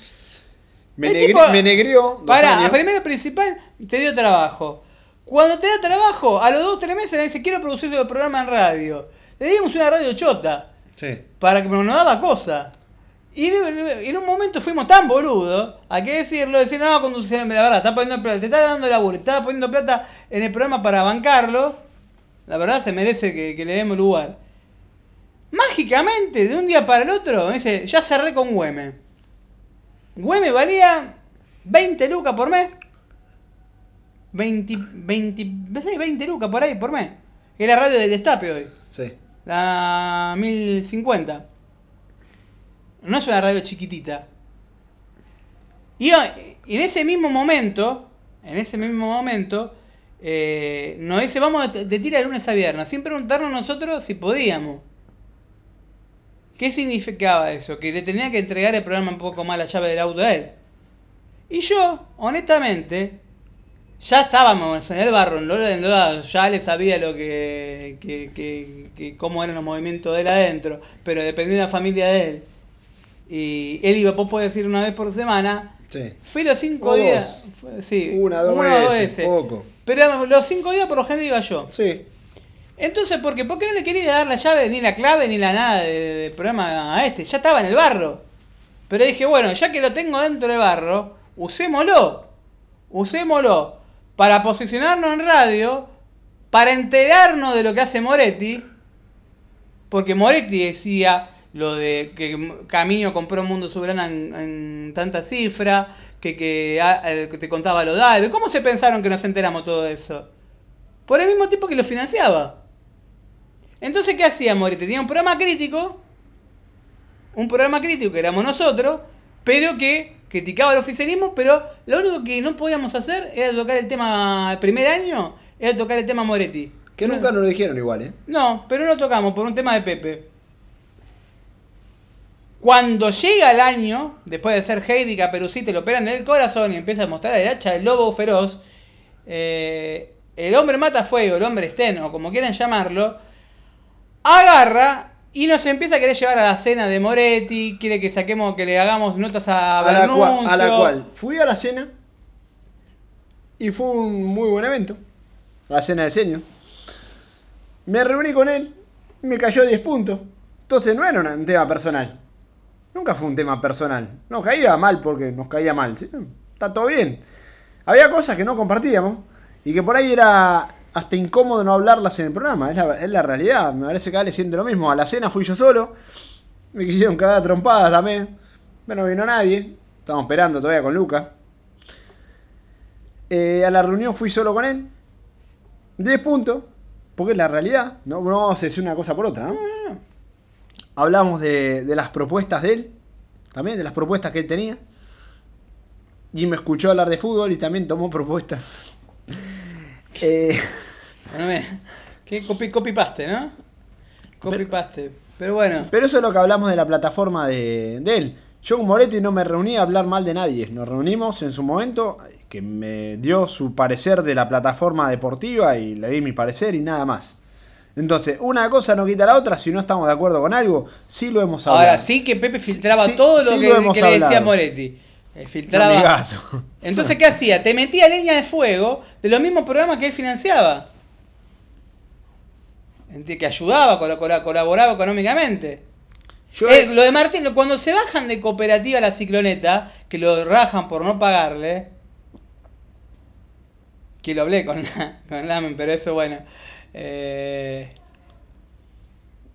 Me, negri- tipo- me negrió. años. primero principal, te dio trabajo. Cuando te da trabajo, a los dos o tres meses le dice, quiero producir el programa en radio. Le dimos una radio chota, Sí. para que nos daba cosa. Y de- en un momento fuimos tan boludos, hay que decirlo, decir, no, conducción, la verdad, está poniendo plata, te está dando laburo, te está poniendo plata en el programa para bancarlo, la verdad se merece que, que le demos lugar. Mágicamente, de un día para el otro, me dice, ya cerré con Güeme. Güeme valía 20 lucas por mes. 20, 20, no sé, 20 lucas por ahí por mes. Es la radio del destape hoy. Sí. La 1050. No es una radio chiquitita. Y y en ese mismo momento, en ese mismo momento, eh, nos dice, vamos de, tira de lunes a viernes, sin preguntarnos nosotros si podíamos. ¿Qué significaba eso? Que le tenía que entregar el programa un poco más la llave del auto a él. Y yo, honestamente, ya estábamos en el barro, en Lola, en Lola, ya le sabía lo que, que, que- que- cómo eran los movimientos de él adentro, pero dependía de la familia de él. Y él iba, vos podés decir una vez por semana, Sí. fui los cinco O días, sí, Una, dos una veces, poco. Pero los cinco días por lo general iba yo. Sí. Entonces, ¿por qué? ¿Por qué no le quería dar la llave, ni la clave, ni la nada de- programa a este? Ya estaba en el barro. Pero dije, bueno, ya que lo tengo dentro del barro, usémoslo. Usémoslo para posicionarnos en radio, para enterarnos de lo que hace Moretti. Porque Moretti decía lo de que Camino compró Mundo Soberano en, en tanta cifra, que, que, eh, que te contaba lo de. ¿Cómo se pensaron que nos enteramos todo eso? Por el mismo tipo que lo financiaba. Entonces, ¿qué hacía Moretti? Tenía un programa crítico, un programa crítico que éramos nosotros, pero que criticaba el oficialismo, pero lo único que no podíamos hacer era tocar el tema, el primer año, era tocar el tema Moretti. Que nunca nos lo dijeron igual, ¿eh? No, pero no tocamos por un tema de Pepe. Cuando llega el año, después de ser Heidi Caperuzzi, te lo operan del corazón y empieza a mostrar el hacha del lobo feroz, eh, el hombre mata fuego, el hombre estén, o como quieran llamarlo, agarra y nos empieza a querer llevar a la cena de Moretti, quiere que saquemos, que le hagamos notas a A la, cual, a la cual fui a la cena y fue un muy buen evento. La cena del seño. Me reuní con él, me cayó 10 puntos. Entonces no era un tema personal. Nunca fue un tema personal. Nos caía mal porque nos caía mal. Está todo bien. Había cosas que no compartíamos y que por ahí era hasta incómodo no hablarlas en el programa. Es la, es la realidad. Me parece que Ale siente lo mismo. A la cena fui yo solo. Me quisieron cagar trompadas también. No vino nadie. Estamos esperando todavía con Luca. Eh, a la reunión fui solo con él. 10 puntos. Porque es la realidad. No, no vamos a una cosa por otra. Hablamos de, de las propuestas de él. También de las propuestas que él tenía. Y me escuchó hablar de fútbol y también tomó propuestas. <laughs> Eh, qué copy, copy paste, ¿no? Copy Pero- paste. Pero bueno. pero eso es lo que hablamos de la plataforma de, de él. Yo con Moretti no me reuní a hablar mal de nadie. Nos reunimos en su momento, que que me dio su parecer de la plataforma deportiva y le di mi parecer y nada más. Entonces, una cosa no quita la otra, si no estamos de acuerdo con algo, sí lo hemos hablado. Ahora sí que Pepe filtraba Sí, todo lo que, lo hemos que le decía. Moretti. Eh, Filtraba. amigazo. Entonces, ¿qué hacía? Te metía leña al fuego de los mismos programas que él financiaba. Que ayudaba, col- col- colaboraba económicamente. Yo, Eh, lo de Martín, cuando se bajan de cooperativa a la cicloneta, que lo rajan por no pagarle, que lo hablé con, con Lamen, pero eso bueno, eh,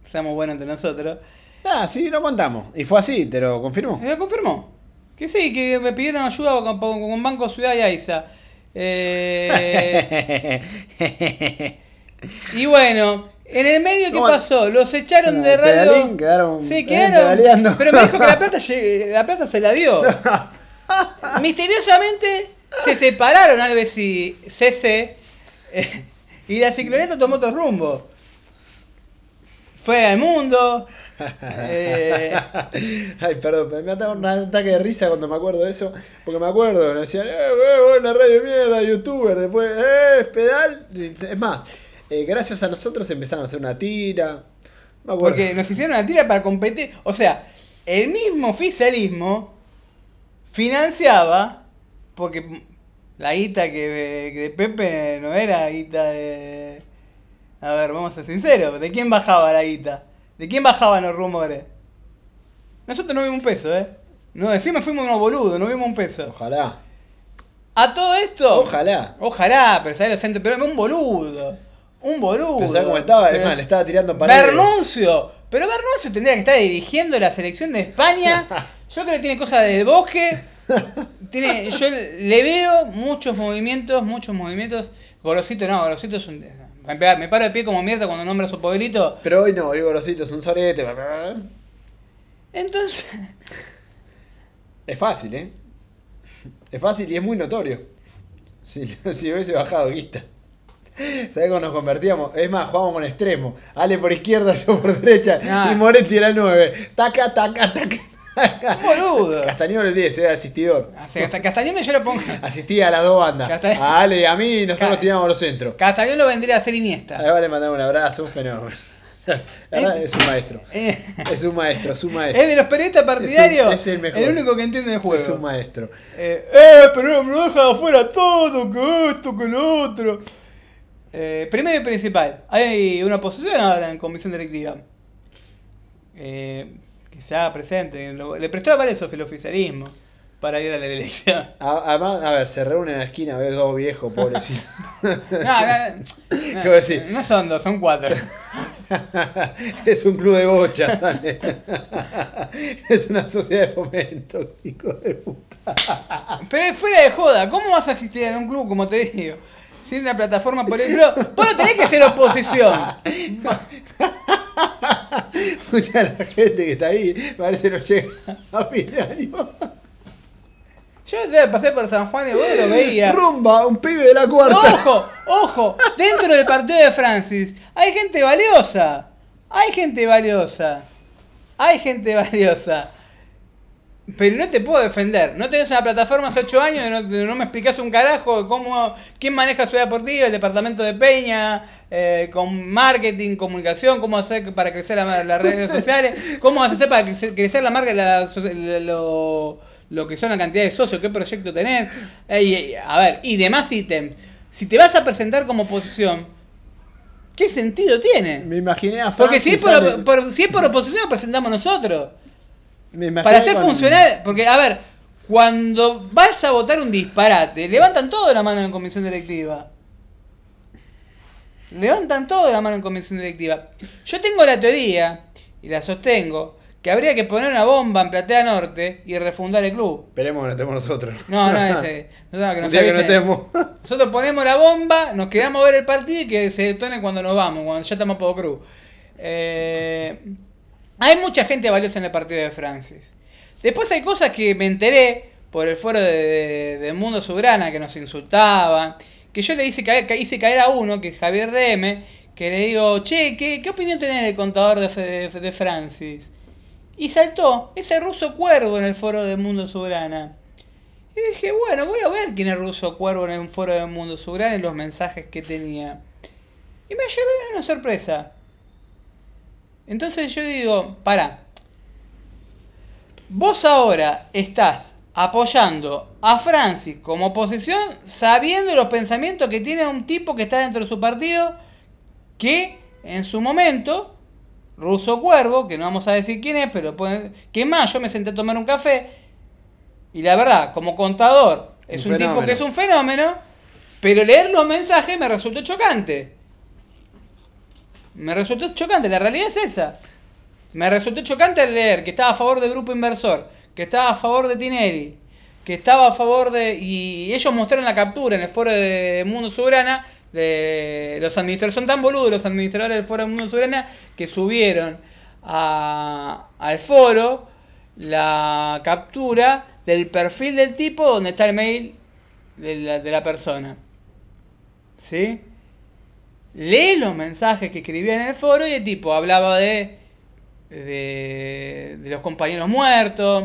seamos buenos entre nosotros, Ah, sí, lo contamos. Y fue así, te lo confirmó. eh, confirmó que sí, que me pidieron ayuda con, con Banco Ciudad y AISA. Eh, <laughs> y bueno, en el medio, ¿qué pasó? Los echaron de radio. pedalín, quedaron Sí, quedaron. pedaleando. Pero me dijo que la plata, la plata se la dio. <laughs> Misteriosamente se separaron Alves y CC eh, y la cicloneta tomó otro rumbo. Fue al mundo. <laughs> Eh. Ay, perdón, me da un ataque de risa cuando me acuerdo de eso. Porque me acuerdo, me decían, eh, eh, buena radio mierda, youtuber. Después, eh, pedal. Es más, eh, gracias a nosotros empezaron a hacer una tira. Me acuerdo. Porque nos hicieron una tira para competir. O sea, el mismo oficialismo financiaba, porque la guita que, que de Pepe no era guita de... A ver, vamos a ser sinceros, ¿de quién bajaba la guita? ¿De quién bajaban los rumores? Nosotros no vimos un peso, ¿eh? No, encima fuimos unos boludos, no vimos un peso. Ojalá. A todo esto... Ojalá. Ojalá, pero sabes lo siento, pero un boludo. Un boludo. Pero ¿sabes cómo estaba? Es Pero más, le estaba tirando paredes. Bernuncio. Pero Bernuncio tendría que estar dirigiendo la selección de España. <laughs> Yo creo que tiene cosas del bosque. Tiene, yo le veo muchos movimientos, muchos movimientos. Gorosito no, Gorosito es un... Me paro de pie como mierda cuando nombra a su pueblito. Pero hoy no, hoy Gorosito es un sorete. Entonces... Es fácil, ¿eh? Es fácil y es muy notorio. Si, si hubiese bajado guita. ¿Sabés cómo nos convertíamos? Es más, jugábamos con extremo. Ale por izquierda, yo por derecha. Ah. Y Moretti era el 9. Taca, taca, taca. <laughs> boludo. Castañón el 10, era asistidor. O sea, hasta Castañón yo lo pongo... <laughs> Asistía a las dos bandas. Casta- A Ale y a mí nosotros Ca- tirábamos los centros. Castañón lo vendría a hacer Iniesta. Ahora le mandamos un abrazo, un fenómeno. <laughs> La verdad, es un maestro. Eh, Es un maestro, es un maestro. Es de los periodistas partidarios. Es el mejor. único que entiende el juego. Es un maestro. Eh, eh, pero me deja de afuera todo, que esto, que lo otro. Eh, primero y principal, hay una oposición ahora en comisión directiva. Eh, que se haga presente. Le prestó a varios el oficialismo para ir a la elección. <laughs> A- Además, a ver, se reúnen en la esquina, ves dos viejos, pobrecitos. <laughs> No, no, <laughs> no, ¿Qué voy a decir? no son dos, son cuatro. es un club de bochas, es una sociedad de fomento, hijo de puta. Pero fuera de joda, ¿cómo vas a gestionar un club, como te digo? Sin una plataforma por ejemplo, vos no tenés que ser oposición. <laughs> Mucha de la gente que está ahí parece no llega a fin de año. Yo pasé por San Juan y vos lo veía. Rumba, un pibe de la cuarta. Ojo, ojo, dentro del partido de Francis hay gente valiosa. Hay gente valiosa. Hay gente valiosa. Pero no te puedo defender. No tenés una plataforma hace 8 años y no, no me explicás un carajo de cómo, quién maneja Ciudad Deportiva, el departamento de Peña, eh, con marketing, comunicación, cómo hacer para crecer la- las redes <laughs> sociales, cómo vas a hacer para crecer, crecer la marca, la, lo, lo que son la cantidad de socios, qué proyecto tenés. Eh, y- a ver, y demás ítems. Si te vas a presentar como oposición, ¿qué sentido tiene? Me imaginé a Porque si es por, por- si es por oposición, lo presentamos nosotros. Me Para ser funcional, porque a ver, cuando vas a votar un disparate, levantan todo la mano en comisión directiva. Levantan todo la mano en comisión directiva. Yo tengo la teoría, y la sostengo, que habría que poner una bomba en Platea Norte y refundar el club. Esperemos que no estemos nosotros. No, no, ese, no, <laughs> que nos que no estemos. Nosotros ponemos la bomba, nos quedamos a ver el partido y que se detone cuando nos vamos, cuando ya estamos por cruz. Eh, hay mucha gente valiosa en el partido de Francis. Después hay cosas que me enteré por el foro de, de- de Mundo Soberana que nos insultaban. Que yo le hice caer, a uno, que es Javier DM, que le digo, che, ¿qué, opinión tenés del contador de, de- de Francis? Y saltó ese ruso cuervo en el foro de Mundo Soberana. Y dije, bueno, voy a ver quién es Ruso Cuervo en el foro del Mundo Subran en los mensajes que tenía. Y me llevé una sorpresa. Entonces yo digo, para. Vos ahora estás apoyando a Francis como oposición sabiendo los pensamientos que tiene un tipo que está dentro de su partido que en su momento, Ruso Cuervo, que no vamos a decir quién es, pero pueden, que más, yo me senté a tomar un café y la verdad, como contador, es un, Un tipo que es un fenómeno, pero leer los mensajes me resultó chocante. Me resultó chocante, la realidad es esa. Me resultó chocante leer que estaba a favor del grupo inversor, que estaba a favor de Tinelli, que estaba a favor de... Y ellos mostraron la captura en el foro de Mundo Soberana, de los administradores, son tan boludos los administradores del foro de Mundo Soberana, que subieron al foro la captura del perfil del tipo donde está el mail de la, de la persona. ¿Sí? Lee los mensajes que escribía en el foro y el tipo hablaba de, de, de los compañeros muertos,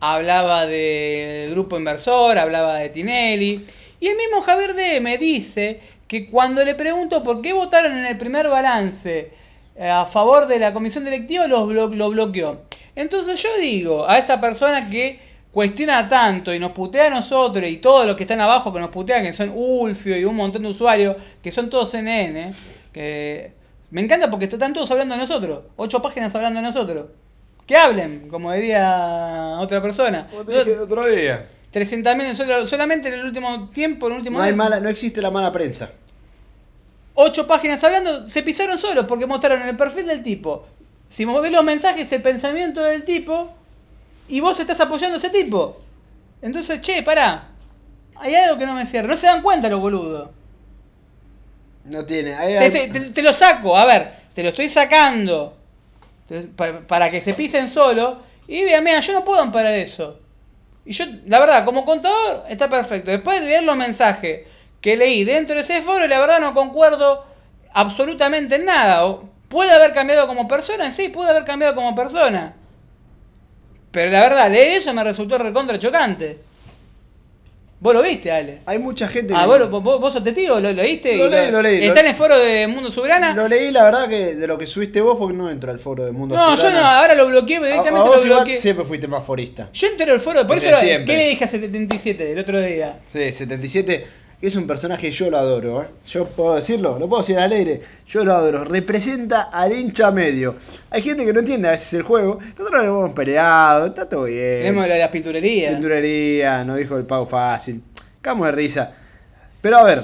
hablaba del grupo inversor, hablaba de Tinelli. Y el mismo Javier D. me dice que cuando le pregunto por qué votaron en el primer balance eh, a favor de la comisión directiva, lo, blo- lo bloqueó. Entonces yo digo a esa persona que cuestiona tanto y nos putea a nosotros y todos los que están abajo que nos putean, que son Ulfio y un montón de usuarios, que son todos CNN, que me encanta porque están todos hablando de nosotros, ocho páginas hablando de nosotros. Que hablen, como diría otra persona. Como te dije el otro día. 300.000 solo- solamente en el último tiempo, en el último No hay mala, no existe la mala prensa. ocho páginas hablando, se pisaron solos porque mostraron el perfil del tipo. Si vos ves los mensajes, el pensamiento del tipo, y vos estás apoyando a ese tipo. Entonces, che, pará. Hay algo que no me cierra. No se dan cuenta los boludos. No tiene. hay- Te, te- te- te lo saco, a ver, te lo estoy sacando. Para que se pisen solo. Y vean, mira, yo no puedo amparar eso. Y yo, la verdad, como contador, está perfecto. Después de leer los mensajes que leí dentro de ese foro, la verdad no concuerdo absolutamente en nada. ¿Puede haber cambiado como persona? Sí, puede haber cambiado como persona. Pero la verdad, leer eso me resultó recontra chocante. ¿Vos lo viste, Ale? hay mucha gente Ah, que- vos, vos, vos sos testigo, ¿lo, lo viste? Lo Y leí, lo leí, Está lo- en el foro de Mundo Soberana. Lo leí, la verdad, que de lo que subiste vos, porque no entro al foro de Mundo No, yo Soberana. no, ahora lo bloqueé, A- a directamente vos lo bloqueé. siempre fuiste más forista. Yo entero el foro, por Desde eso, siempre. ¿qué le dije a 77 el otro día? Sí, 77 es un personaje que yo lo adoro, ¿eh? Yo puedo decirlo, lo puedo decir al aire, yo lo adoro. Representa al hincha medio. Hay gente que no entiende a veces el juego. Nosotros lo hemos peleado, está todo bien. Tenemos la, la pinturería. Pinturería, nos dijo el pago fácil. Camo de risa. Pero a ver,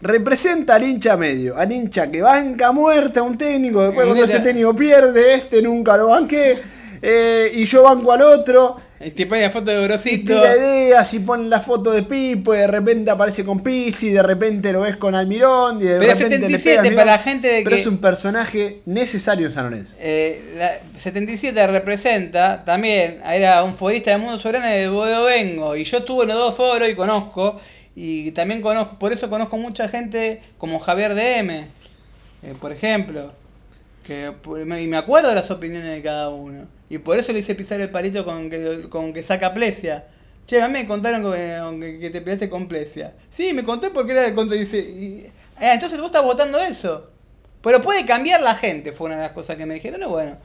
representa al hincha medio, al hincha que banca muerta a un técnico, después cuando ese técnico pierde, este nunca lo banqué, eh, y yo banco al otro. El tipo la foto de Y Grosito. tira ideas y pone la foto de Pipo y de repente aparece con Pizzi, de repente lo ves con Almirón y de Pero repente le 77 pega al para la gente de Pero que- es un personaje necesario en San Lorenzo. Eh, la 77 representa también, era un forista del mundo soberano de Boedo Vengo. Y yo estuve en los dos foros y conozco. Y también conozco, por eso conozco mucha gente como Javier DM, eh, por ejemplo. Que, y me acuerdo de las opiniones de cada uno. Y por eso le hice pisar el palito con que, con que saca Plesia. Che, a mí me contaron que, que- te peleaste con Plesia. Sí, me conté porque era contra. y Dice, y- ah, entonces vos estás votando eso. Pero puede cambiar la gente, fue una de las cosas que me dijeron. No, bueno,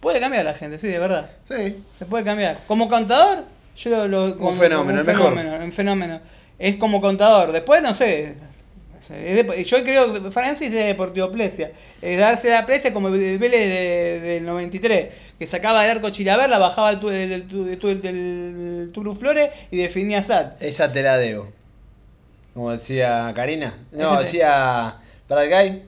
puede cambiar la gente, sí, de verdad. Sí. Se puede cambiar. Como contador, yo lo. lo- como- fenómeno, como el mejor. un fenómeno. Es como contador. Después, no sé. Yo creo que Francis es de Deportivo Plesia. Es darse la Plesia como el Vélez de- del 93. Que sacaba el arco Chilaverla, bajaba el, tu- el, el, tu- el, tu- el- el Turu Flores y definía a Sad. Esa te la debo. Como decía Karina. No, decía para el guy.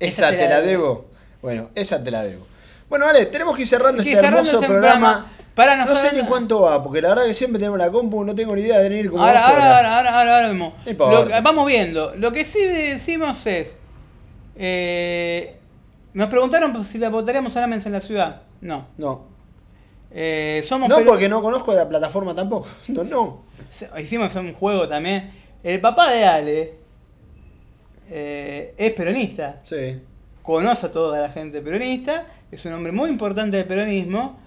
Esa, te, la debo. Bueno, esa te la debo. Bueno, vale, tenemos que ir cerrando este hermoso programa. Para, no no sé ni cuánto va, porque la verdad que siempre tenemos la compu, no tengo ni idea de ir como Ahora, ahora, ahora, ahora, ahora, ahora vemos. Lo vamos viendo. Lo que sí decimos es. eh, nos preguntaron si la votaríamos a Lamens en la ciudad. No. No. Eh, somos No, porque no conozco la plataforma tampoco. <laughs> No, no. Hicimos un juego también. El papá de Ale eh, es peronista. Sí. Conoce a toda la gente peronista. Es un hombre muy importante del peronismo.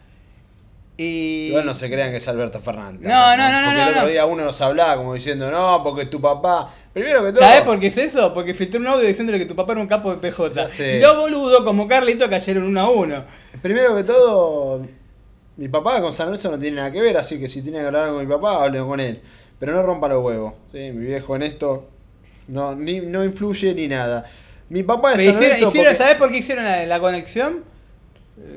Y... Igual no se crean que es Alberto Fernández. No, no, no, no, Porque no, el otro día uno nos hablaba como diciendo, no, porque tu papá. Primero que todo. ¿Sabes por qué es eso? Porque filtró un audio diciéndole que tu papá era un capo de PJ. Y los boludos, como Carlito, cayeron uno a uno. Primero que todo, mi papá con San Lorenzo no tiene nada que ver, así que si tiene que hablar con mi papá, hablen con él. Pero no rompa los huevos. ¿sí? Mi viejo en esto no, ni, no influye ni nada. Mi papá Pero San hicieron- Lorenzo. hicieron- porque- ¿Sabés por qué hicieron la, la conexión?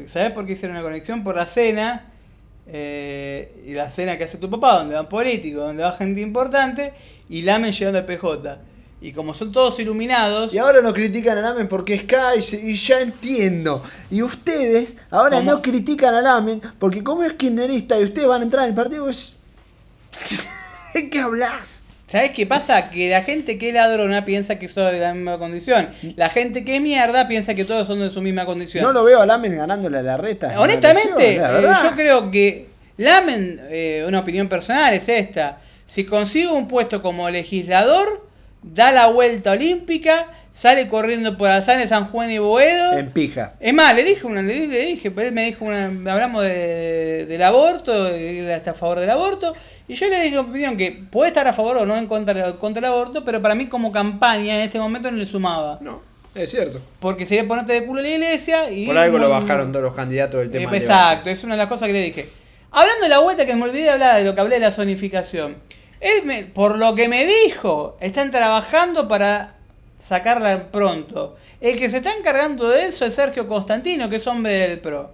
¿Sabés por qué hicieron la conexión? Por la cena. Eh, y la cena que hace tu papá, donde van políticos, donde va gente importante. Y lamen llegando al PJ. Y como son todos iluminados. Y ahora no critican al Amen porque es y ya entiendo. Y ustedes ahora ¿Cómo? no critican al Amen porque como es kirchnerista y ustedes van a entrar en el partido. <laughs> ¿De qué hablas? ¿Sabés qué pasa? Que la gente que es ladrona piensa que son de la misma condición. La gente que es mierda piensa que todos son de su misma condición. No lo veo al Amen ganándole a la reta. Honestamente, la eh, yo creo que Lamen, eh, una opinión personal es esta. Si consigue un puesto como legislador, da la vuelta olímpica, sale corriendo por Alzán de San Juan y Boedo. En pija. Es más, le dije una, le dije, le dije, él me dijo una, hablamos de, del aborto, él está a favor del aborto, y yo le dije mi opinión que puede estar a favor o no en contra, contra el aborto, pero para mí como campaña en este momento no le sumaba. No, es cierto. Porque sería ponerte de culo a la iglesia y... Por algo lo bajaron todos los candidatos del tema. exacto, es una de las cosas que le dije. Hablando de la vuelta que me olvidé de hablar de lo que hablé de la zonificación. Él, me- por lo que me dijo, están trabajando para sacarla pronto. El que se está encargando de eso es Sergio Constantino, que es hombre del PRO.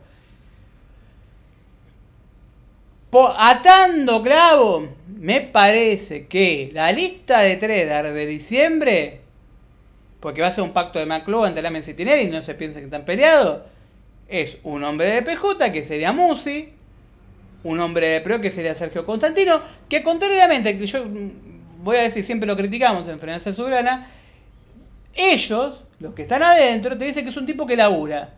Atando clavo, me parece que la lista de Tredar de diciembre, porque va a ser un pacto de McClough entre la Citinelli y no se piensa que están peleados, es un hombre de PJ, que sería Musi, un hombre de PRO, que sería Sergio Constantino, que contrariamente, que yo voy a decir, siempre lo criticamos en Frenancia Soberana, ellos, los que están adentro, te dicen que es un tipo que labura.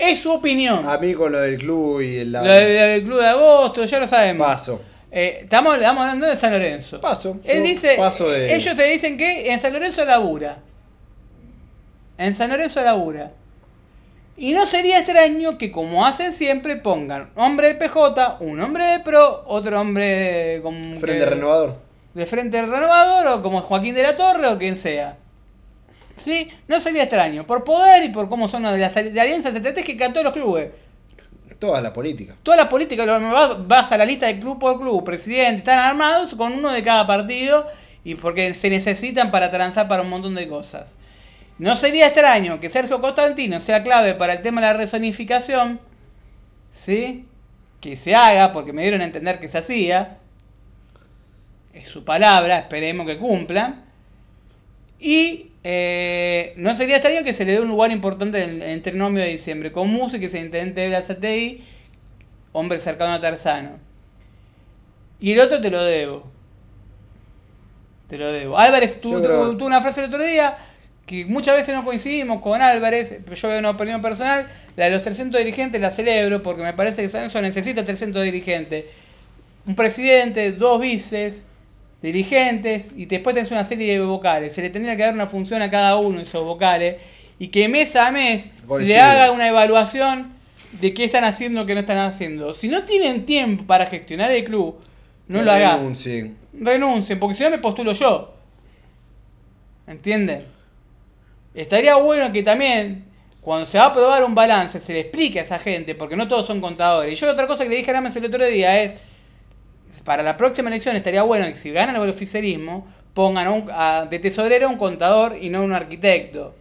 Es su opinión. A mí con lo del club y el Lo lo del Club de Agosto, ya lo sabemos. paso. Eh, estamos, estamos hablando de San Lorenzo. Paso. Él dice, paso de- ellos te dicen que en San Lorenzo labura. En San Lorenzo labura. Y no sería extraño que como hacen siempre pongan hombre de PJ, un hombre de PRO, otro hombre con Frente que- renovador. de Frente Renovador o como Joaquín de la Torre o quien sea. ¿Sí? No sería extraño. Por poder y por cómo son las alianzas estratégicas de todos los clubes. Toda la política. Toda la política, vas a la lista de club por club, presidente, están armados con uno de cada partido y porque se necesitan para transar para un montón de cosas. No sería extraño que Sergio Constantino sea clave para el tema de la rezonificación, ¿sí? Que se haga, porque me dieron a entender que se hacía. Es su palabra, esperemos que cumplan. Y eh, no sería extraño que se le dé un lugar importante en en el trinomio de diciembre, con Musi, que se intente de la CTI, hombre cercano a Tarzano. Y el otro te lo debo. Te lo debo. Álvarez tuvo, creo- una frase el otro día que muchas veces no coincidimos con Álvarez, pero yo veo una opinión personal, la de los 300 dirigentes la celebro porque me parece que San Lorenzo necesita 300 dirigentes. Un presidente, dos vices, dirigentes y después tenés una serie de vocales. Se le tendría que dar una función a cada uno de esos vocales y que mes a mes se le haga una evaluación de qué están haciendo qué no están haciendo. Si no tienen tiempo para gestionar el club, no Que lo hagas. renuncien. Renuncien, porque si no me postulo yo. ¿Entienden? Estaría bueno que también, cuando se va a aprobar un balance, se le explique a esa gente, porque no todos son contadores. Y yo otra cosa que le dije a Rames el otro día es, para la próxima elección estaría bueno que si ganan el oficialismo, pongan a un- a- de tesorero a un contador y no un arquitecto.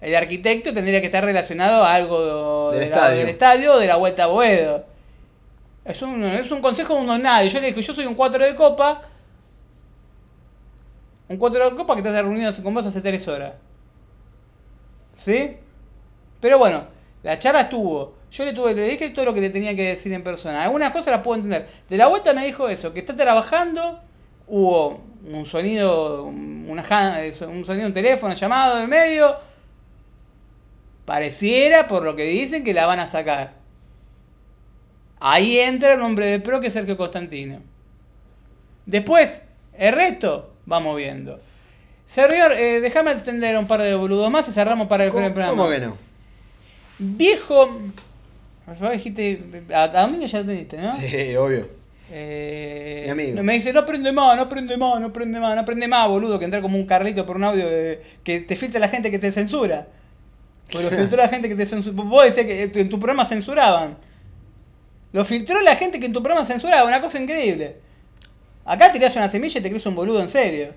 El arquitecto tendría que estar relacionado a algo Del de la- estadio. del estadio o de la vuelta a Boedo. Es un, es un consejo de un don nadie. Yo le dije, yo soy un 4 de copa. Un 4 de copa que te has reunido con vos hace 3 horas. ¿Sí? Pero bueno, la charla estuvo. Yo le, tuve, le dije todo lo que le tenía que decir en persona. Algunas cosas las puedo entender. De la vuelta me dijo eso, que está trabajando. Hubo un sonido, una, un sonido, un teléfono llamado en medio. Pareciera, por lo que dicen, que la van a sacar. Ahí entra el nombre de pro que es Sergio Constantino. Después, el resto, vamos viendo. Servidor, eh, déjame extender un par de boludos más y cerramos para el ¿Cómo, programa. cómo que no? Viejo Vos dijiste, a, a Domingo ya lo teniste, ¿no? Sí, obvio. Eh, Mi amigo. Me dice, no prende más, no prende más, no prende más, no prende más, boludo, que entrar como un carlito por un audio de- que te filtra la gente que te censura. Porque lo filtró la gente que te censura. Vos decías que en tu programa censuraban. Lo filtró la gente que en tu programa censuraba, una cosa increíble. Acá tirás una semilla y te crees un boludo en serio.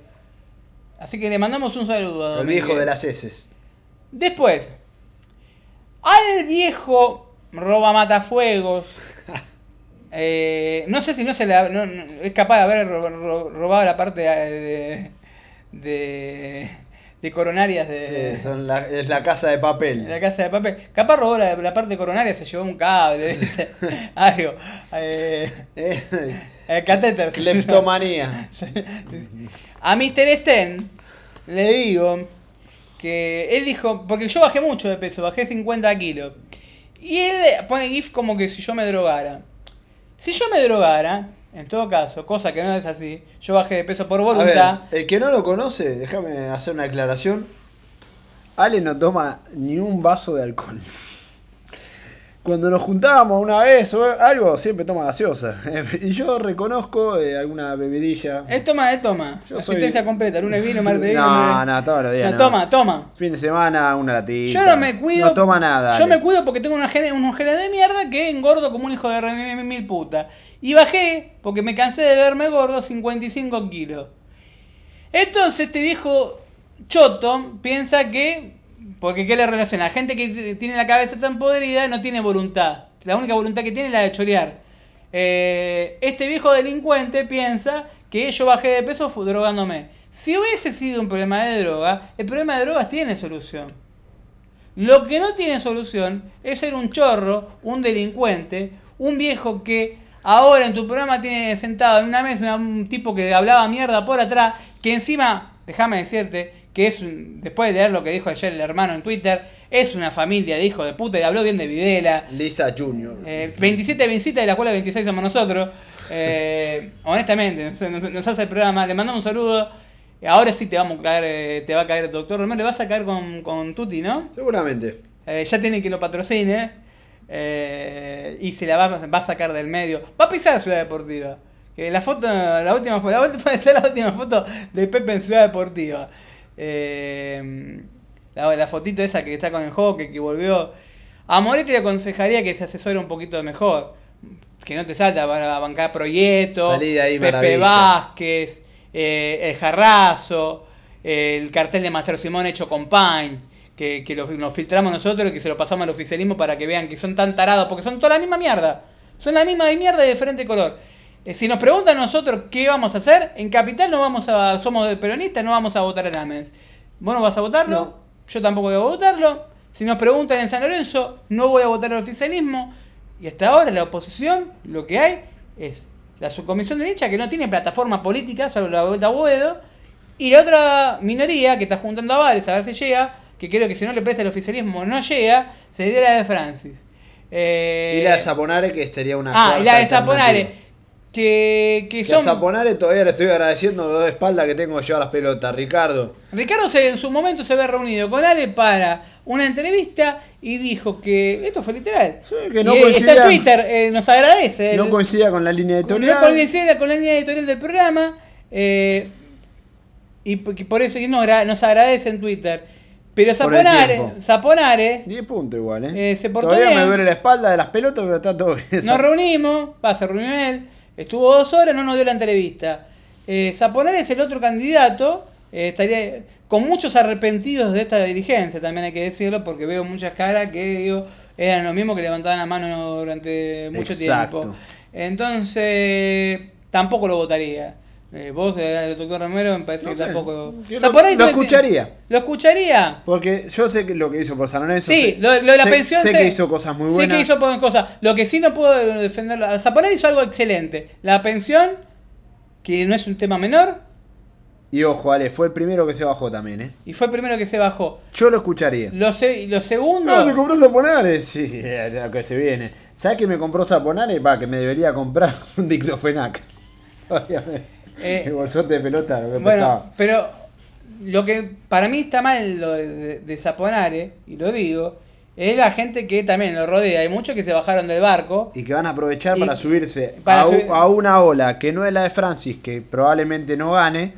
Así que le mandamos un saludo a El Domínguez. viejo de las heces. Después, al viejo roba matafuegos. <laughs> eh, no sé si no se le no- no- es capaz de haber ro- ro- robado la parte de, de, de coronarias de, Sí, son la- es la casa de de papel. la casa de papel. Capaz robó la, la parte coronaria, se llevó un cable, <laughs> algo. Eh, Eh, el catéter. Cleptomanía. <laughs> A Mr. Sten le digo que él dijo, porque yo bajé mucho de peso, bajé 50 kilos. Y él pone GIF como que si yo me drogara. Si yo me drogara, en todo caso, cosa que no es así, yo bajé de peso por A voluntad. ver, el que no lo conoce, déjame hacer una aclaración. Ale no toma ni un vaso de alcohol. Cuando nos juntábamos una vez o algo, siempre toma gaseosa. <laughs> Y yo reconozco eh, alguna bebidilla. Él toma, él toma. Yo soy- Asistencia completa, lunes vino, <laughs> martes vino. No, no, todos los días. No, no. Toma, toma. Fin de semana, una latita. Yo no me cuido. No toma nada. Yo me cuido porque tengo una gene- unos genes de mierda que engordo como un hijo de re mil, puta. Y bajé, porque me cansé de verme gordo, 55 kilos. Entonces este viejo choto piensa que. Porque ¿qué le relaciona? La gente que tiene la cabeza tan podrida no tiene voluntad. La única voluntad que tiene es la de chorear. Eh, este viejo delincuente piensa que yo bajé de peso drogándome. Si hubiese sido un problema de droga, el problema de drogas tiene solución. Lo que no tiene solución es ser un chorro, un delincuente, un viejo que ahora en tu programa tiene sentado en una mesa un tipo que hablaba mierda por atrás, que encima, déjame decirte, que es un- después de leer lo que dijo ayer el hermano en Twitter, es una familia de hijos de puta y habló bien de Videla. Lisa Junior. Eh, 27 visitas de la cual 26 somos nosotros. Eh, <laughs> honestamente, nos, hace el programa. Le mandamos un saludo. Ahora sí te vamos a caer, eh, te va a caer el doctor Romero. Le vas a caer con, con Tuti, ¿no? Seguramente. Eh, ya tiene que lo patrocine. y se la va, va a sacar del medio. Va a pisar Ciudad Deportiva. Que la foto, la última foto, la última <laughs> la última foto de Pepe en Ciudad Deportiva. Eh, la, la fotito esa que está con el hockey, que volvió. A Moretti le aconsejaría que se asesore un poquito mejor. Que no te salta para bancar Proyecto, de ahí, Pepe maravilla. Vázquez, eh, el Jarrazo, el cartel de Master Simón hecho con Paint, que, que lo, nos filtramos nosotros y que se lo pasamos al oficialismo para que vean que son tan tarados, porque son toda la misma mierda. Son la misma mierda de diferente color. Eh, si nos preguntan nosotros qué vamos a hacer, en Capital no vamos a, somos peronistas, no vamos a votar a Lamens. ¿Vos no vas a votarlo? No. Yo tampoco voy a votarlo. Si nos preguntan en San Lorenzo, no voy a votar al oficialismo. Y hasta ahora la oposición, lo que hay es la subcomisión de hincha que no tiene plataforma política, solo la vuelta a Boedo, y la otra minoría que está juntando avales a ver si llega, que creo que si no le presta el oficialismo no llega, sería la de Francis. Eh, y la de Zaponare, que sería una. Ah, y la de cuarta Que, que Que a. Zaponare todavía le estoy agradeciendo de espalda que tengo yo a las pelotas, Ricardo. Ricardo se, en su momento se había reunido con Ale para una entrevista y dijo que esto fue literal. Sí, que no y, eh, está en Twitter, eh, nos agradece. No el- coincidía con la línea editorial. no coincidía con la línea editorial del programa eh, y por eso nos, agra- nos agradece en Twitter. Pero Zaponare. Zaponare 10 puntos igual, ¿eh? Eh, se portó Todavía bien. me duele la espalda de las pelotas, pero está todo bien. Nos reunimos, va, se reunió él, estuvo dos horas, no nos dio la entrevista. Eh, Zaponare es el otro candidato, eh, estaría con muchos arrepentidos de esta dirigencia, también hay que decirlo, porque veo muchas caras que digo, eran los mismos que levantaban la mano durante mucho Exacto. tiempo. Entonces, tampoco lo votaría. Eh, vos, eh, el doctor Romero, me parece No que sé, tampoco. lo- Zaponare lo escucharía. ¿Lo escucharía? Porque yo sé que lo que hizo por San Lorenzo. Sí, sé, lo, lo de la sé- pensión Sé sé- que hizo cosas muy buenas. Sé que hizo cosas. Lo que sí no puedo defenderlo. Zaponari hizo algo excelente. La pensión, que no es un tema menor, Y ojo, Ale, fue el primero que se bajó también, ¿eh? y fue el primero que se bajó. Yo lo escucharía. Lo, se- lo segundo. No, te compró Zaponare. Sí, sí, lo que se viene. ¿Sabes que me compró Zaponare? Va, que me debería comprar <laughs> un diclofenac. <laughs> Obviamente. Eh, el bolsote de pelota, lo que bueno, pesaba. pero lo que para mí está mal lo de, de Zaponare, y lo digo, es la gente que también lo rodea. Hay muchos que se bajaron del barco. Y que van a aprovechar Y- para subirse para a, a una ola que no es la de Francis, que probablemente no gane,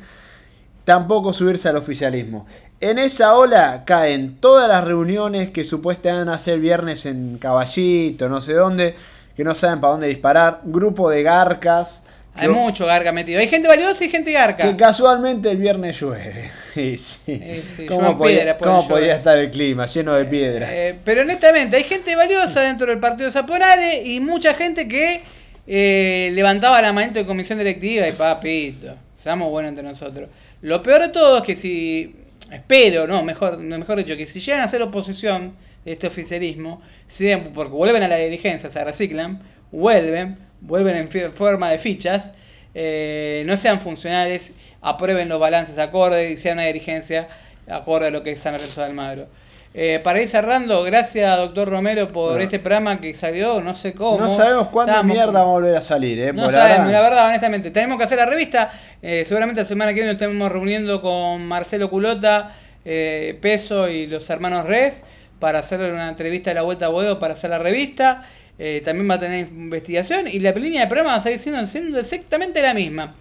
tampoco subirse al oficialismo. En esa ola caen todas las reuniones que supuestamente van a hacer viernes en Caballito, no sé dónde, que no saben para dónde disparar, grupo de garcas. Hay mucho garca metido. Hay gente valiosa y gente garca. Que casualmente el viernes llueve. <laughs> Y sí. Eh, sí, ¿Cómo, podía, cómo estar el clima? Lleno de piedras. Eh, pero honestamente, hay gente valiosa dentro del partido de Zaponale y mucha gente que eh, levantaba la manito de comisión directiva y papito, seamos buenos entre nosotros. Lo peor de todo es que si, espero, no, mejor, no, mejor dicho, que si llegan a ser oposición de este oficialismo, si porque vuelven a la dirigencia, se reciclan, vuelven, vuelven en forma de fichas, eh, no sean funcionales, aprueben los balances acordes y sea una dirigencia acorde a lo que es San Lorenzo de Almagro. Eh, para ir cerrando, gracias doctor Romero por Bueno. este programa que salió, no sé cómo. no sabemos cuándo Estábamos- mierda va a volver a salir, ¿eh? No Por sabemos, ahora- la verdad, honestamente. Tenemos que hacer la revista. eh, seguramente la semana que viene nos estemos reuniendo con Marcelo Culota, eh, Peso y los hermanos Res para hacer una entrevista de la vuelta a Boedo para hacer la revista. Eh, también va a tener investigación y la línea de programa va a seguir siendo, siendo exactamente la misma.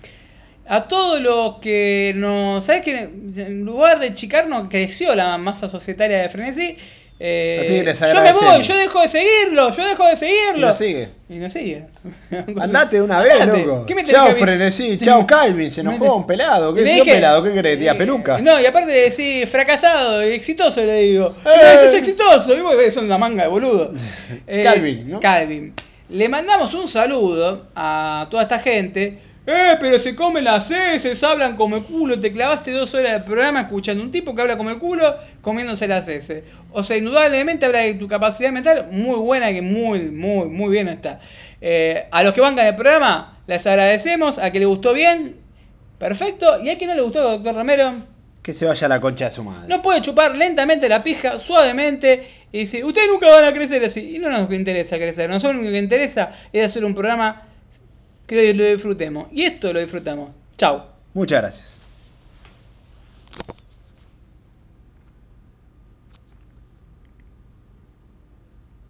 A todos los que nos. ¿Sabes que En lugar de chicarnos, creció la masa societaria de Frenesí. Eh, Así que les yo me voy, yo dejo de seguirlo, yo dejo de Y seguirlo. lo sigue. Y no sigue. <laughs> Andate de una vez, Andate. loco. ¿Qué me que avisar? frenesí. Chao, Calvin. Se <laughs> Me- enojó un pelado. ¿Qué Y dije- pelado? ¿Qué querés? ¿Tía eh, peluca? No, y aparte de decir fracasado y exitoso, le digo. Eh. Pero sos exitoso. Y vos ves, son una manga de boludo. <laughs> Eh, Calvin, ¿no? Calvin. Le mandamos un saludo a toda esta gente. Eh, pero se comen las heces, hablan como el culo. Te clavaste dos horas de programa escuchando un tipo que habla como el culo comiéndose las heces. O sea, indudablemente habla de tu capacidad mental muy buena, que muy, muy, muy bien está. Eh, a los que bancan el programa, les agradecemos. A que le gustó bien, perfecto. Y a que no le gustó, doctor Romero, Que se vaya a la concha de su madre. no puede chupar lentamente la pija, suavemente, y dice, ustedes nunca van a crecer así. Y no nos interesa crecer, nosotros lo que nos interesa es hacer un programa que lo disfrutemos. Y esto lo disfrutamos. Chao. Muchas gracias.